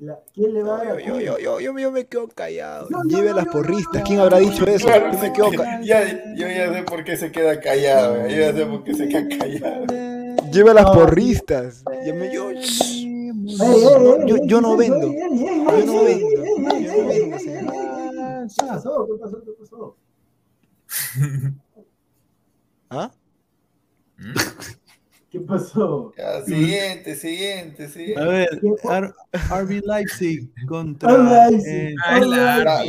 la- ¿quién le va a dar Yo, yo, yo, yo, yo me quedo callado. No, Lleve no, las porristas. ¿Quién habrá dicho eso? Claro, Yo me quedo callado. ya, yo ya sé por qué se queda callado, yo ya sé por qué se queda callado. Lleve las porristas. Ya me- yo, Ey, ey, ey, yo, ey, yo ¿qué no vendo. Yo no vendo. ey, ey, Yo no ey, vendo, ey, ey, señor. ey, ¿Qué pasó? ¿Qué pasó? ¿Qué pasó? ¿Ah? ¿Qué pasó? Ya, siguiente, siguiente, A siguiente. ver, ¿Qué fue? Ar- RB Leipzig contra. Leipzig, eh, Leipzig,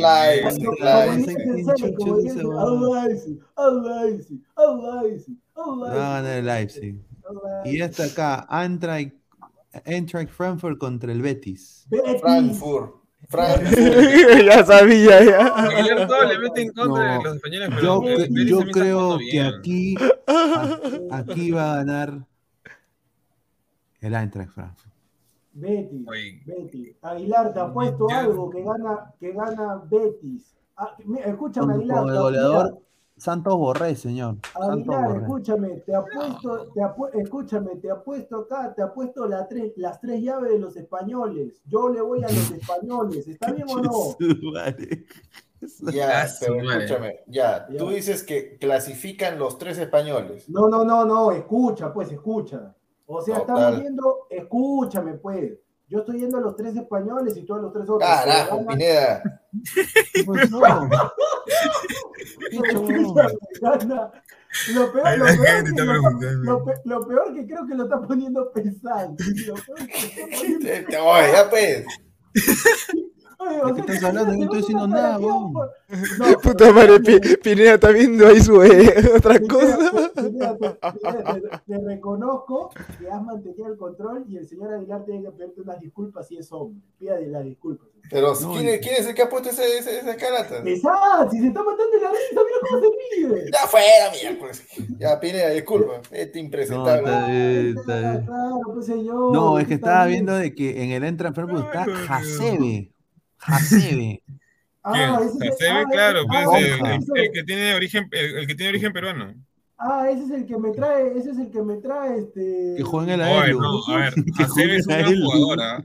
Leipzig. a Y esta acá, Eintracht, Eintracht Frankfurt contra el Betis. Betis. Frankfurt. Frankfurt. ya sabía, ya. Aguilar todo le mete en contra No, de los españoles, pero Yo, el yo creo que bien. aquí, aquí va a ganar el Eintracht Frankfurt. Betis, Oye. Betis. Aguilar, te apuesto Ya. algo que gana, que gana Betis. Ah, escúchame, Aguilar. con el goleador Santos Borré, señor. Santos Aguilar, Borré. escúchame, te apuesto, te apu- escúchame, te apuesto acá, te apuesto la tres, las tres llaves de los españoles. Yo le voy a los españoles, ¿está bien o no? Vale. Ya, Ah, pero escúchame, ya, Ya. tú dices que clasifican los tres españoles. No, no, no, no, escucha, pues, escucha. O sea, Total. estamos viendo, escúchame, pues. Yo estoy yendo a los tres españoles y tú a los tres otros. Carajo, Pineda. Escúchame, gana- Lo peor, lo que está lo- preguntando. lo pe- lo peor que creo que lo está poniendo pesado. Lo peor que está poniendo- Oye, ya pues. ¿De qué estás hablando? No estoy diciendo nada, por- No, Puta madre, Pi- Pineda está viendo ahí su eh, otra cosa. Pineda, te, Pineda, te- te reconozco que has mantenido el control y el señor Aguilar tiene que pedirte unas disculpas si es hombre. Pídale las disculpas. Pero No, ¿quién, es, quién es el que ha puesto ese, ese, esa carata? Pesad, si se está matando la risa, mira cómo se ríe. Ya fuera, miércoles. Ya, Pineda, disculpa. Este No, impresentable. está bien, está bien. Claro, pues señor. No, es que está estaba bien. viendo de que en el Eintracht Frankfurt está. Hasebe. Hasebe. Ah, ¿Quién? ese es el- Hasebe, ah, claro, ese- pues ah, el, el- es el el- que tiene origen, el, el que tiene origen peruano. Ah, ese es el que me trae, ese es el que me trae este. Que juega en el no, a ver, Que Hasebe es un juega gran jugador, ¿ah?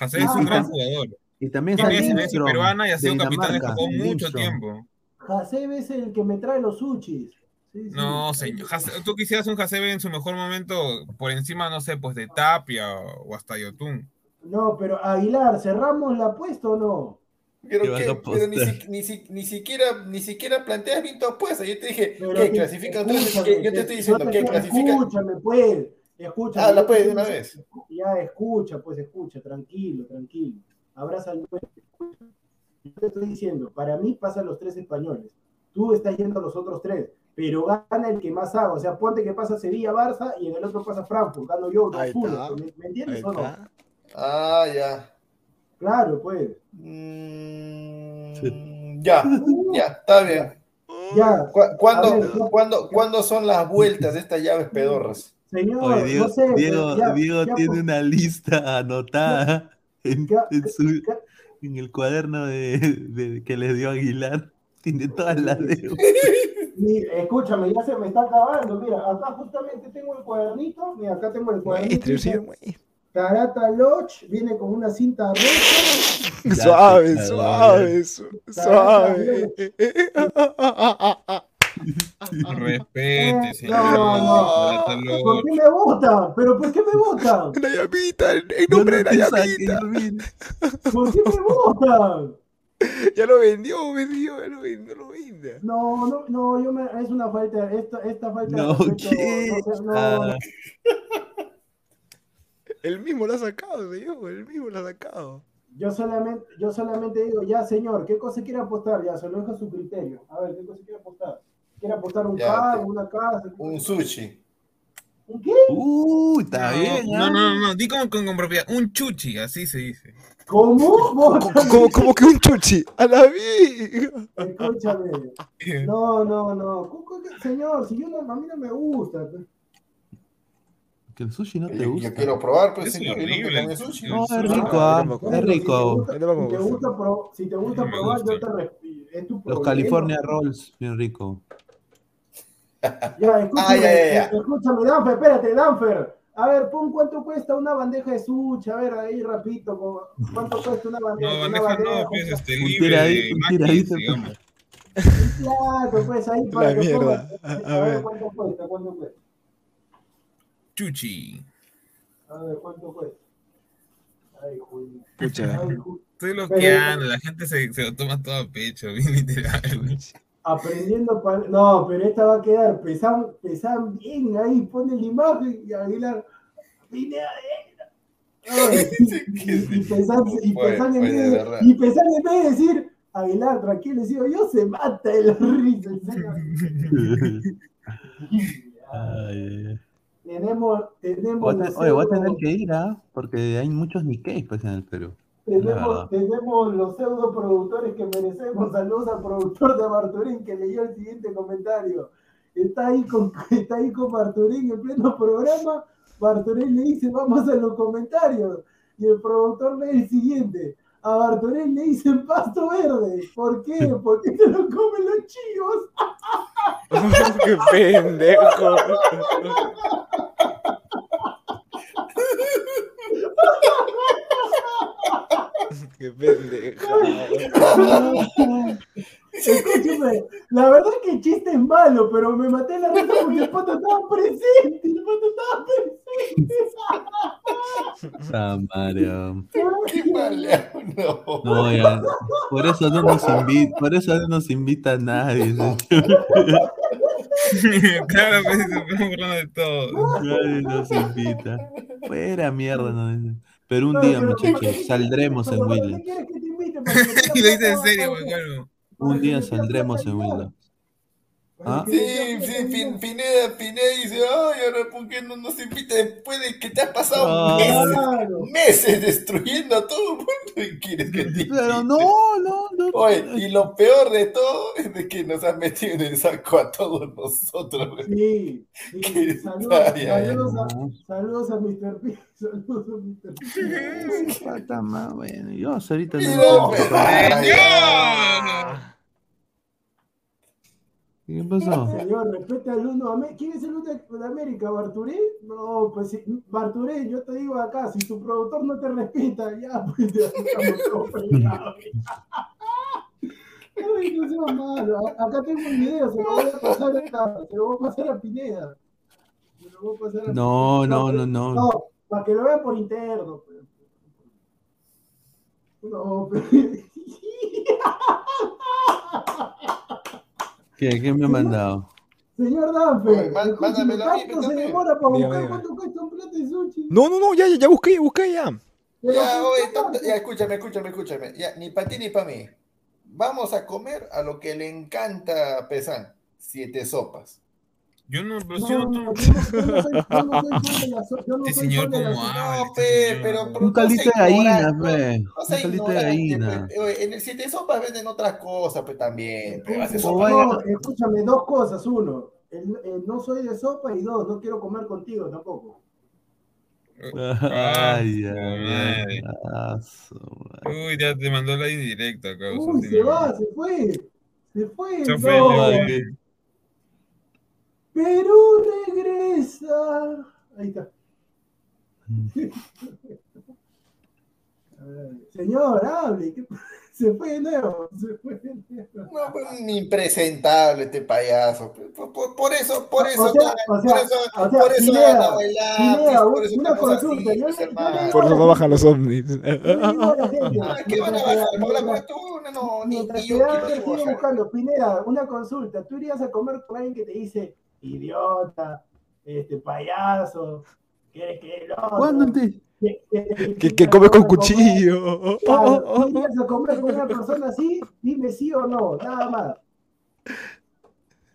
Hasebe es Ah, un gran Hasebe- jugador. Y también Tiene Lindstrom, peruana y ha sido capitán de Japón mucho tiempo. Hasebe es el que me trae los sushis. Sí, sí. No, señor. Tú quisieras un Hasebe en su mejor momento por encima, no sé, pues de Tapia o hasta Yotun. No, pero Aguilar, ¿cerramos la apuesta o no? Pero, ¿Qué vas qué, a pero ni, si- ni, si- ni siquiera, ni siquiera planteas bien tu apuesta. Yo te dije, Pero ¿qué? que- ¿Clasifican tres? escúchame, ¿Qué? Yo te que- estoy diciendo, ¿qué? te- ¿Clasifican? Escúchame, pues. Escucha. Habla yo pues de una vez. Ya, escucha, pues escucha, tranquilo, tranquilo. Abraza al dueño. Yo te estoy diciendo, para mí pasan los tres españoles. Tú estás yendo a los otros tres, pero gana el que más haga. O sea, ponte que pasa Sevilla, Barça y en el otro pasa Frankfurt. Gano yo, Ahí los está. ¿Me, me entiendes Ahí o no? Ah, ya. Claro, pues. Mm, Ya, ya, está bien. Ya. ¿Cu- ¿Cuándo, cuándo- cuándo son las vueltas de estas llaves pedorras? Señor, Oye, Diego, no sé. Diego, ya- Diego ya, tiene pues, una lista anotada en, en su- en el cuaderno de, de- que le dio Aguilar. Tiene todas las. Mi- escúchame, ya se me está acabando. Mira, acá justamente tengo el cuadernito. Mira, acá tengo el cuadernito. Maestro, señor Carata Lodge viene con una cinta roja. Suave, suave, su- suave. Respete, señor. No, no. ¿Por qué me votan? ¿Pero por qué me votan? La llamita, en nombre de la llamita. ¿Por qué me votan? Ya lo vendió, vendió, ya lo vendió, lo vende. No, no, no, yo me, es una falta, esta, esta falta No, de respeto, ¿qué? no sé, no, Él mismo lo ha sacado, señor, él mismo lo ha sacado. Yo solamente, yo solamente digo, ya señor, ¿qué cosa quiere apostar? Ya, se lo dejo a su criterio. A ver, ¿qué cosa quiere apostar? ¿Quiere apostar un carro, una casa? Un sushi. ¿Un qué? Uy, está No, bien. no, ¿ah? no, no, di con, con, con propiedad. Un chuchi, así se dice. ¿Cómo? ¿Cómo, cómo que un chuchi? A la vida. Escúchame. No, no, no. ¿Cómo- cómo que- Señor, si yo no, a mí no me gusta. Que el sushi no te Yo, gusta. yo quiero probar, pues, Es señor. Comí sushi. No, es rico, ah, no es rico. Si te No gusta, si te gusta. gusta, pro- si te gusta No probar, yo te respeto. Es tu Los. California Rolls, bien rico. Ya, escúchame, Ah, ya, ya, ya. eh, escúchame, Danfer, espérate, Danfer. A ver, pon cuánto cuesta una bandeja de sushi, a ver, ahí rapidito, cuánto cuesta una bandeja, No, una bandeja bandeja, no, pues este, Un libre tiradito, de un tiradito. Claro, pues ahí para La que mierda. A A ver ver. cuánto cuesta, cuánto cuesta. Chuchi. A ver, cuánto cuesta. Ay, Julio. Pucha. Ay, Julio. Estoy loqueando, la gente se, se lo toma todo a pecho, bien literal. Aprendiendo pa- No, pero esta va a quedar, pesan, pesan bien ahí, pone la imagen y Aguilar. Vine. Ay, y, pesan, y pesan en vez de decir, Aguilar, tranquilo, digo, yo se mata de la risa, en serio. Ay, ay, ay. Tenemos, tenemos Voy a Oye, voy a tener que ir, ¿ah? Porque hay muchos Nikkei pues, en el Perú. Tenemos, tenemos los pseudo productores que merecemos. Saludos al productor de Barturín que leyó el siguiente comentario. Está ahí con, está ahí con Barturín en pleno programa. Barturín le dice, vamos a los comentarios. Y el productor lee el siguiente. A Barturín le dicen pasto verde. ¿Por qué? Porque se lo comen los chivos. Qué pendejo. Qué pendejo. Escúchame, la verdad es que el chiste es malo, pero me maté la risa porque el pato estaba presente. El pato estaba presente. Ah, Mario. Qué maleado, no. No, ya. Por eso no nos invita, por eso no nos invita a nadie. claro, pues se burlando de todo. Nadie nos invita. Fuera mierda, no. Pero un No, día, pero- muchachos, saldremos en Pero, ¿para Williams. qué quieres que te invite? Para que me Y lo dice en serio, Juan Un día saldremos en. ¿Ah? Sí, sí, Pin-. Pineda, Pineda dice, ay, ahora ¿por qué no nos invita después de que te has pasado Ah. meses, Claro. meses destruyendo a todo el mundo y quieres que te Pero no, no, no. Oye, y lo peor de todo es de que nos han metido en el saco a todos nosotros. güey. Sí, Saludos, Ay, ay, ay. saludos, a, saludos a Mr. P. Saludos a Mr. P. Falta más, bueno, yo ahorita no Mira, tengo pues, problema. ay, ay. ¿Qué pasó? Señor, respeta al uno. ¿Quién es el uno de América? ¿Barturé? No, pues sí, Barturé, yo te digo acá, si tu productor no te respeta, ya, pues ya estamos todos. Ay, no seas malo. Acá tengo un video, se lo voy a pasar a, se lo voy a, pasar a Pineda. Se lo voy a pasar a No, Pineda. no, no, no. No, para que lo vean por interno. pues. No, pero... ¿Qué, qué me ha mandado? Señor escúcheme, mándamelo a mí, ¿cuánto se demora para buscar cuánto cuesta un plato de sushi? No, no, no, ya, ya, ya busqué, ya busqué ya. Ya, ya, escúchame, escúchame, escúchame. Ya, ni para ti ni para mí. Vamos a comer a lo que le encanta a Pesán. Siete sopas. Yo no, pero No, si yo no no, Este soy señor fan de la como sopa. habla. No, este pe, pero, Un seas de fe. No Un seas caldito de pe. En el siete sopas venden otras cosas, pues también. pe. No, escúchame, dos cosas. Uno, no soy de sopa y dos, no quiero comer contigo tampoco. Ay, ay, ay. ah. Uy, ya te mandó la indirecta, causa. Uy, se va, se fue. Se fue. Se fue, Perú regresa. Ahí está. Señor, hable. ¿qué- Se fue de nuevo. Se fue de nuevo. No, pues, un impresentable este payaso. Por, por- por eso, por O eso, sea, anda- o sea, por eso, o sea, por eso Pineda, anda bailando, Pineda, por eso una consulta, así, yo le- hermano. yo le- Por eso no bajan los ovnis. A la Ah, ¿Qué van a bajar? ¿Para hablar mientras- con tú? No, no, ni, ni yo buscando, Pineda, una consulta. ¿Tú irías a comer con alguien que te dice, idiota, este payaso, que el otro? ¿Cuándo te- que, que- Que, que que come con vas cuchillo. Claro, ¿tú irías a comer con una persona así? Dime sí o no, nada más.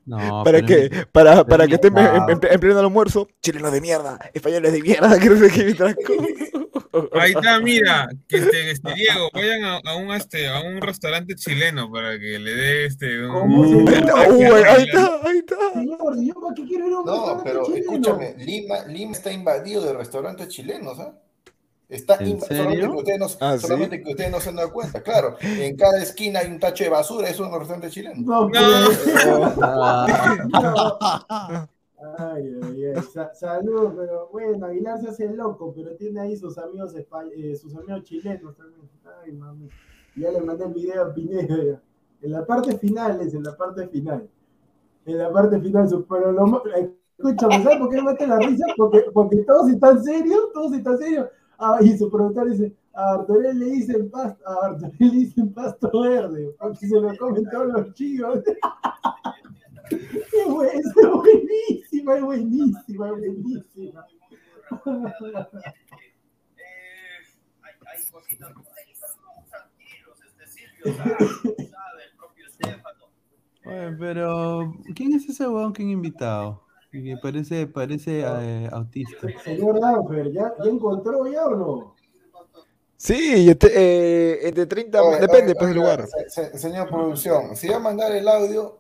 No, ¿Para qué? Para, para que estén en, en- en pleno almuerzo. Chilenos de mierda, españoles de mierda, que no sé qué Ahí está, mira, que este, este Diego, vayan a, a un este, a un restaurante chileno para que le dé este un, ¿Cómo se Uh, llama? ahí está, ahí está. Señor, ¿y yo para qué quiero ir a un No, restaurante pero chileno? escúchame, Lima, Lima está invadido de restaurantes chilenos, ¿ah? Está ¿En inv- solamente que, ustedes no, Ah, ¿sí? solamente que ustedes no se han dado cuenta, claro. En cada esquina hay un tacho de basura, es un restaurante chileno. No, No. Ay, ay, ay. Sa- salud, pero bueno, Aguilar se hace loco, pero tiene ahí sus amigos eh, sus amigos chilenos también. Ay, mami. Ya le mandé el video a Pineda ya. En la parte final es, en la parte final. En la parte final, pero lo escúchame, ¿sabes por qué me mete la risa? Porque, porque todos están serios, todos están serios. Ah, y su productor dice, a Arturel le dicen pasto, a Arturel le dicen pasto verde, porque se lo comen todos los chicos. Es bu- es buenísima, es buenísima, es buenísima. oye, pero ¿quién es ese huevón que han invitado? Que parece, parece eh, autista. Señor Danfer, ¿ya, ¿ya encontró ya o no? Sí, este, eh, entre 30, Oye, depende oye, pues del oiga, lugar. se- se- señor producción, si va a mandar el audio,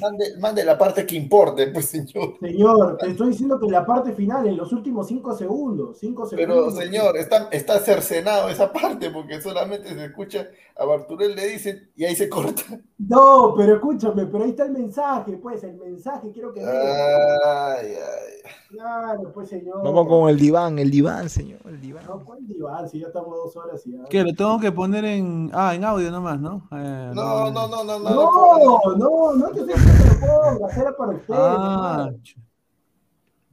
mande, mande la parte que importe, pues señor. Señor, te estoy diciendo que la parte final, en los últimos cinco segundos, cinco Pero segundos. señor, está, está cercenado esa parte porque solamente se escucha a Barturel le dicen y ahí se corta. No, pero escúchame, pero ahí está el mensaje, pues, el mensaje, quiero que vea. Ay, ay. Claro, pues, señor. Vamos con el diván, el diván, señor, el diván. No, ¿cuál diván? Si ya estamos dos horas y ya. ¿Qué? Lo tengo que poner en. Ah, en audio nomás, ¿no? Eh, No, no, no, no, no. No, no, no te estoy diciendo que lo pongas, era para usted. Ah,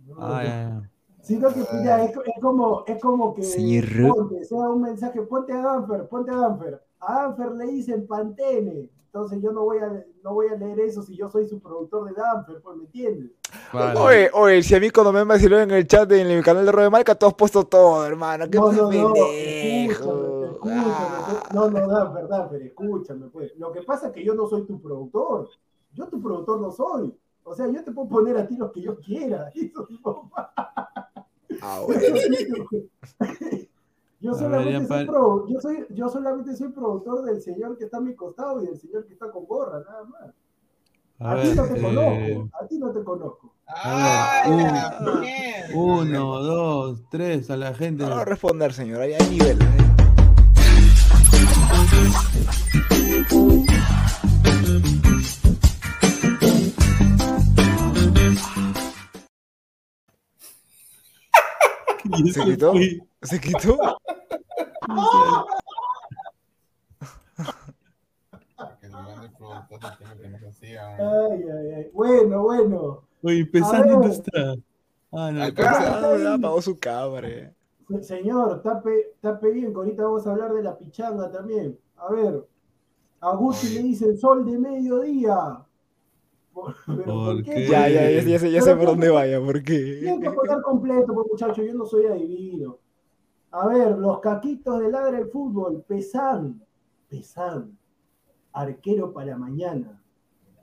no, no. ah, ya, ya. Sino que ya, es, es como, es como que Señor. ponte, sea un mensaje, ponte a Danfer, ponte a Danfer. A Danfer le dicen Pantene. Entonces yo no voy a, no voy a leer eso si yo soy su productor de Danfer, pues me entiendes. Vale. Oye, oye, si a mí cuando me vacilaron en el chat en el canal de Robe Marca, tú has puesto todo, hermano. ¿Qué No, no, no, pendejo? escúchame, escúchame. Ah. No, no, Danfer, Danfer, escúchame, pues. Lo que pasa es que yo no soy tu productor. Yo tu productor no soy. O sea, yo te puedo poner a ti lo que yo quiera. Eso no Ah, bueno. Yo ver, solamente, soy pro- yo, soy, yo solamente soy productor del señor que está a mi costado y del señor que está con gorra, nada más. A A, ti no te eh, conozco, a ti no te conozco. a ver, un- uno, dos, tres, a la gente. No va a responder, señor, ahí hay nivel. ¿eh? ¿Se quitó? ¿Se quitó? Ay, ay, ay. Bueno, bueno. Oye, A pesando dónde ver. está. Ah, no, ya apagó su cámara. Se- Señor, tape, tape bien, que ahorita vamos a hablar de la pichanga también. A ver, a Guti le dicen sol de mediodía. Por- pero ¿por qué? Ya, ya, ya, ya sé, ya sé Pero por dónde vaya, porque. Tienen que poner completo, pues muchachos, yo no soy adivino. A ver, los caquitos de ladra el fútbol, Pesan, Pesan, arquero para mañana.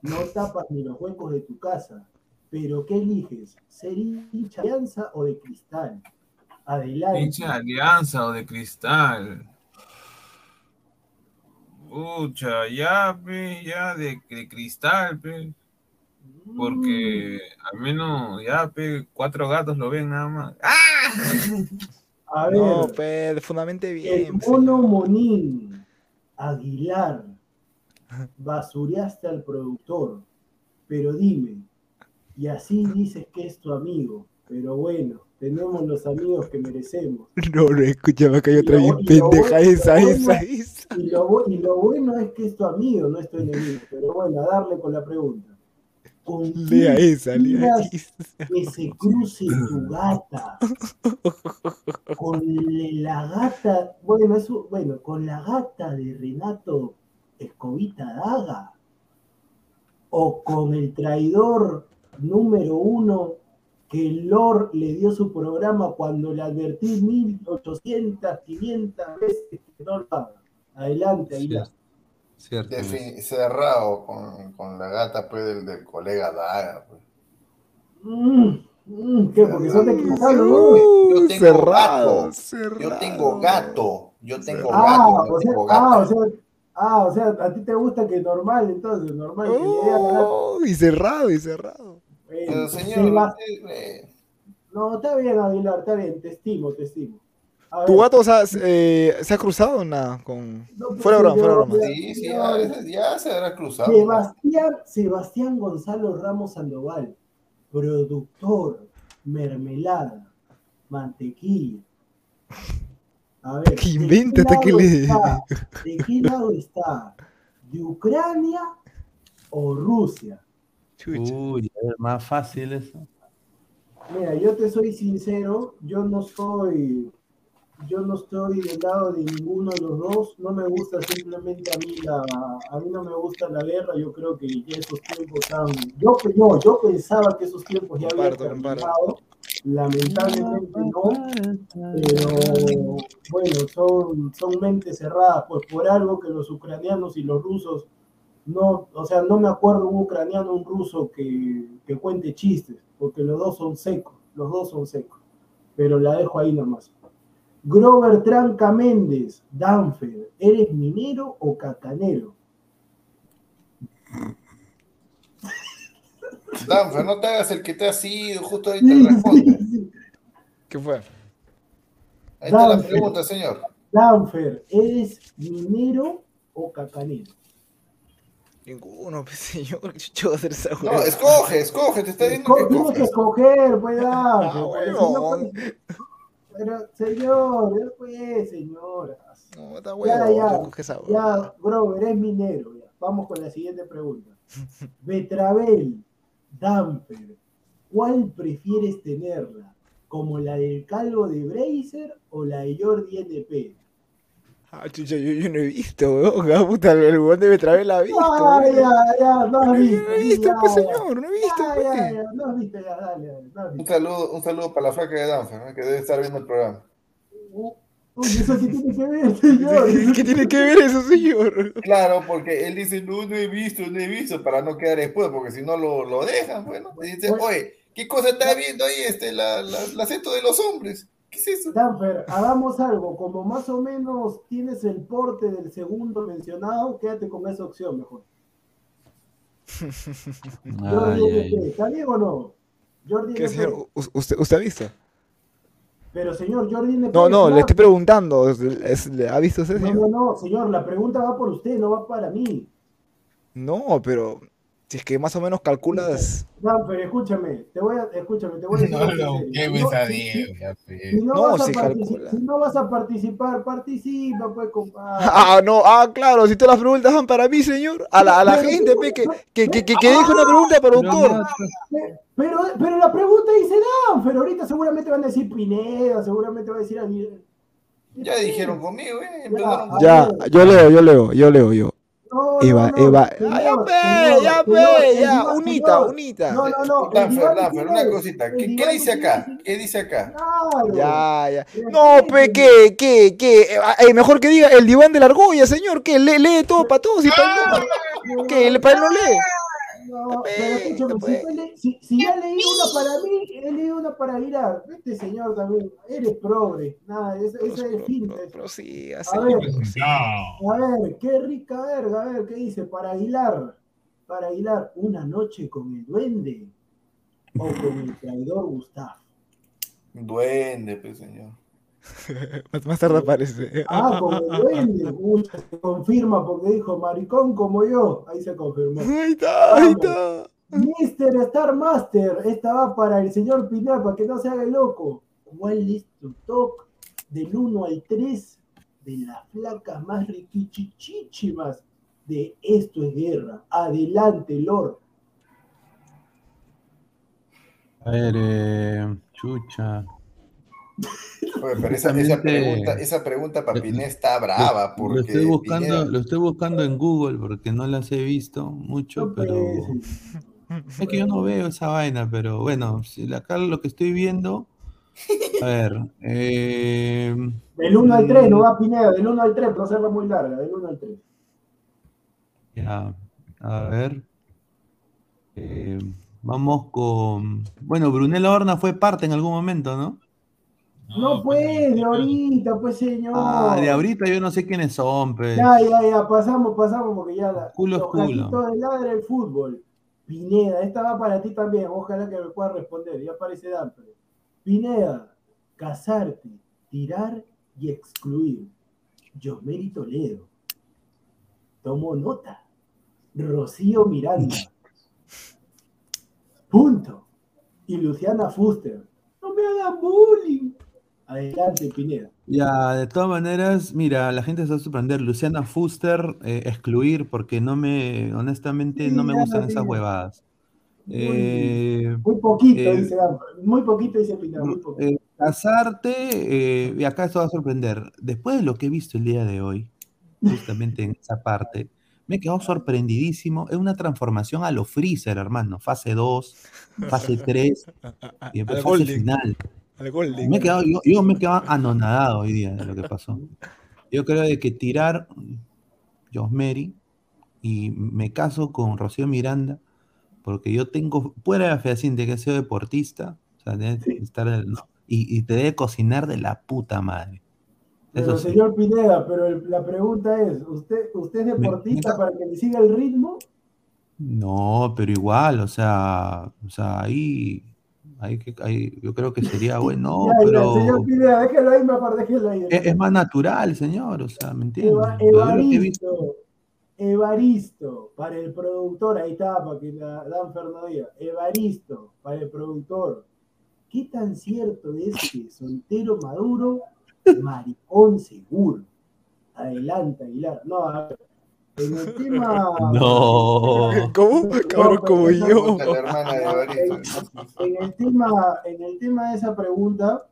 No tapas ni los huecos de tu casa. Pero ¿qué eliges? ¿Ser hincha de alianza o de cristal? Adelante. Hincha de alianza o de cristal. Pucha, ya, pe, ya de, de cristal, pe. Porque al menos ya, pe, cuatro gatos lo ven nada más. ¡Ah! A ver, No, pe, fundamente el bien. mono Monín, Aguilar, basureaste al productor, pero dime, y así dices que es tu amigo, pero bueno, tenemos los amigos que merecemos. No, no, escúchame, acá hay otra bien pendeja, bueno- esa. Y lo, y lo bueno es que es tu amigo, no es tu enemigo, pero bueno, a darle con la pregunta. ¿Con Lea quién esa, lea quieras esa. que se cruce tu gata? Con la gata, bueno, eso, bueno, con la gata de Renato Escobita Daga. O con el traidor número uno que el Lord le dio su programa cuando le advertí 1800, 500 veces que no lo haga. Adelante, Aguilar. Cierto. Defin- cerrado con, con la gata pues, del, del colega Daga. pues. Mm, mm, ¿Qué? Porque son de cristal, ¿no? Uh, Yo tengo cerrado, gato. cerrado. Yo tengo gato. Yo tengo Ah, gato. Yo o sea, tengo ah, o sea, ah, o sea, a ti te gusta que normal, entonces, normal, que. Oh, y cerrado, y cerrado. Bueno, Pero se señor, va- usted, eh, No, está bien, Aguilar, está bien, te estimo, te estimo. A ¿Tu gato o sea, se- eh, se ha cruzado o nada? Con... No, pues, Fuera de broma, fuera broma. sí, sí, ya, ya se habrá cruzado. Sebastián, Sebastián Gonzalo Ramos Sandoval, productor, mermelada, mantequilla. A ver, Que ¿de qué inventa hasta que le- está? ¿De qué lado está? ¿De Ucrania o Rusia? Chucha. Uy, a ver, más fácil eso. Mira, yo te soy sincero, yo no soy, yo no estoy del lado de ninguno de los dos, no me gusta simplemente a mí la, a mí no me gusta la guerra, yo creo que ya esos tiempos han, yo, yo, yo pensaba que esos tiempos ya habían terminado, lamentablemente no, pero bueno, son, son mentes cerradas, pues por algo que los ucranianos y los rusos no, o sea, no me acuerdo un ucraniano, un ruso que, que cuente chistes, porque los dos son secos, los dos son secos. Pero la dejo ahí nomás. Grover Tranca Méndez, Danfer, ¿eres minero o cacanero? Danfer, no te hagas el que te ha sido, justo ahí te responde. ¿Qué fue? Ahí está la Danfer. pregunta, señor. Danfer, ¿eres minero o cacanero? Ninguno, pues, señor. Yo voy a hacer esa No, escoge, escoge, te está diciendo que Co- Tienes que escoges. escoger, pues, Danfer. Ah, porque Pero, señor, pues, señora. No, está Ya, huevo. ya, hueva. ya, Grover, es minero. ya. Vamos con la siguiente pregunta. Betravel, Damper, ¿cuál prefieres tenerla? ¿Como la del calvo de Bracer o la de Jordi NP? Ah, chucha, yo, yo no he visto, weón. Ah, puta, el huevón debe traer la visto, Ah, weón. ya, ya, no has No visto. he visto, ya, pues, señor. No he visto, Ya, pues. ya, ya, no has visto, ya, dale, dale, no Un saludo, un saludo para la flaca de Danfer, ¿no? que debe estar viendo el programa. Uy, ¿eso qué tiene que ver, señor? ¿Qué tiene que ver eso, señor? Claro, porque él dice, no, no he visto, no he visto, para no quedar después, porque si no lo, lo dejan, bueno. Y dice, oye, ¿qué cosa está viendo ahí este, la, la, la acento de los hombres? ¿Qué es eso? Danfer, hagamos algo, como más o menos tienes el porte del segundo mencionado, quédate con esa opción mejor. Jordi. ¿está bien o no? Jordi ¿Qué, señor? ¿Usted, ¿Usted ha visto? Pero señor, Jordi NP. No, no, le estoy preguntando. ¿es- es- ¿Ha visto usted, No, señor? no, no, señor, la pregunta va por usted, no va para mí. No, pero si es que más o menos calculas. No, pero escúchame, te voy a, escúchame, te voy a decir. No lo No, a si- Diego, Si no, No, vas a si calcula. si no vas a participar, participa, pues, compadre. Ah, no, ah, claro, si todas las preguntas van para mí, señor. A la, a la gente, pe, que, que, que, que, que deje una pregunta para autor. Pero, pero la pregunta dice Dan, pero ahorita seguramente van a decir Pineda, seguramente va a decir Aguirre. Ya dijeron conmigo, ¿eh? Ya, a yo leo, yo leo, yo leo, yo. No, Eva, no, no, Eva. señor, Ah, ya, señor, ya, el ya, unita, unita. No, no, no. el Danfer, diván Danfer, una cosita. el ¿Qué, qué dice acá? ¿Qué dice acá? Ya, ya. No, pe, ¿qué, qué, qué? Eh, mejor que diga el diván de la argolla, señor, que lee, lee todo para todos y para él no. ¿Qué? ¿El para él no lee? No, Pe, pero escúchame, pe. si, tú le- si, si ya leí una para mí, he leído una para Aguilar. Este señor también, eres progre. Nada, ese, ese es finta. Pero, pero sí, A así. ver, No. a ver, qué rica verga, a ver, ¿qué dice? Para Aguilar, para Aguilar, una noche con el duende o con el traidor Gustavo. Duende, pues, señor. Más, más tarde aparece. Ah, el duende. Uy, se confirma porque dijo maricón como yo. Ahí se confirmó. Ahí está, ahí está. Mister Star Master, esta va para el señor Pinar, para que no se haga el loco. ¿Cuál es tu top del 1 al 3 de las flacas más riquichichichimas de Esto es Guerra? Adelante, Lord. A ver, eh, chucha. Oye, pero esa, esa pregunta, esa pregunta para Piné está brava, porque Lo estoy buscando, Pineda- lo estoy buscando en Google porque no las he visto mucho, pero es que yo no veo esa vaina, pero bueno, si acá lo que estoy viendo, a ver, eh, Del 1 al 3, no va Pineda, del 1 al 3, pero será muy larga, del 1 al 3. ya, a ver, eh, vamos con, bueno, Brunella Horna fue parte en algún momento, ¿no? No, pues, de ahorita, pues, señor. Ah, de ahorita yo no sé quiénes son, pues. Ya, ya, ya, pasamos, pasamos, porque ya la, Culo es los culo. de ladra el fútbol. Pineda, esta va para ti también, ojalá que me puedas responder, ya aparece Dante. Pineda, casarte, tirar y excluir. Josmeri Toledo. Tomo nota. Rocío Miranda. Punto. Y Luciana Fuster. No me hagan bullying. Adelante, Pineda. Ya, de todas maneras, mira, la gente se va a sorprender. Luciana Fuster, eh, excluir, porque no me, honestamente, Sí, no me gustan esas huevadas. Muy, Eh, muy poquito, eh, dice. Muy poquito, dice Pineda. Muy poquito. eh, casarte, eh, y acá esto va a sorprender. Después de lo que he visto el día de hoy, justamente en esa parte, me he quedado sorprendidísimo. Es una transformación a lo Freezer, hermano. Fase 2, fase 3 y después Al fase final. Al Golden. Me he quedado, yo, yo me he quedado anonadado hoy día de lo que pasó. Yo creo de que tirar Josmeri y me caso con Rocío Miranda, porque yo tengo, fuera de la fehaciente que he sido deportista, o sea, debe estar en el- no, y, y te debe cocinar de la puta madre. Pero Eso sí. señor Pineda, pero el- la pregunta es, ¿usted, ¿usted es deportista para que le siga el ritmo? No, pero igual, o sea, o sea, ahí, ahí, que- yo creo que sería bueno, ya, ya, pero señor Pineda, déjelo ahí, mejor déjelo ahí. es, es más natural, señor, o sea, ¿me entiendes? Eva- Evaristo, Evaristo, para el productor, ahí está, para que la Dan Fernando diga. Evaristo, para el productor. ¿Qué tan cierto es que soltero maduro, maricón seguro? Adelante, Aguilar. No, a ver, en el tema... No. ¿Cómo? Cabrón, como yo. En el tema, en el tema de esa pregunta,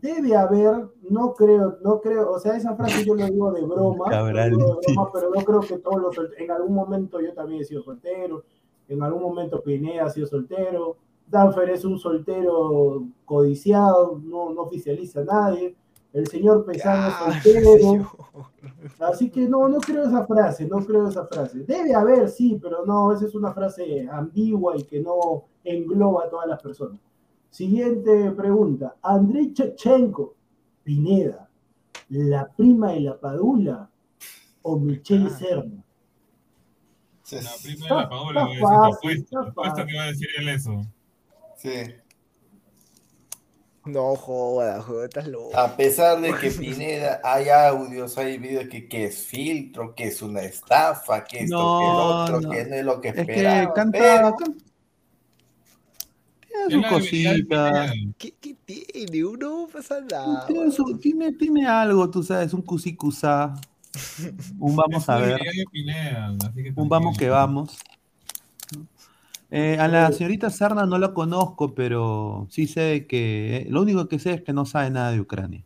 debe haber, no creo, no creo, o sea, esa frase yo lo digo de broma, Cabral, lo digo de broma, pero no creo que todos los en algún momento yo también he sido soltero, en algún momento Pineda ha sido soltero, Danfer es un soltero codiciado, no, no oficializa a nadie, el señor Pesano Ah, es soltero, señor. Así que no, no creo esa frase, no creo esa frase. Debe haber, sí, pero no, esa es una frase ambigua y que no engloba a todas las personas. Siguiente pregunta. Andrei Chechenko, Pineda, la prima de la Padula o Michelle Serna. La prima de la Está- Paola, está güey, fácil, apuesto, está apuesto que va a decir él eso. Sí. No jodas, joder, estás loco. A pesar de que Pineda hay audios, hay videos que, que es filtro, que es una estafa, que esto, No, que el otro, no. que no es lo que Es que esperaba. canta, pero- can- tiene sus cositas. ¿Qué, qué tiene? Uno no pasa nada. tiene, su- tiene, tiene algo, tú sabes, un cusicusá, un vamos a ver, habilidad de Pineda, así que un vamos que vamos. Eh, a la señorita Sarna no la conozco, pero sí sé que, eh, lo único que sé es que no sabe nada de Ucrania.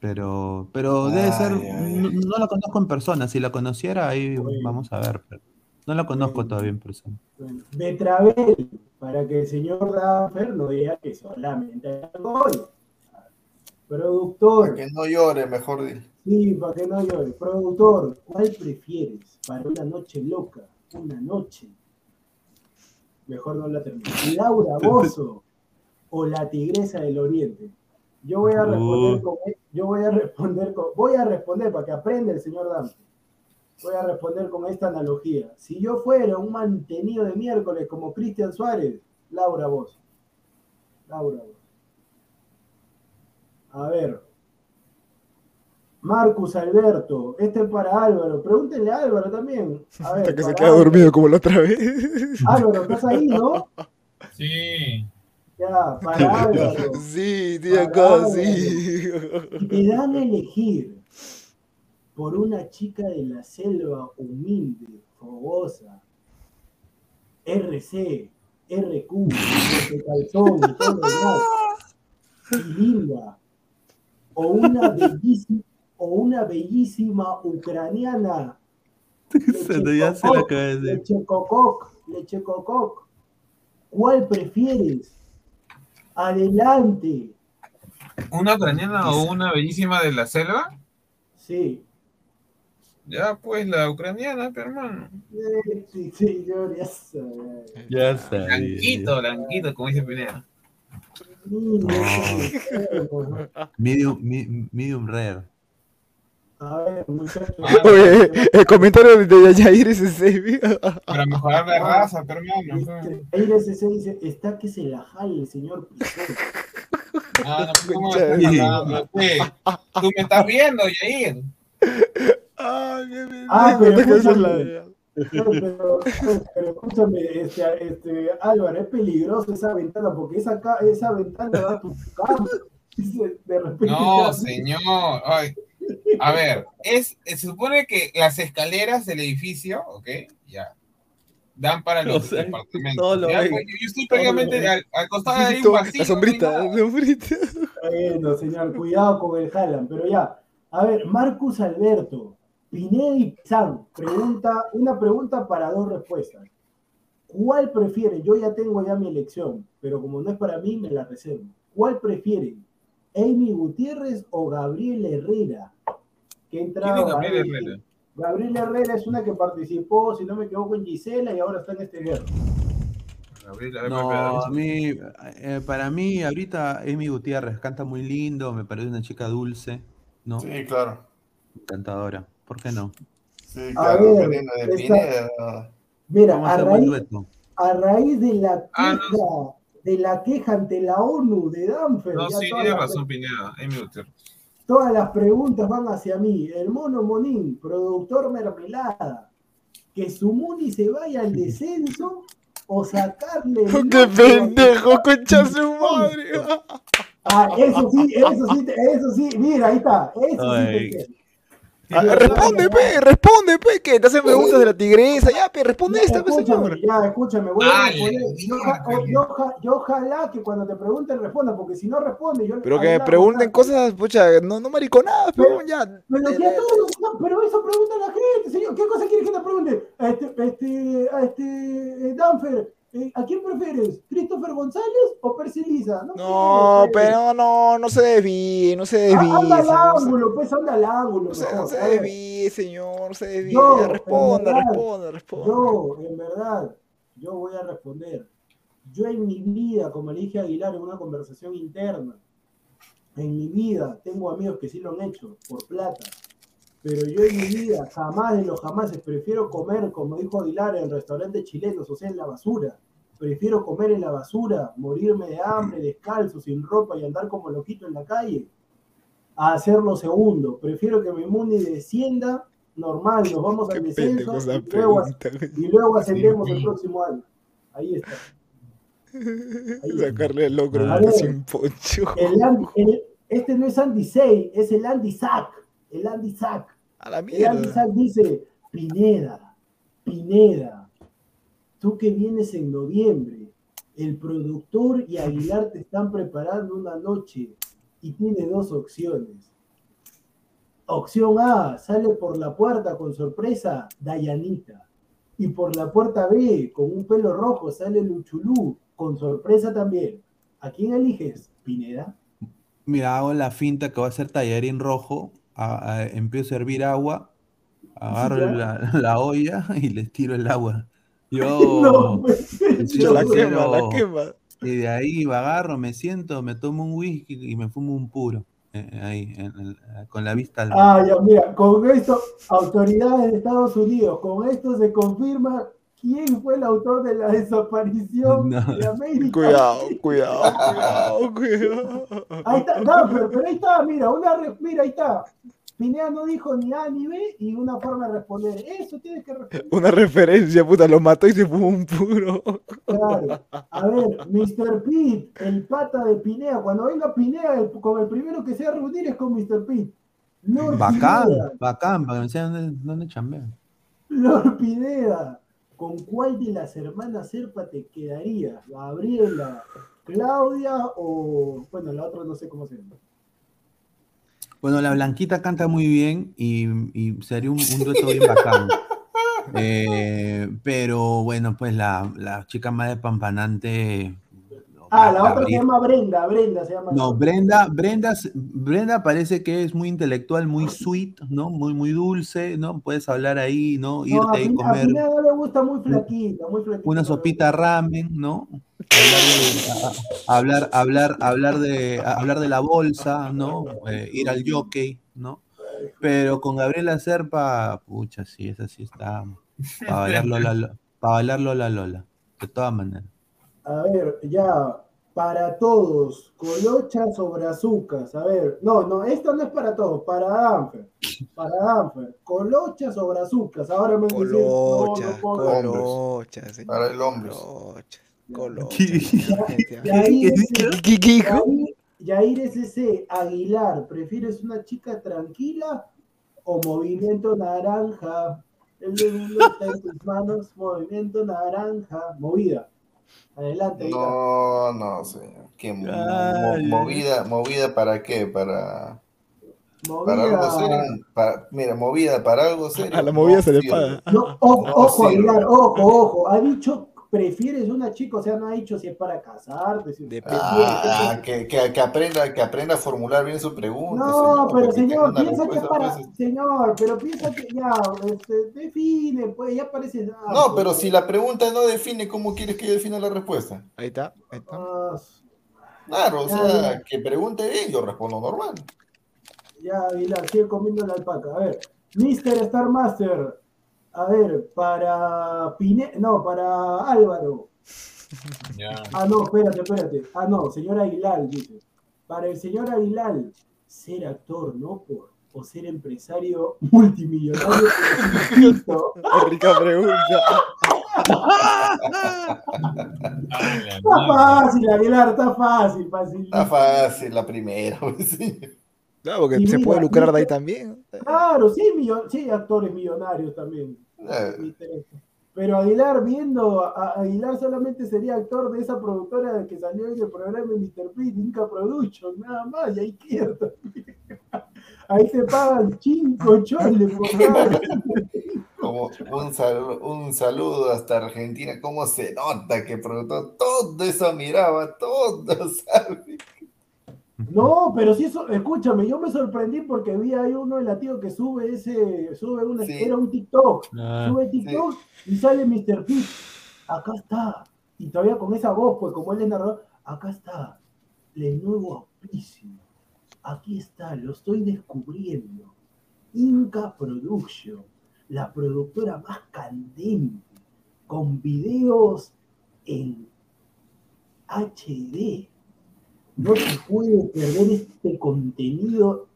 Pero, pero debe ser, no, no la conozco en persona. Si la conociera, ahí vamos a ver. pero no la conozco todavía en persona. Bueno, Betravel, para que el señor Danfer no diga que solamente alcohol. Productor. Para que no llore, mejor dicho. Sí, para que no llore. Productor, ¿cuál prefieres para una noche loca? Una noche. Mejor no la termino. Laura Bozo o la Tigresa del Oriente. Yo voy a responder Uh. con yo voy a responder con voy a responder para que aprenda el señor Dante. Voy a responder con esta analogía. Si yo fuera un mantenido de miércoles como Cristian Suárez, Laura Bozo. Laura Bozo. A ver. Marcus Alberto, este es para Álvaro. Pregúntenle a Álvaro también. A ver, Hasta que se para queda Álvaro. dormido como la otra vez. Álvaro, ¿estás ahí, no? Sí. Ya, para Álvaro. Sí, tío, acá, sí. Y te dan a elegir por una chica de la selva humilde, fogosa, RC, RQ, de calzón y todo lo demás, y linda, o una bellísima, o una bellísima ucraniana, Se te ya se la cabeza. leche cococ, leche cococ, ¿cuál prefieres? Adelante. ¿Una ucraniana o una bellísima de la selva? Sí. Ya, pues la ucraniana, hermano. Sí, sí, yo ya sabía. Ya sabía. Blanquito, blanquito, como dice Pineda. Medium, mi- medium rare. A ver, muchachos. Oye, el comentario de Yair es ese. Para mejorar la raza, pero hermano. El SC dice, está que se la jale el señor. Ah, no, ¿cómo me estás hablando? ¿Qué? Tú me estás viendo, Yair. Ah, pero escúchame, pero, pero- pero escúchame, este, este, Álvaro, es peligroso esa ventana, porque esa, esa ventana da a tu cama. Dice, De repente No, señor. Ay, A ver, es, se supone que las escaleras del edificio, ¿ok? Ya. Dan para los O sea, departamentos. lo Ya, pues, yo, yo estoy prácticamente al, al costado de ahí un vacío. La sombrita, no la sombrita. Bueno, señor, cuidado con el Haaland, pero ya. A ver, Marcus Alberto, Pineda y Pizarro, pregunta, una pregunta para dos respuestas. ¿Cuál prefieren? Yo ya tengo ya mi elección, pero como no es para mí, me la reservo. ¿Cuál prefieren? ¿Amy Gutiérrez o Gabriel Herrera? Que ¿Quién entraba es Gabriel ahí. Herrera? Gabriel Herrera es una que participó, si no me equivoco, en Gisela y ahora está en este guerra. Gabriel, a ver, No, a mí, eh, para mí, ahorita Amy Gutiérrez canta muy lindo, me parece una chica dulce, ¿no? Sí, claro. Encantadora. ¿Por qué no? Sí, A claro. ver, Veneno de Pineda. Mira, a raíz, dueto. a raíz de la Ah, queja, de la queja ante la ONU de Danfer, No, sí, tiene razón, Pineda. Todas las preguntas van hacia mí. El mono Monín, productor mermelada, que su Muni se vaya al descenso o sacarle. ¡Qué pendejo, concha su madre! Ah, eso sí, eso sí, eso sí, mira, ahí está, eso sí Ay. te quiero. Ah, responde, pe, responde, pe, que te hacen preguntas de la tigresa, ya, pe, responde esta, pe, señor. Ya, escúchame, voy a responder. ay, Yo, ojalá que cuando te pregunten responda, porque si no responde, yo Pero que me pregunten cosas, pucha, no, no mariconadas, pero ya. Pero si a todos, no, pero eso pregunta la gente, señor. ¿Qué cosa quiere que te pregunte? Este, este, a este, eh, Danfer, eh, ¿a quién prefieres? ¿Christopher González o Percy Lisa? No, No, pero no, no se desvíe, no se Ah, desvíe, Anda al ángulo, pues anda al ángulo. No se, no se desvíe, señor, no se desvíe. Yo, responda, verdad, responda, responda. Yo, en verdad, yo voy a responder. Yo en mi vida, como le dije a Aguilar en una conversación interna, en mi vida tengo amigos que sí lo han hecho por plata, pero yo en mi vida jamás de los jamases prefiero comer, como dijo Aguilar, en restaurantes chilenos, o sea, en la basura. Prefiero comer en la basura, morirme de hambre, descalzo, sin ropa y andar como loquito en la calle, a hacer lo segundo. Prefiero que mi mundi descienda normal, nos vamos al descenso y luego, y ascendemos el próximo año. Ahí está. Sacarle el locro A ver. es un poncho. El el- este no es Andy Say, es el Andy Sack. El Andy Sack. A la mierda. Dice, Pineda, Pineda, tú que vienes en noviembre, el productor y Aguilar te están preparando una noche y tienes dos opciones. Opción A, sale por la puerta con sorpresa, Dayanita. Y por la puerta B, con un pelo rojo, sale Luchulú, con sorpresa también. ¿A quién eliges, Pineda? Mira, hago la finta que va a ser tallarín rojo, a- a- empiezo a hervir agua, agarro la, la olla y les tiro el agua. Yo, No, pues, yo La quema, quiero- la quema. Y de ahí agarro, me siento, me tomo un whisky y me fumo un puro. eh, ahí, en- en- con la vista al. Ah, ya, mira, con esto, autoridades de Estados Unidos, con esto se confirma quién fue el autor de la desaparición No. de América. Cuidado, cuidado, cuidado, cuidado. Ahí está, no, pero, pero ahí está, mira, una re- mira, ahí está. Pineda no dijo ni A ni B y una forma de responder. Eso tienes que responder. Una referencia, puta, lo mató y se fumó un puro. Claro. A ver, Mr. Pete, el pata de Pineda. Cuando venga Pineda, el- con el primero que se va a reunir es con Mr. Pete. Lord Bacán, Pineda, bacán, para que me enseñen dónde, dónde chambean. Lord Pineda, ¿con cuál de las hermanas Serpa te quedarías? ¿Gabriela, Claudia o, bueno, la otra no sé cómo se llama? Bueno, la Blanquita canta muy bien y, y sería un, un dueto bien bacán. Eh, pero bueno, pues la, la chica más despampanante. Ah, la otra se llama Brenda, Brenda se llama. No, Brenda, Brenda, Brenda parece que es muy intelectual, muy sweet, ¿no? Muy, muy dulce, ¿no? Puedes hablar ahí, ¿no? No, a Irte y Pine- a comer Pineda no le gusta muy flaquita, muy flaquita. una sopita ramen, ¿no? Hablar, de- a- a- hablar, hablar, hablar de, a- hablar de la bolsa, ¿no? Eh, ir al jockey, ¿no? Pero con Gabriela Serpa, pucha, sí, esa sí está para bailar Lola, para bailar Lola Lola, de todas maneras. A ver, ya, para todos, colochas o brazucas. A ver, no, no, esto no es para todos, para Danfer. Para Danfer, colochas o brazucas. Ahora me dicen, no, no Colocha, puedo. colocha, señor. Para el hombre. Colocha, colocha. Yair, ¿Qué- qué dijo? Yair- Yair SC, Aguilar, ¿prefieres una chica tranquila o movimiento naranja? El mundo está en tus manos, movimiento naranja, movida. Adelante. No, no, señor. ¿Qué Ay, movida, movida para qué? Para, movida. para algo serio. Para, mira, movida para algo serio. A la movida no se le paga. No, ojo, No ojo. Aguilar, ojo, ojo. Ha dicho, prefieres una chica, o sea, no ha dicho si es para casarte. Si Depende. Ah, que, que, que aprenda, que aprenda a formular bien su pregunta. No, señor, pero señor, piensa que es para. pues, Señor, pero piensa que ya, este, define, pues ya parece. ah, No, pero pues, si la pregunta no define, ¿cómo quieres que yo defina la respuesta? Ahí está, ahí está. ah, Claro, o sea, ya. que pregunte bien, yo respondo normal. Ya, Aguilar, sigue comiendo la alpaca. A ver, Mr. Star Master. A ver, para Pine... No, para Álvaro. Ah, no, espérate, espérate. Ah, no, señor Aguilar, dice. Para el señor Aguilar, ser actor, ¿no? Por, o ser empresario multimillonario. es distinto. Rica pregunta. Está fácil, Aguilar, está fácil, fácil. Está fácil la primera. pues, sí. Claro, porque Y se mira, puede lucrar de ahí también. Claro, sí, millo- sí, actores millonarios también. Eh. Pero Aguilar viendo, a, a- Aguilar solamente sería actor de esa productora que salió en el programa de Mr. Pete, Inca Production, nada más, y ahí queda. también. Ahí te pagan cinco choles por cada. Como un, saludo, un saludo hasta Argentina. ¿Cómo se nota que productor todo eso miraba? Todo, ¿sabes? No, pero sí, eso, escúchame, yo me sorprendí porque vi ahí uno de latido que sube ese, sube una, Sí. era un TikTok, Ah, sube TikTok y sale Mr. Pete, acá está, y todavía con esa voz, pues como él es narrador, acá está, el nuevo auspicio, aquí está, lo estoy descubriendo, Inca Production, la productora más candente, con videos en HD. No se puede perder este contenido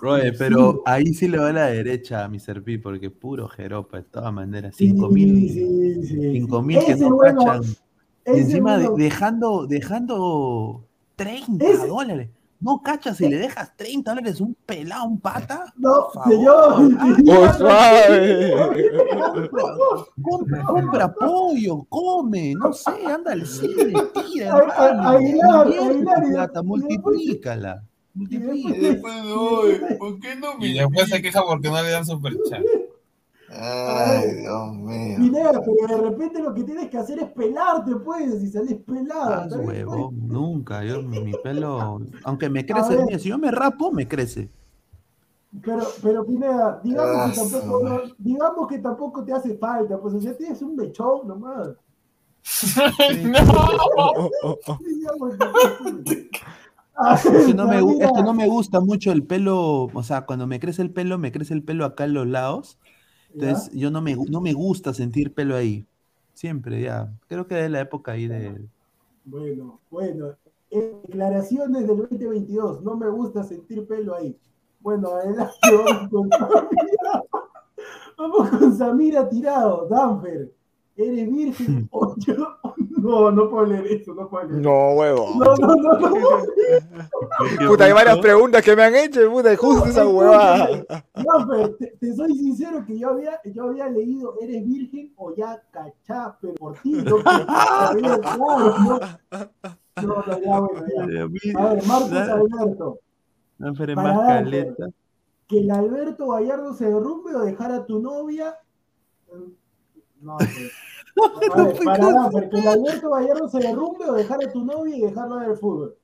Roe, pero ahí sí le va a la derecha a Mr. P, porque puro jeropa, de todas maneras. Sí, 5 mil sí, sí, sí. que no bueno, encima de- dejando, dejando 30 Ese- dólares. No cachas si le dejas 30 dólares un pelado, un pata. No, Por favor. señor. ¡Oh! Compra, compra pollo, come, no sé, anda al cine, tira, plata, y- multiplícala. Y después, ¿por qué no me Y después se queja porque no le dan superchat. Ay, Dios mío. Pineda, pero de repente lo que tienes que hacer es pelarte, pues, si salís pelado. Ah, huevón, nunca. Yo, mi, mi pelo, aunque me crece mío, si yo me rapo, me crece. Pero, pero Pineda, digamos Ah, que tampoco, su no- digamos que tampoco te hace falta, pues, o sea, tienes un mechón nomás. Ah, que, no me, es que no me gusta mucho el pelo, o sea, cuando me crece el pelo, me crece el pelo acá en los lados. Entonces, yo no me, no me gusta sentir pelo ahí. Siempre, ya. Creo que es la época ahí de. Bueno, bueno. eh, declaraciones del 2022. No me gusta sentir pelo ahí. Bueno, adelante. Vamos con Samira. Vamos con Samira tirado. Danfer, ¿eres virgen o yo? No, no puedo leer eso, no puedo leer. No, huevo. No, no, no, no. Puta, hay varias preguntas que me han hecho, puta, justo esa huevada. No, pero te, te soy sincero que yo había, yo había leído ¿eres virgen o ya cachape por ti? No, no. No, no, ya, bueno, ya. A ver, Marcos Alberto. No, pero es Para más Danfer, caleta. ¿Que el Alberto Gallardo se derrumbe o dejar a tu novia? No, pues. A ver, para Danfer, ¿que el Alberto Gallardo se derrumbe o dejar a tu novia y dejarla del fútbol?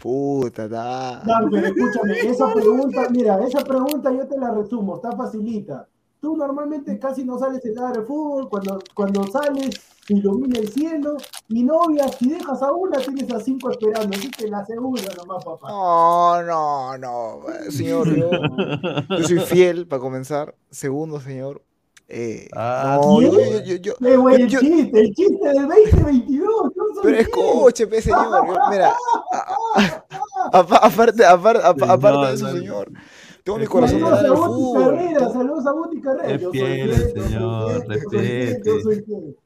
Puta, da. Danfer, escúchame, esa pregunta, mira, esa pregunta yo te la resumo, está facilita. Tú normalmente casi no sales en nada de fútbol, cuando, cuando sales se ilumina el cielo, y novia, si dejas a una, tienes a cinco esperando, así que la segunda nomás, papá. No, no, no, señor, yo, yo soy fiel para comenzar. Segundo, señor. Eh, Ah, no, yo, yo, yo, yo- ¡Qué buen yo- chiste! ¡El chiste del 2022! yo soy pero escuche, pe, señor. yo- mira, aparte, aparte, apa- aparte de eso, Señor, señor. Tengo mi corazón para Guti fútbol. Carrera, saludos a Guti Carrera. Soy señor, maldito.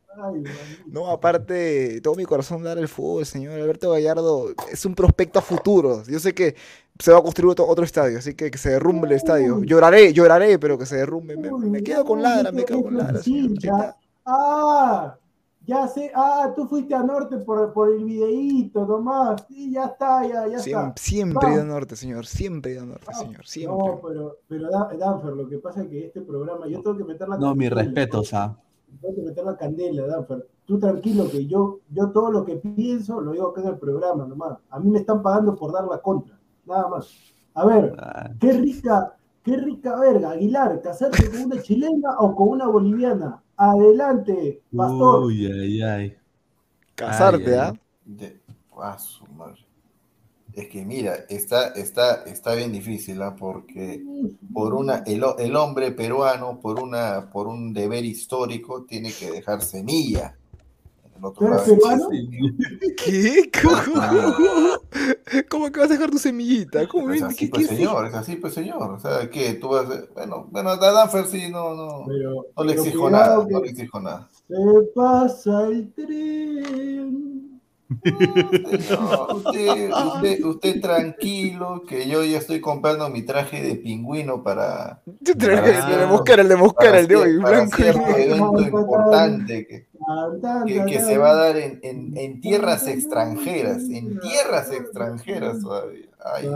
No, aparte, todo mi corazón dar el fútbol, señor. Alberto Gallardo es un prospecto a futuro. Yo sé que se va a construir otro, otro estadio, así que que se derrumbe el estadio. Lloraré, lloraré, pero que se derrumbe. Me, quedo con ladra, me quedo con ladra. Ah, ya sé. Ah, tú fuiste a Norte por, por el videíto nomás. Sí, ya está, ya, ya Siempre, está. siempre he ido a norte, señor. Siempre he ido a norte, señor. Siempre. No, pero, pero Da- Danfer, lo que pasa es que este programa, yo tengo que meter la No, mi respeto, o sea. Tengo que meter la candela, Danfer. Tú tranquilo que yo, yo todo lo que pienso lo digo acá en el programa nomás. A mí me están pagando por dar la contra, nada más. A ver, ah, qué rica, qué rica verga, Aguilar, casarte con una chilena o con una boliviana. Adelante, pastor. Uy, ay, ay. Casarte, ¿ah? ah, su madre. Es que mira, está, está, está bien difícil, ¿ah? Porque por una, el, el hombre peruano, por una, por un deber histórico, tiene que dejar semilla. En el otro ¿Tú eres lado existe- ¿Qué? ¿Cómo, cómo que vas a dejar tu semillita? ¿Cómo? Es ¿Qué, así, qué pues, es señor, es así, pues, señor. O sea, que tú vas a... Bueno, bueno, a Danfer sí, no, no, Pero, no le exijo nada, que no le exijo nada. Se pasa el tren. Señor, usted, usted, usted tranquilo, que yo ya estoy comprando mi traje de pingüino para, Yo Para el de el de Mosquera, para el de hoy, para evento importante que, que, se va a dar en, en, en tierras extranjeras, en tierras extranjeras todavía. Ay.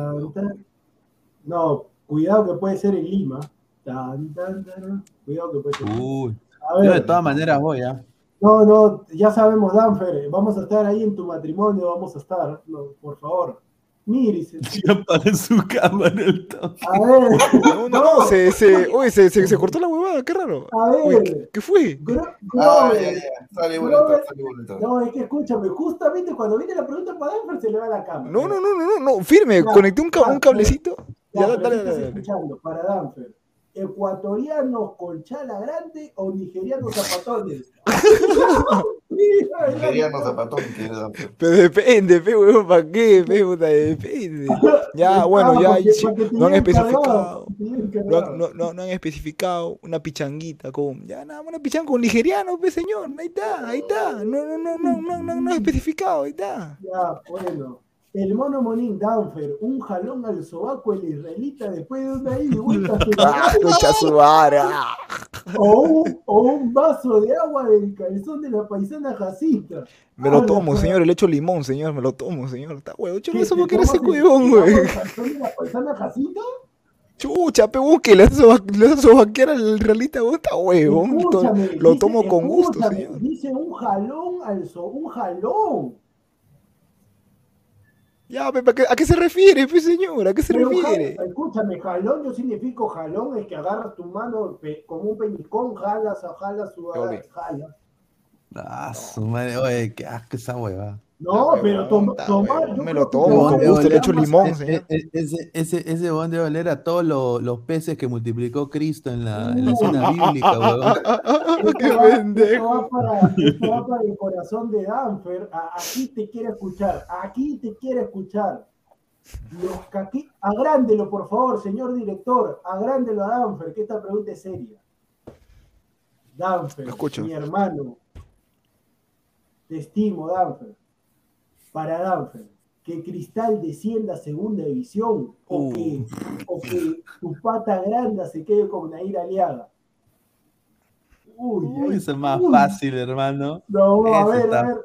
No, cuidado que puede ser en Lima. Cuidado que puede ser. Uy. A Yo de todas maneras voy, ¿ah? No, no, ya sabemos, Danfer, vamos a estar ahí en tu matrimonio, vamos a estar. No, por favor. Miris. Ya apagué su cámara el toque. A ver, No, no, no, se, se, uy, se, se, se cortó la huevada, qué raro. a Uy, ver. ¿qué, qué fue? Gro- Ah, ya, ya, sale sale. No, es que escúchame, justamente cuando viene la pregunta para Danfer se le va la cámara. No, no, no, no, no, no, firme, Ya, conecté un, ca- ya, un cablecito. Ya, dale, ¿qué dale, dale. escuchando? Para Danfer. ¿Ecuatorianos con chala grande o nigerianos zapatones? Nigeriano zapatón quiere Danfer. Pero depende, pe, huevón, ¿para qué? Pe, puta, depende. Ya, bueno, ya, sí, no han especificado. No, no, no, no han especificado una pichanguita con. Ya, nada, una pichanga con nigeriano, pe, señor. Ahí está, ahí está. No, no, no, no, no, no, no han especificado, ahí está. Ya, bueno. El mono Monín Danfer, un jalón al sobaco el israelita después de una ida y vuelta. Ah, concha su ah. O un, o un vaso de agua del calzón de la paisana Jacinta. Me lo tomo, señor, le echo limón, señor, me lo tomo, señor. Está huevo, yo ¿Qué, no sé te por qué eres ese el- huevón, el güey. del calzón de la paisana Jacinta? Chucha, pe, le haces sobaquear al realista, huevón, está huevón. Lo tomo con gusto, señor. Dice un jalón al so, un jalón. Ya, ¿a qué, a qué se refiere, pe, señor? ¿A qué se Pero refiere? escúchame, jalón, yo significo jalón, es que agarras tu mano como un peñicón, jalas, jalas, Oli. jalas. Ah, su madre, oye, qué asco esa hueva. No, pero tom- está tomar, huevón, yo me lo tomo con gusto, le echo limón, E- señor. e- Ese, ese, ese huevón debe oler a todos los, los peces que multiplicó Cristo en la, en la escena bíblica, huevón. ¡Qué pendejo! va para, esto va para el corazón de Danfer. Aquí te quiere escuchar. Aquí te quiere escuchar. Los caqui... Agrándelo, por favor, señor director. Agrándelo a Danfer, que esta pregunta es seria. Danfer, mi hermano. Te estimo, Danfer. Para Danfer, que Cristal descienda a segunda división o, Uh. que, o que tu pata grande se quede con Nair Aliaga. Uy, Uy, eso es más uy. fácil, hermano. No, a ver, a ver.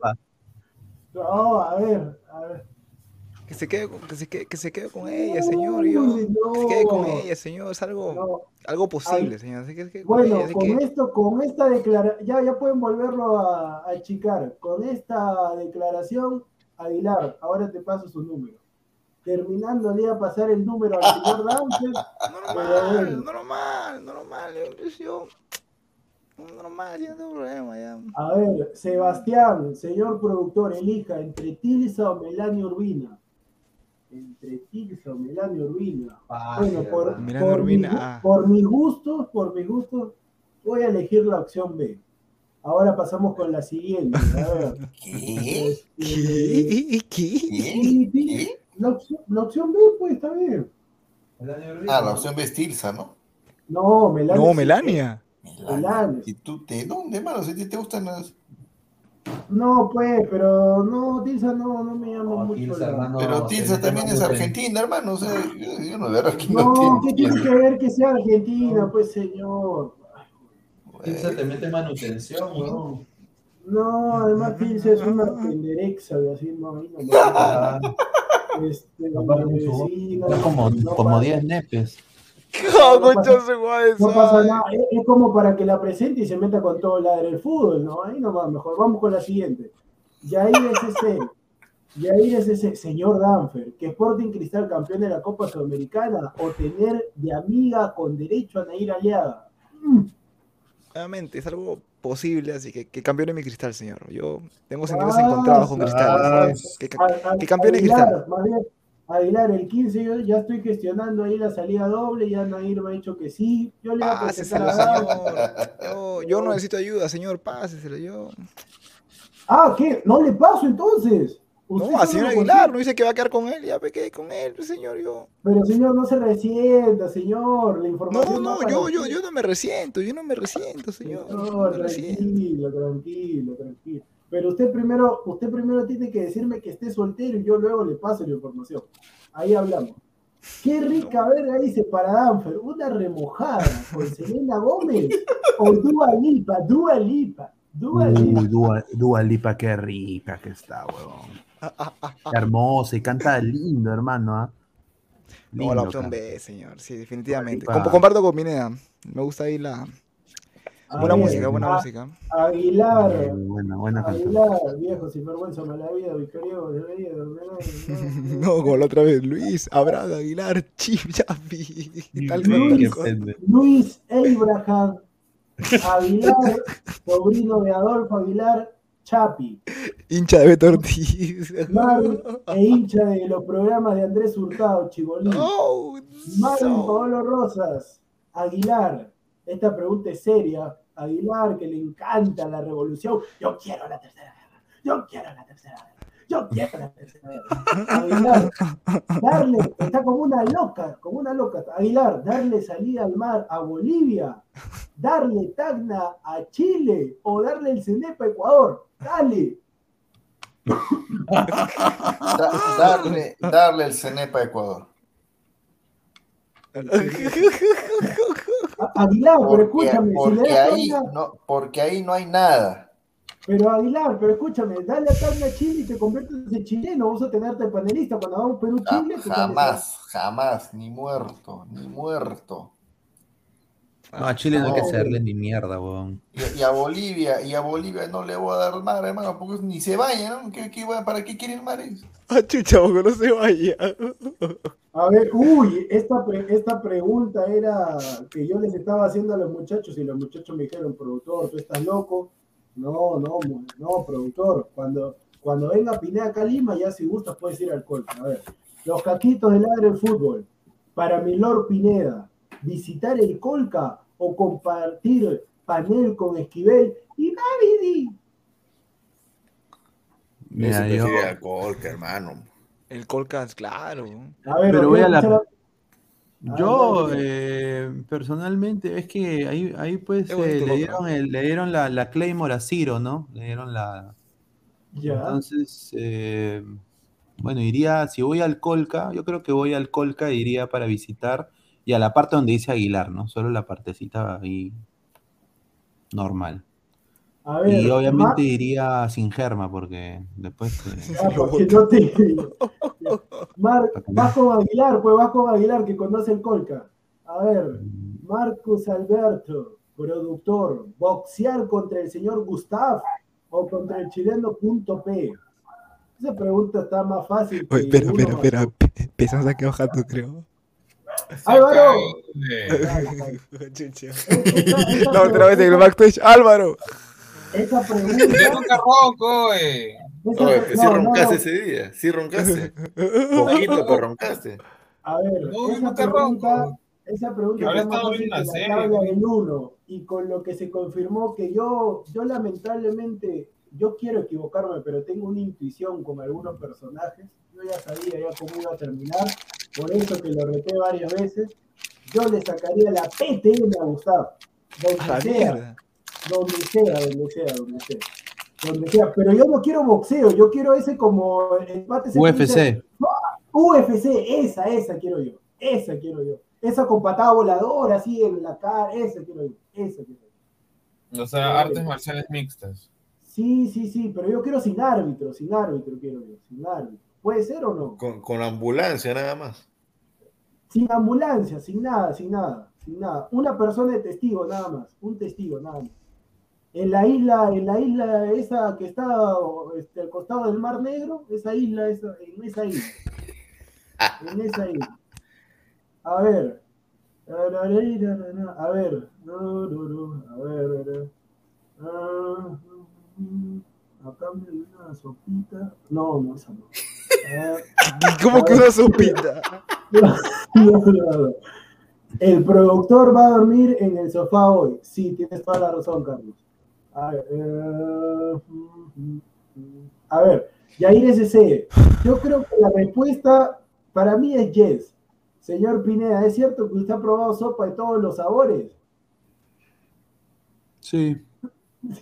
No, a ver, a ver. Que se quede, con- que se quede, que se quede con ella, señor. Yo. Que se quede con ella, señor. Es algo, No. algo posible, Ay. señor. Así que, se quede con Bueno, ella, con que- esto, con esta declaración, ya, ya pueden volverlo a, a achicar. Con esta declaración, Aguilar, ahora te paso su número. Terminando, le voy a pasar el número al señor Dancer. Normal, normal, normal. Yo, yo- normal, yo no problema ya. A ver, Sebastián, señor productor, elija entre Tilsa o Melania Urbina. Entre Tilsa o Melania Urbina. Bueno, por, Melania por, Urbina, mi- ah. por mis gustos, por mis gustos, voy a elegir la opción B. Ahora pasamos con la siguiente. ¿Qué? ¿Qué? ¿Qué? La opción, la opción B, pues está bien. Ah, la opción vestirsa, ¿no? No, Melania. No, Melania. Melania. ¿Y tú de dónde, mano? Si te gustan las. No, pues, pero no, Tilsa no, no me llama mucho. Tilsa, hermano. Pero No, Tilsa también es argentina, hermano. O sea, yo, yo no, de verdad que no, No, te ¿qué tiene que ver que sea Argentina, pues, señor? Tilsa te mete manutención. No, además Tilsa es una penderexa, así no, ahí no Este, como, no como pasa- 10 nepes. No, pasa- nada, es, es como para que la presente y se meta con todo la del fútbol, ¿no? Ahí no va mejor. Vamos con la siguiente. Yair SC. Yair SC, señor Danfer, que Sporting Cristal campeón de la Copa Sudamericana o tener de amiga con derecho a Nair Aliaga. Mm, Nuevamente, es algo posible, así que que campeone mi cristal, señor. Yo tengo sentimientos Ah, encontrados con cristal. ah, que- que, A- a- que campeone Aguilar, cristal. bien, Aguilar, el 15 yo ya estoy gestionando ahí la salida doble, ya Nair me ha dicho que sí. Yo le voy a Pásesela, señor. Yo, yo no necesito ayuda, señor. Pásesela, yo. Ah, ¿qué? ¿No le paso entonces? No, señor lo Aguilar, no dice que va a quedar con él. Ya me quedé con él, pues, señor. Yo. Pero señor, no se resienta, señor. La No, información no, para yo, yo, yo no me resiento. Yo no me resiento, señor. No, No resiento. tranquilo, tranquilo, tranquilo. Pero usted primero, usted primero tiene que decirme que esté soltero y yo luego le paso la información. Ahí hablamos. Qué rica verga dice para Danfer, una remojada con Selena Gómez o Dua Lipa, Dua Lipa, Dua Lipa. Uy, Dua, Dua Lipa, qué rica que está, huevón. Qué hermosa y canta lindo, hermano. ¿ah? No, la opción. B, señor. Sí, definitivamente. Lipa. Com- comparto con Minea. Me gusta ahí la. Buena música, buena a- música. Aguilar, Muy buena, buena canción. Aguilar, viejo, sinvergüenza, mala vida, victorioso, No, como la otra vez. Luis, Abraham, Aguilar, Chip. Tal Luis. Luis Abraham Aguilar, sobrino de Adolfo Aguilar, Chapi, Hincha de Beto Ortiz. Marvin e hincha de los programas de Andrés Hurtado, Chibolín. Oh, Marvin no. Paolo Rosas, Aguilar, esta pregunta es seria. Aguilar, que le encanta la revolución. Yo quiero la tercera guerra. Yo quiero la tercera guerra. Yo quiero la. Aguilar, darle, está como una loca, como una loca. Aguilar, darle salida al mar a Bolivia, darle Tacna a Chile o darle el Cenepa a Ecuador. Dale. Da- darle, darle el Cenepa a Ecuador. Aguilar, pero Porque, escúchame, si le porque das ahí no, porque ahí no hay nada. Pero Aguilar, pero escúchame, dale a carne a Chile y te conviertes en chileno, vamos a tenerte panelista cuando Ja- Perú-Chile. tú sales a- Jamás, jamás, ni muerto, ni muerto. No, a Chile no hay que hacerle ni mierda, weón. Y, y a Bolivia, y a Bolivia no le voy a dar mar, hermano, porque ni se vaya, ¿no? ¿Qué, qué ¿Para qué quiere el mar? Ah, chucha, que no se vaya. A ver, uy, esta, pre- esta pregunta era que yo les estaba haciendo a los muchachos y los muchachos me dijeron, productor, ¿tú estás loco? No, no, no, productor. Cuando, cuando venga Pineda acá a Lima, ya si gustas puedes ir al Colca. A ver, los caquitos del Ladre del Fútbol. Para mi Lord Pineda, visitar el Colca o compartir panel con Esquivel y Davidi. Mira, yo, a Colca, hermano. El Colcas, claro. A ver, Pero voy a la- yo eh, personalmente, es que ahí, ahí pues eh, le dieron, el- le dieron la, la Claymore a Ciro, ¿no? Le dieron la... Ya. Entonces, eh, bueno, iría, si voy al Colca, yo creo que voy al Colca, iría para visitar y a la parte donde dice Aguilar, ¿no? Solo la partecita ahí normal. A ver, Y obviamente Ma- iría sin germa porque después... Ah, porque no te... Mar- vas con Aguilar, pues vas con Aguilar que conoce el Colca. A ver, Marcos Alberto, productor, boxear contra el señor Gustav o contra el chileno punto P. Esa pregunta está más fácil. Oye, espera, espera, espera. Empezamos aquí bajando, creo. Álvaro. Esta La otra vez en el backstage, Álvaro. Esa pregunta. nunca ronco, eh. esa- Oye, pues sí no, no, roncaste no. ese día, sí roncaste. Poquito, pero roncaste. A ver, No, esa nunca pregunta, esa pregunta está más viendo que la la serie, tabla ¿no? del 1 y con lo que se confirmó que yo, yo lamentablemente, yo quiero equivocarme, pero tengo una intuición con algunos personajes. Yo ya sabía ya cómo iba a terminar, por eso que lo reté varias veces. Yo le sacaría la PTN a Gustavo, donde la sea, mierda. Donde sea, donde sea, donde sea. Donde sea, pero yo no quiero boxeo, yo quiero ese como empate UFC. UFC, esa, esa quiero yo. Esa quiero yo. Esa con patada voladora así en la cara, esa quiero yo. Esa quiero yo. O sea, artes marciales mixtas. Sí, sí, sí, pero yo quiero sin árbitro, sin árbitro quiero yo, sin árbitro. ¿Puede ser o no? Con, con ambulancia nada más. Sin ambulancia, sin nada, sin nada, sin nada. Una persona de testigo nada más, un testigo nada más. En la isla, en la isla esa que está este, al costado del Mar Negro, esa isla, esa, en esa isla. En esa isla. A ver. A ver. A ver. A ver. Acá me una sopita. No, no, esa no. ¿Cómo que una sopita? no, no, no. El productor va a dormir en el sofá hoy. Sí, tienes toda la razón, Carlos. A ver, eh, a ver, Yair SC. Yo creo que la respuesta para mí es yes. Señor Pineda, ¿es cierto que usted ha probado sopa de todos los sabores? Sí.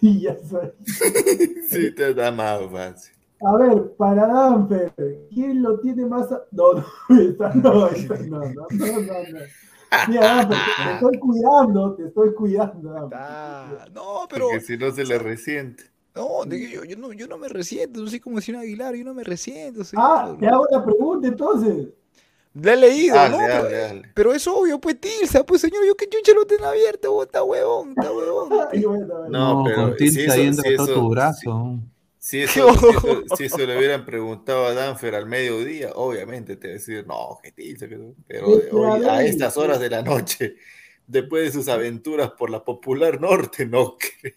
Sí, ya sé. Sí, te da más fácil. A ver, para Danfer, ¿quién lo tiene más? a- No, no, esta no, esta no, no, no, no, no. Mira, te, estoy cuidando, te estoy cuidando. Ah, no, pero. Porque si no se le resiente. No, yo, yo no, yo no me resiento. No sé cómo decir un Aguilar. Yo no me resiento. Ah, te hago la pregunta entonces. Le he leído, Dale, ¿no? dale, pero, dale. pero es obvio, pues Tilsa, pues señor, yo que chucha lo tengo abierto, vos, está huevón, está huevón. Ay, bueno, bueno. No, No, pero con si Tilsa ahí si todo eso- tu brazo. Si eso, si, eso, si eso le hubieran preguntado a Danfer al mediodía, obviamente te va a decir, no, no". pero de hoy, a estas horas de la noche, después de sus aventuras por la popular norte, no creo.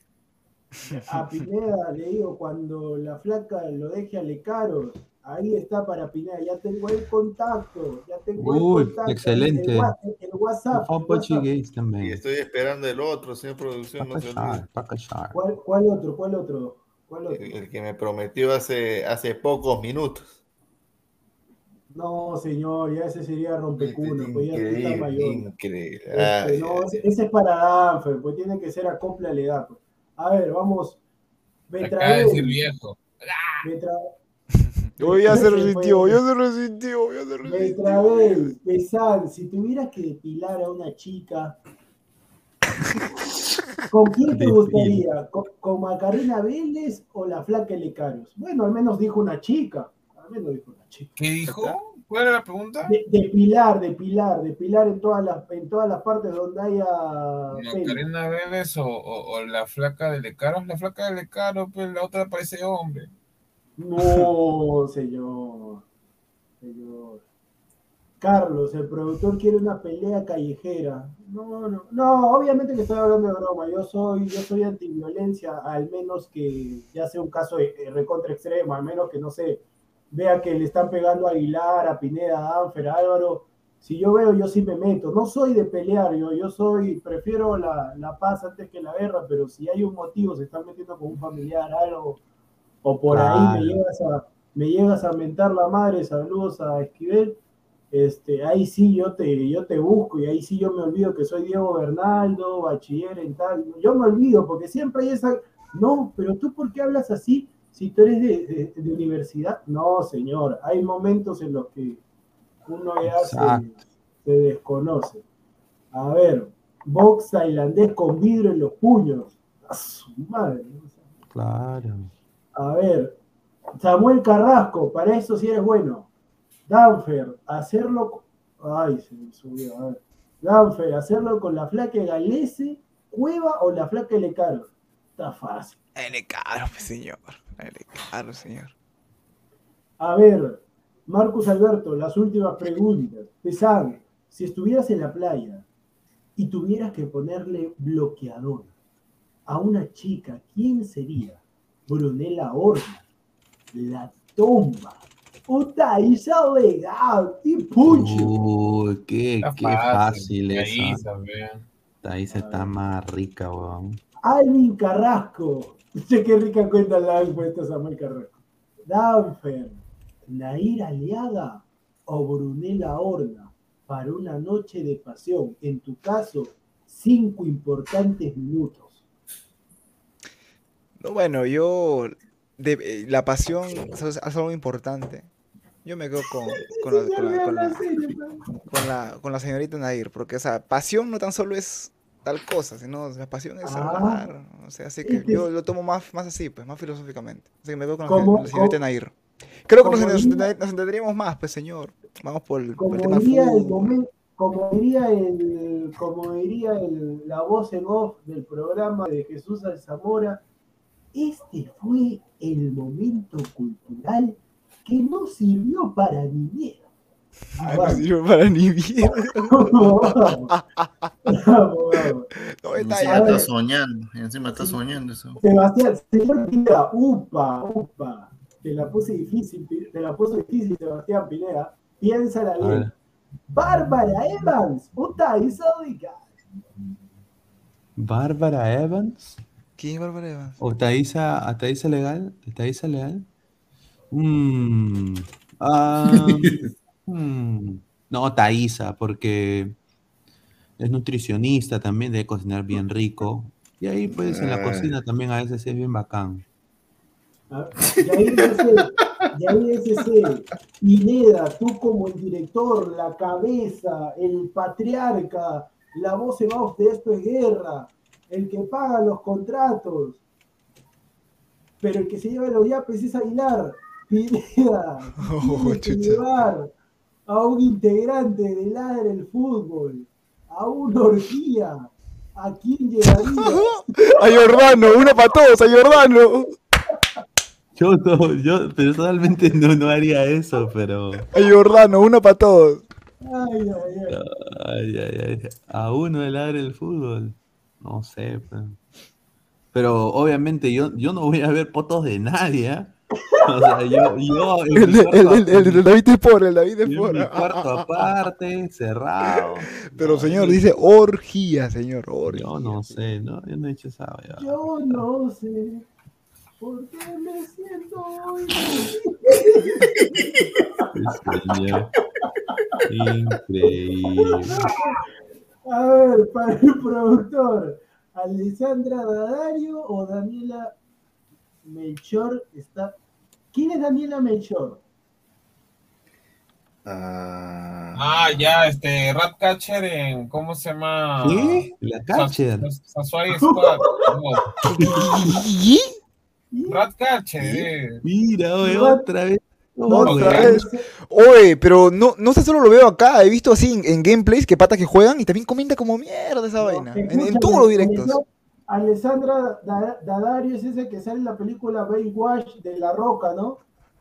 A Pineda le digo, cuando la flaca lo deje a Lecaro, ahí está para Pineda, ya tengo el contacto, ya tengo Uy, el contacto. excelente. El, el WhatsApp. el WhatsApp. Y estoy esperando el otro, señor producción, no se. ¿Cuál, ¿Cuál otro? ¿Cuál otro? ¿Cuál otro? El, el que me prometió hace, hace pocos minutos. No, señor, ya ese sería rompecuno, pues ya está mayor. increíble. Este, Ay, no, ay, ese, ese es para Danfer, pues tiene que ser acople a la edad. pues. A ver, vamos. Acaba de decir viejo. Betra- Yo ya se resintió, ya se resintió, ya se resintió. Betrael, Besan, si tuvieras que depilar a una chica, ¿Con quién te gustaría? ¿Con, con Macarena Vélez o la flaca Lecaros? Bueno, al menos dijo una chica. Al menos dijo una chica. ¿Qué dijo? ¿Cuál era la pregunta? De, de pilar, de pilar, de pilar en todas las, en todas las partes donde haya. Macarena Vélez o, o- o la flaca de Lecaros. La flaca de Lecaros, pues la otra parece hombre. No, señor. Señor. Carlos, el productor quiere una pelea callejera. No, no, no, obviamente que estoy hablando de broma. Yo soy, yo soy antiviolencia, al menos que ya sea un caso de, de recontra extremo, al menos que no sé, vea que le están pegando a Aguilar, a Pineda, a Danfer, a Álvaro. Si yo veo, yo sí me meto. No soy de pelear, yo, yo soy, prefiero la, la paz antes que la guerra, pero si hay un motivo, se están metiendo con un familiar, algo, o por ahí me llegas a, me llegas a mentar la madre, saludos a Esquivel, este, ahí sí yo te, yo te busco y ahí sí yo me olvido que soy Diego Bernaldo, bachiller en tal, yo me olvido porque siempre hay esa, no, pero tú por qué hablas así si tú eres de, de- de universidad, no señor, hay momentos en los que uno ya se, se desconoce. A ver, box tailandés con vidrio en los puños, a su madre. Claro. A ver, Samuel Carrasco, para eso sí eres bueno. Danfer, hacerlo. Ay, se me subió. A ver. Danfer, hacerlo con la flaca Galese, Cueva o la flaca Lecaro. Está fácil. L caro, pues, señor. L caro, señor. A ver, Marcus Alberto, las últimas preguntas. Pesan, si estuvieras en la playa y tuvieras que ponerle bloqueador a una chica, ¿quién sería? Brunella Horna, La Tomba, Puta, Isa legal, y Pucho. Uy, qué, Está qué fácil esa. se está más rica, weón. Alvin Carrasco. Che, qué rica cuenta la han puesto Samuel Carrasco. Danfer, Nair Aliaga o Brunella Horna para una noche de pasión. En tu caso, cinco importantes minutos. No, bueno, yo. de- eh, la pasión es algo importante. Yo me quedo con, con, la, con, la, con, la, con la- con la señorita Nair, porque, o sea, pasión no tan solo es tal cosa, sino la pasión es Ah. hablar. O sea, así que yo lo tomo más, más así, pues, más filosóficamente. Así que me quedo con la, señorita Nair. Creo que nos, nos nos entenderíamos más, pues, señor. Vamos por el, por el tema diría el como diría el, como diría el- la voz en off del programa de Jesús Alzamora, este fue el momento cultural que no sirvió para ni mierda. Ay, no sirve para ni vamos. No, está Encima está soñando, encima está soñando eso. Sebastián, señor Pineda, upa, upa. Te la puse difícil, te la puse difícil, Sebastián Pineda. Piénsala A bien. Bárbara Evans, puta, Isódica. Bárbara Evans ¿Quién es Bárbara Evans? o Thaisa, a Thaisa Legal, Thaisa Legal. Mm, ah, mm, no, Thaisa, porque es nutricionista también, debe cocinar bien rico. Y ahí pues en la Ah. cocina también a veces es bien bacán. Ah, Yair SC, Yair SC, Pineda, tú como el director, la cabeza, el patriarca, la voz en off de esto es guerra, el que paga los contratos, pero el que se lleva los yapes es Aguilar. Pineda, Oh, que llevar a un integrante de Ladra el Fútbol, a una orgía. ¿A quién llevaría? A Jordano, uno para todos, a Jordano. Yo, no, yo personalmente no, no haría eso, pero A Jordano, uno para todos. Ay, ay, ay. ay, ay, ay, a uno de ladre el fútbol, no sé. Pero, pero obviamente yo, yo no voy a ver fotos de nadie. ¿ah? O sea, yo, yo en El, David es por, el David es por. cuarto aparte, cerrado. Pero No, señor, dice orgía, señor, orgía. Yo no sé, no, yo no he hecho esa. Yo no sé por qué me siento hoy. Señor. Increíble. A ver, para el productor, Alessandra Dadario o Daniela Melchor está. ¿Quién es Daniela Melchor? Ah, Ah, ya, este, Ratcatcher en, ¿cómo se llama? ¿Qué? La catcher. Sasuai Squad. Ratcatcher, eh. Mira, oye, otra vez. Otra vez. Oye, pero no, no sé, solo lo veo acá. He visto así en, en gameplays que patas que juegan y también comenta como mierda esa vaina. En, en todos los directos. Alessandra Da- Daddario es ese que sale en la película Baywatch de La Roca, ¿no?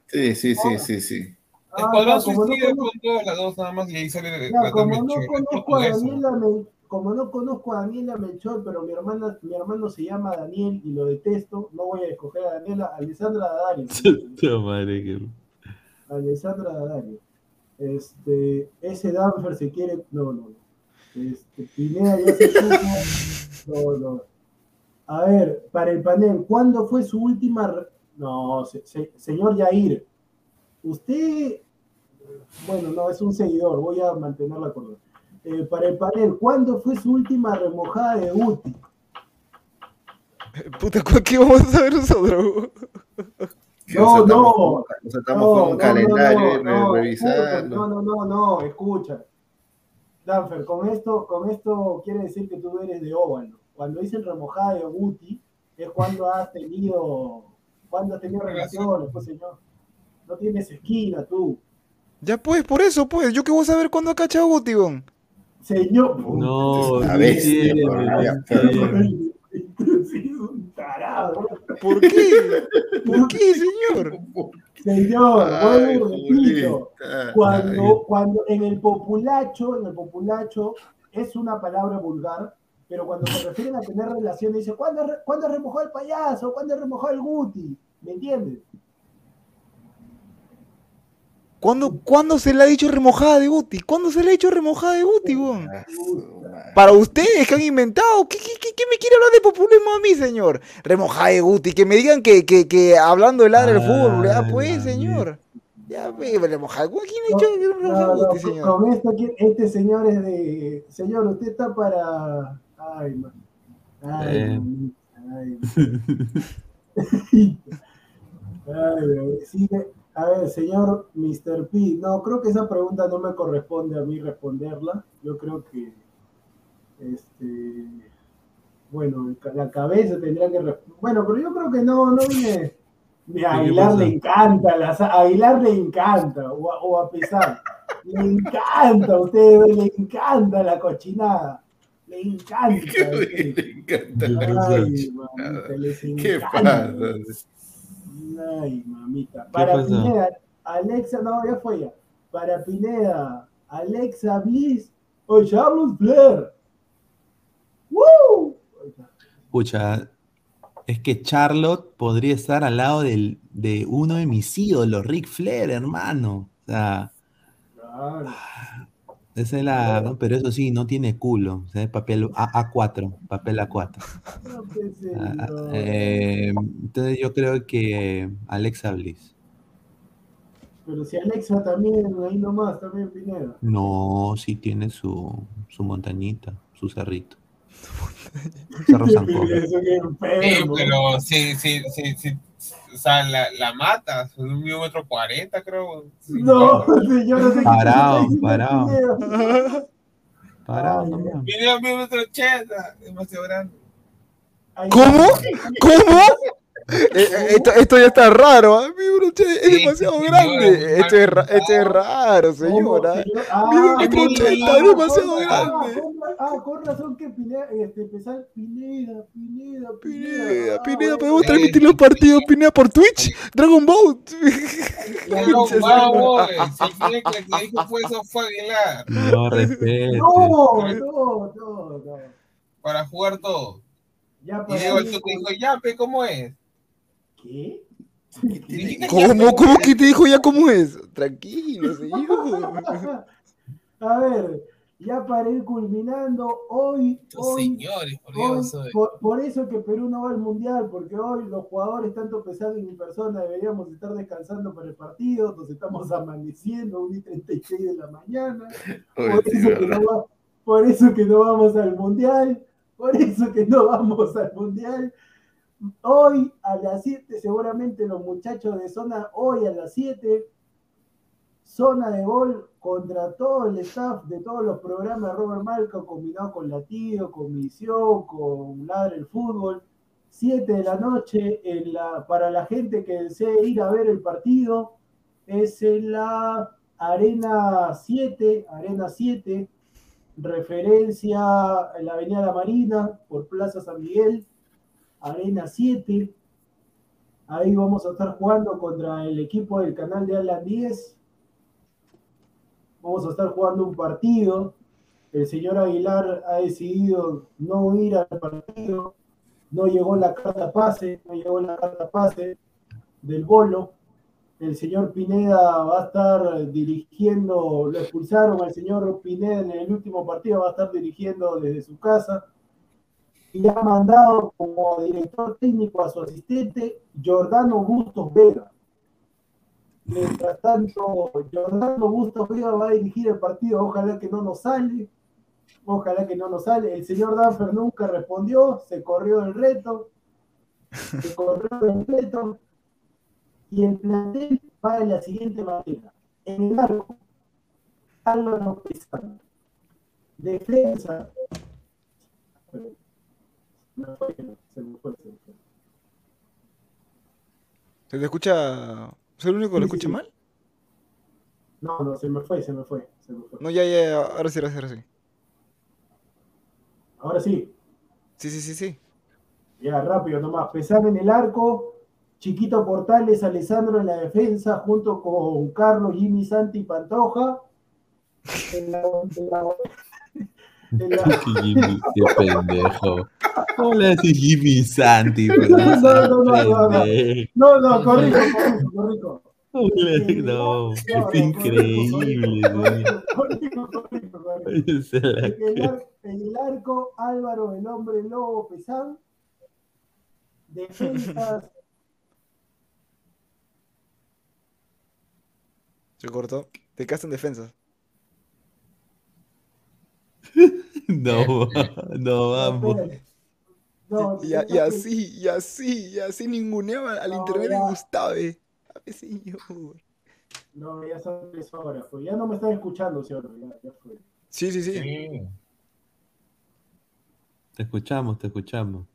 Sí, sí, sí, sí, sí. Ah, Escuadrón no Suicida conozco- las dos nada más y ahí sale ya, la como no conozco a. Daniela Mel- como no conozco a Daniela Melchor, pero mi hermana, mi hermano se llama Daniel y lo detesto, no voy a escoger a Daniela, Alessandra Daddario. Puta madre, que- Alessandra Daddario. Este, ese Danfer se quiere. No, no, no. Este, Pineda ya se supo. No, no. A ver, para el panel, ¿cuándo fue su última. No, se- se- señor Yair, usted. Bueno, no, es un seguidor, voy a mantener la cordura. Eh, para el panel, ¿cuándo fue su última remojada de Uti? Puta, ¿cu- ¿qué vamos a saber nosotros? No, no. Nos estamos con un calendario y re- revisando. No, no, no, no, escucha. Danfer, con esto, con esto quiere decir que tú eres de óvalo. Cuando dicen remojada de Guti, es cuando has tenido, cuando has tenido relaciones, pues señor. No tienes esquina tú. Ya pues, por eso, pues. Yo que voy a saber cuándo ha cachado Guti, weón. Señor. No, bestia, entiendo, por no la- entiendo. Sí, es un tarado. ¿Por qué? ¿Por qué, señor? Señor, Ay, repito. Cuando, cuando en el populacho, en el populacho es una palabra vulgar, pero cuando se refieren a tener relaciones, dice, ¿cuándo, ¿cuándo remojó el payaso? ¿Cuándo remojó el Guti? ¿Me entiendes? ¿Cuándo, ¿Cuándo se le ha dicho remojada de Guti? ¿Cuándo se le ha dicho remojada de Guti, weón? Para ustedes que han inventado, ¿qué, qué, qué- qué me quiere hablar de populismo a mí, señor? Remojada de Guti, que me digan que, que, que hablando del ladra del fútbol, ya pues, señor. Ya, ve, remojada. ¿Quién ha dicho que era remojada No, de no, Guti, con- señor? con esto, este señor es de... Señor, usted está para... Ay, man. Ay, Eh. ay. Sí, a ver, señor Mr. P, no, creo que esa pregunta no me corresponde a mí responderla. Yo creo que, este, bueno, la cabeza tendría que responder. Bueno, pero yo creo que no, no viene. A ¿Qué Aguilar le encanta, las- a Aguilar le encanta, o a, o a pesar. Le encanta a ustedes, le encanta la cochinada. Le encanta. Le encanta Ay, la mamita, les ¿Qué encanta. pasa? Ay, mamita. Para pasa? Pineda, Alexa, no, ya fue ya. Para Pineda, Alexa Bliss o Charles Flair. ¡Woo! Escucha, es que Charlotte podría estar al lado del- de uno de mis ídolos, Ric Flair, hermano. O sea, Claro. Esa es la. ¿no? Pero eso sí, no tiene culo. O sea, es papel A- A4, papel A4. No, Ah, ah, eh, entonces yo creo que Alexa Bliss. Pero si Alexa también, ahí nomás, también Pineda. No, sí tiene su, su montañita, su cerrito. Cerro San enfermo. pero sí, sí, sí, sí. O sea, la, la matas, un metro cuarenta, creo. No, yo no sé qué Parado, diciendo parado. Parado. Mira, un metro ochenta, demasiado grande. ¿Cómo? ¿Cómo? Eh, eh, esto, esto ya está raro, ¿ah? Mi broche es Sí, demasiado sí, grande. Esto es, ra- esto es raro, ¿Cómo, señora. señor? Mira, Ah, metro ochenta, es demasiado con- grande. Ah, con, ah, con razón que Pineda, este, empezar Pineda, Pineda, Pineda. Pineda, Ah, podemos transmitir los partidos Pineda por Twitch. Dragon Ball. No, vamos, si el que que dijo fue eso fue Aguilar, No respete. No, no, no, no. para jugar todo. Ya Y el dijo, ya, pe, ¿cómo es? ¿Qué? ¿Cómo? ¿Cómo que te dijo ya cómo es? Tranquilo, señor. A ver, ya para ir culminando, hoy, señores, por hoy, Dios. por, por eso que Perú no va al mundial, porque hoy los jugadores, tanto pesado y mi persona, deberíamos estar descansando para el partido, nos estamos amaneciendo, 1 y 36 de la mañana. Oye, Por eso, que no va- por eso que no vamos al mundial, por eso que no vamos al mundial. Hoy a las 7, seguramente los muchachos de zona, hoy a las 7, zona de gol contra todo el staff de todos los programas de Robert Malca, combinado con Latido, con Misión, con Ladre el Fútbol. 7 de la noche para la gente que desee ir a ver el partido. Es en la Arena 7, Arena 7, referencia en la Avenida La Marina, por Plaza San Miguel, Arena 7. Ahí vamos a estar jugando contra el equipo del canal de Alan 10. Vamos a estar jugando un partido. El señor Aguilar ha decidido no ir al partido. No llegó la carta pase, no llegó la carta pase del bolo. El señor Pineda va a estar dirigiendo, lo expulsaron al señor Pineda en el último partido, va a estar dirigiendo desde su casa y ha mandado como director técnico a su asistente Jordano Bustos Vega. Mientras tanto, Jordano Bustos Vega va a dirigir el partido, ojalá que no nos sale, ojalá que no nos sale. El señor Danfer nunca respondió, se corrió el reto, se corrió el reto, y el plantel va de la siguiente manera. En el arco, Álvaro Pesano. Defensa, me fue, se me fue, se me fue. ¿Se te escucha? ¿Soy el único que lo Sí, escucha sí. mal? No, no, se me fue, se me fue, se me fue. No, ya, ya, ya, ahora sí, ahora sí, ahora sí. Ahora sí, Sí, sí, sí, sí. ya rápido nomás. Pesar en el arco, Chiquito Portales, Alessandro en la defensa, junto con Carlos, Jimmy Santi y Pantoja. En la, en la- qué pendejo. Hola, soy Jimmy Santi, No, no no, no, no, no, no. corrijo, corrijo, corrijo. Es increíble, En el, ar- en el arco, Álvaro, el hombre lobo Pesán. Defensas, Se cortó. Te quedaste en defensa. No, no, vamos. No, Y, así, y así, y así ninguneaba al No, internet de ya. Gustave. A ver, señor. No, ya son tres horas, pues. Ya no me están escuchando, señor. Ya, ya fue. Sí, sí, sí. Sí. Te escuchamos, te escuchamos.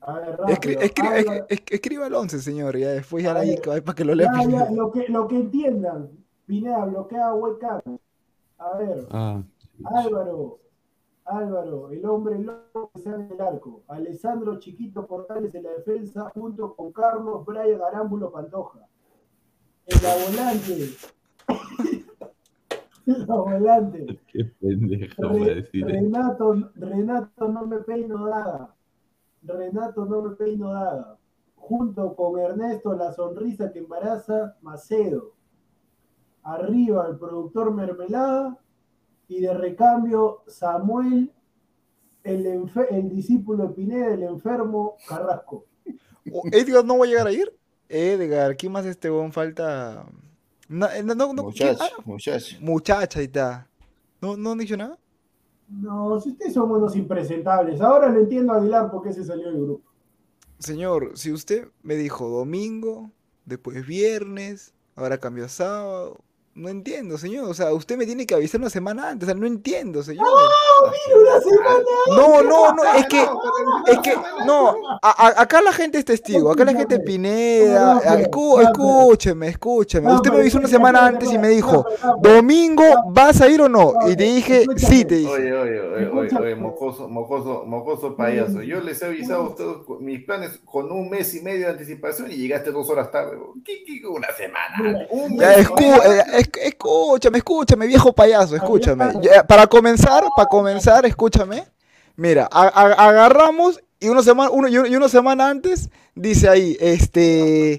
A ver, Escri- rápido. escri- Álvaro- es- escriba el 11, señor. Ya después ya A la para que lo lea. Ya, lo que, lo que entiendan. Pineda, bloquea webcam. A ver, Ah, Álvaro, Álvaro, el hombre loco que sale del arco. Alessandro Chiquito Portales en la defensa, junto con Carlos Brian Arámbulo Pantoja. En la volante. en la volante. qué pendejo Re- decir. Renato, Renato no me peino nada. Renato no me peino nada. Junto con Ernesto, la sonrisa que embaraza, Macedo. Arriba el productor Mermelada. Y de recambio, Samuel, el, el discípulo de Pineda, el enfermo Carrasco. Edgar no va a llegar a ir. Edgar, ¿quién más este weón falta? No, eh, no, no, no, Ah, muchacho. muchacha, ahí está. ¿No, ¿No han dicho nada? No, si ustedes son unos impresentables. Ahora lo entiendo Aguilar por qué se salió del grupo. Señor, si usted me dijo domingo, después viernes, ahora cambió a sábado. No entiendo, señor. O sea, usted me tiene que avisar una semana antes. O sea, no entiendo, señor. ¡Una semana! No, no, no, es que, es que, no, a- a- acá la gente es testigo, acá la gente es Pineda, No, no, no, no, escúcheme, escúcheme, No, usted me avisó una semana antes y me dijo, domingo, ¿vas a ir o no? Y te dije, sí, te dije. Oye, oye, oye, oye, oye, mocoso, mocoso, mocoso payaso. Yo les he avisado a ustedes mis planes con un mes y medio de anticipación y llegaste dos horas tarde. ¿Qué, qué, una semana? Un Ya, mes y escu- medio. eh, escúchame, escúchame, viejo payaso, escúchame. Para comenzar, para comenzar, escúchame. Mira, a- a- agarramos y una semana, uno, y una semana antes dice ahí, este,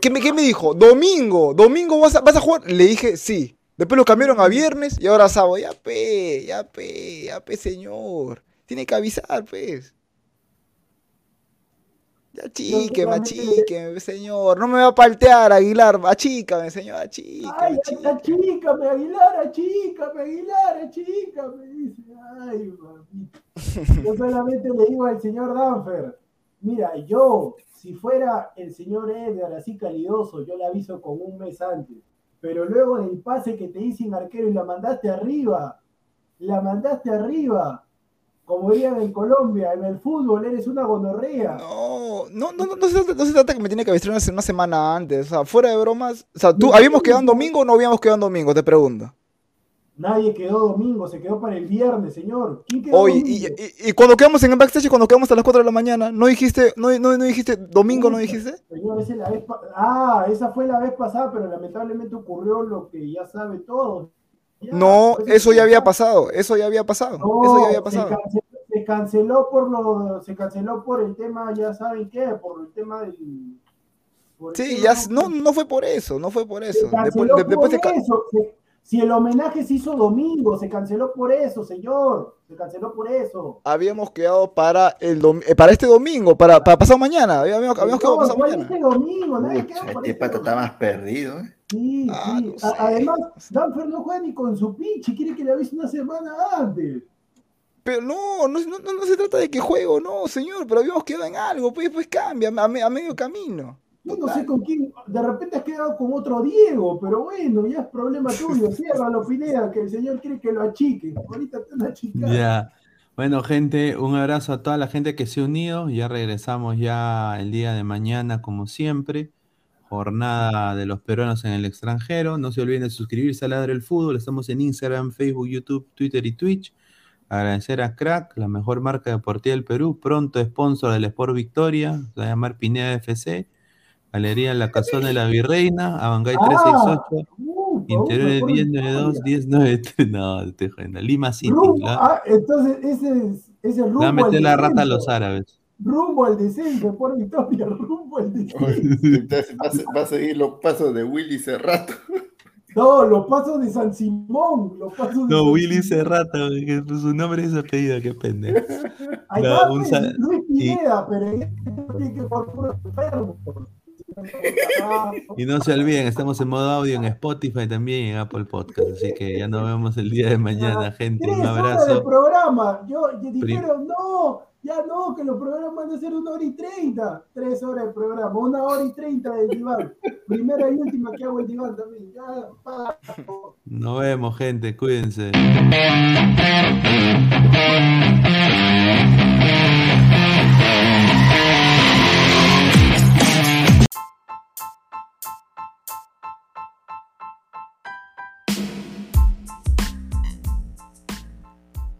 ¿qué me, qué me dijo? Domingo, domingo vas a, vas a jugar. Le dije, sí. Después lo cambiaron a viernes y ahora sábado. Ya pe, ya pe, ya pe, señor. Tiene que avisar, pues. Ya chíqueme, achíqueme, señor. No me va a paltear, Aguilar. Achícame, señor, achíqueme, Ay, achíqueme. achícame, Aguilar, achícame, Aguilar, achícame. Dice, ay, mamita. Yo solamente le digo al señor Danfer, mira, yo, si fuera el señor Edgar así calidoso, yo le aviso con un mes antes. pero luego del pase que te dicen arquero y la mandaste arriba, la mandaste arriba, como dirían en Colombia, en el fútbol eres una gonorrea. No, no, no, no, no se, no se trata que me tiene que vestir una, una semana antes. O sea, fuera de bromas. O sea, ¿tú habíamos quedado en domingo o no habíamos quedado en domingo? Te pregunto. Nadie quedó domingo, se quedó para el viernes, señor. ¿Quién quedó Oye, y, y, y cuando quedamos en el backstage cuando quedamos a las 4 de la mañana, ¿no dijiste, no, no, no dijiste domingo, no dijiste? Señor, esa es la vez ah, esa fue la vez pasada, pero lamentablemente ocurrió lo que ya sabe todo. No, pues, eso ya había pasado, eso ya había pasado, no, eso ya había se pasado. canceló, se canceló por lo, se canceló por el tema, ya saben qué, por el tema del. el Sí, tema- ya, no, no fue por eso, no fue por se eso. De- después por se eso. se- si el homenaje se hizo domingo, se canceló por eso, señor. Se canceló por eso. habíamos quedado para el dom- eh, para este domingo, para, para pasado mañana, habíamos, habíamos quedado No, pasado ¿cuál mañana. este domingo? Pucha, por este este pata está más perdido, ¿eh? Sí, Ah, sí. no A- sé, Además, no. Danfer no juega ni con su pinche, quiere que le avise una semana antes. Pero no, no, no, no se trata de que juego, no, señor, pero habíamos quedado en algo, pues, pues cambia a, me- a medio camino. Yo no sé con quién, de repente has quedado con otro Diego, pero bueno, ya es problema tuyo. Ciérralo, Pineda, que el señor quiere que lo achique. Ahorita te van a achicar. Ya. Bueno, gente, un abrazo a toda la gente que se ha unido. Ya regresamos ya el día de mañana, como siempre. Jornada de los peruanos en el extranjero. No se olviden de suscribirse a Ladre el Fútbol. Estamos en Instagram, Facebook, YouTube, Twitter y Twitch. Agradecer a Crack, la mejor marca deportiva del Perú. Pronto sponsor del Sport Victoria. Se va a llamar Pineda FC. Galería La Casona de la Virreina. Abangay Ah, 368. uh, Interiores por 1092 1093. No, te jodiendo. Lima City. Rumbo, la- ah, entonces ese es, ese es rumbo le va a meter al la rata a los árabes. Rumbo al descenso, por victoria, rumbo al descenso. Entonces va a, se- va a seguir los pasos de Willy Cerrato. No, los pasos de San Simón, los pasos de No, San Willy. Serrata, su nombre es apellido, qué pendejo. Ahí No, va, un sal- Luis y- Pineda, pero él tiene que por puro enfermo. Ah, Y no se olviden, estamos en modo audio en Spotify también y en Apple Podcast, así que ya nos vemos el día de mañana, gente. Tres Un abrazo. programa. Yo, y dijeron, no, ya no, que los programas van a ser una hora y treinta. Tres horas de programa, una hora y treinta del diván. Primera y última que hago el diván también. Ya, pa. Nos vemos, gente, cuídense.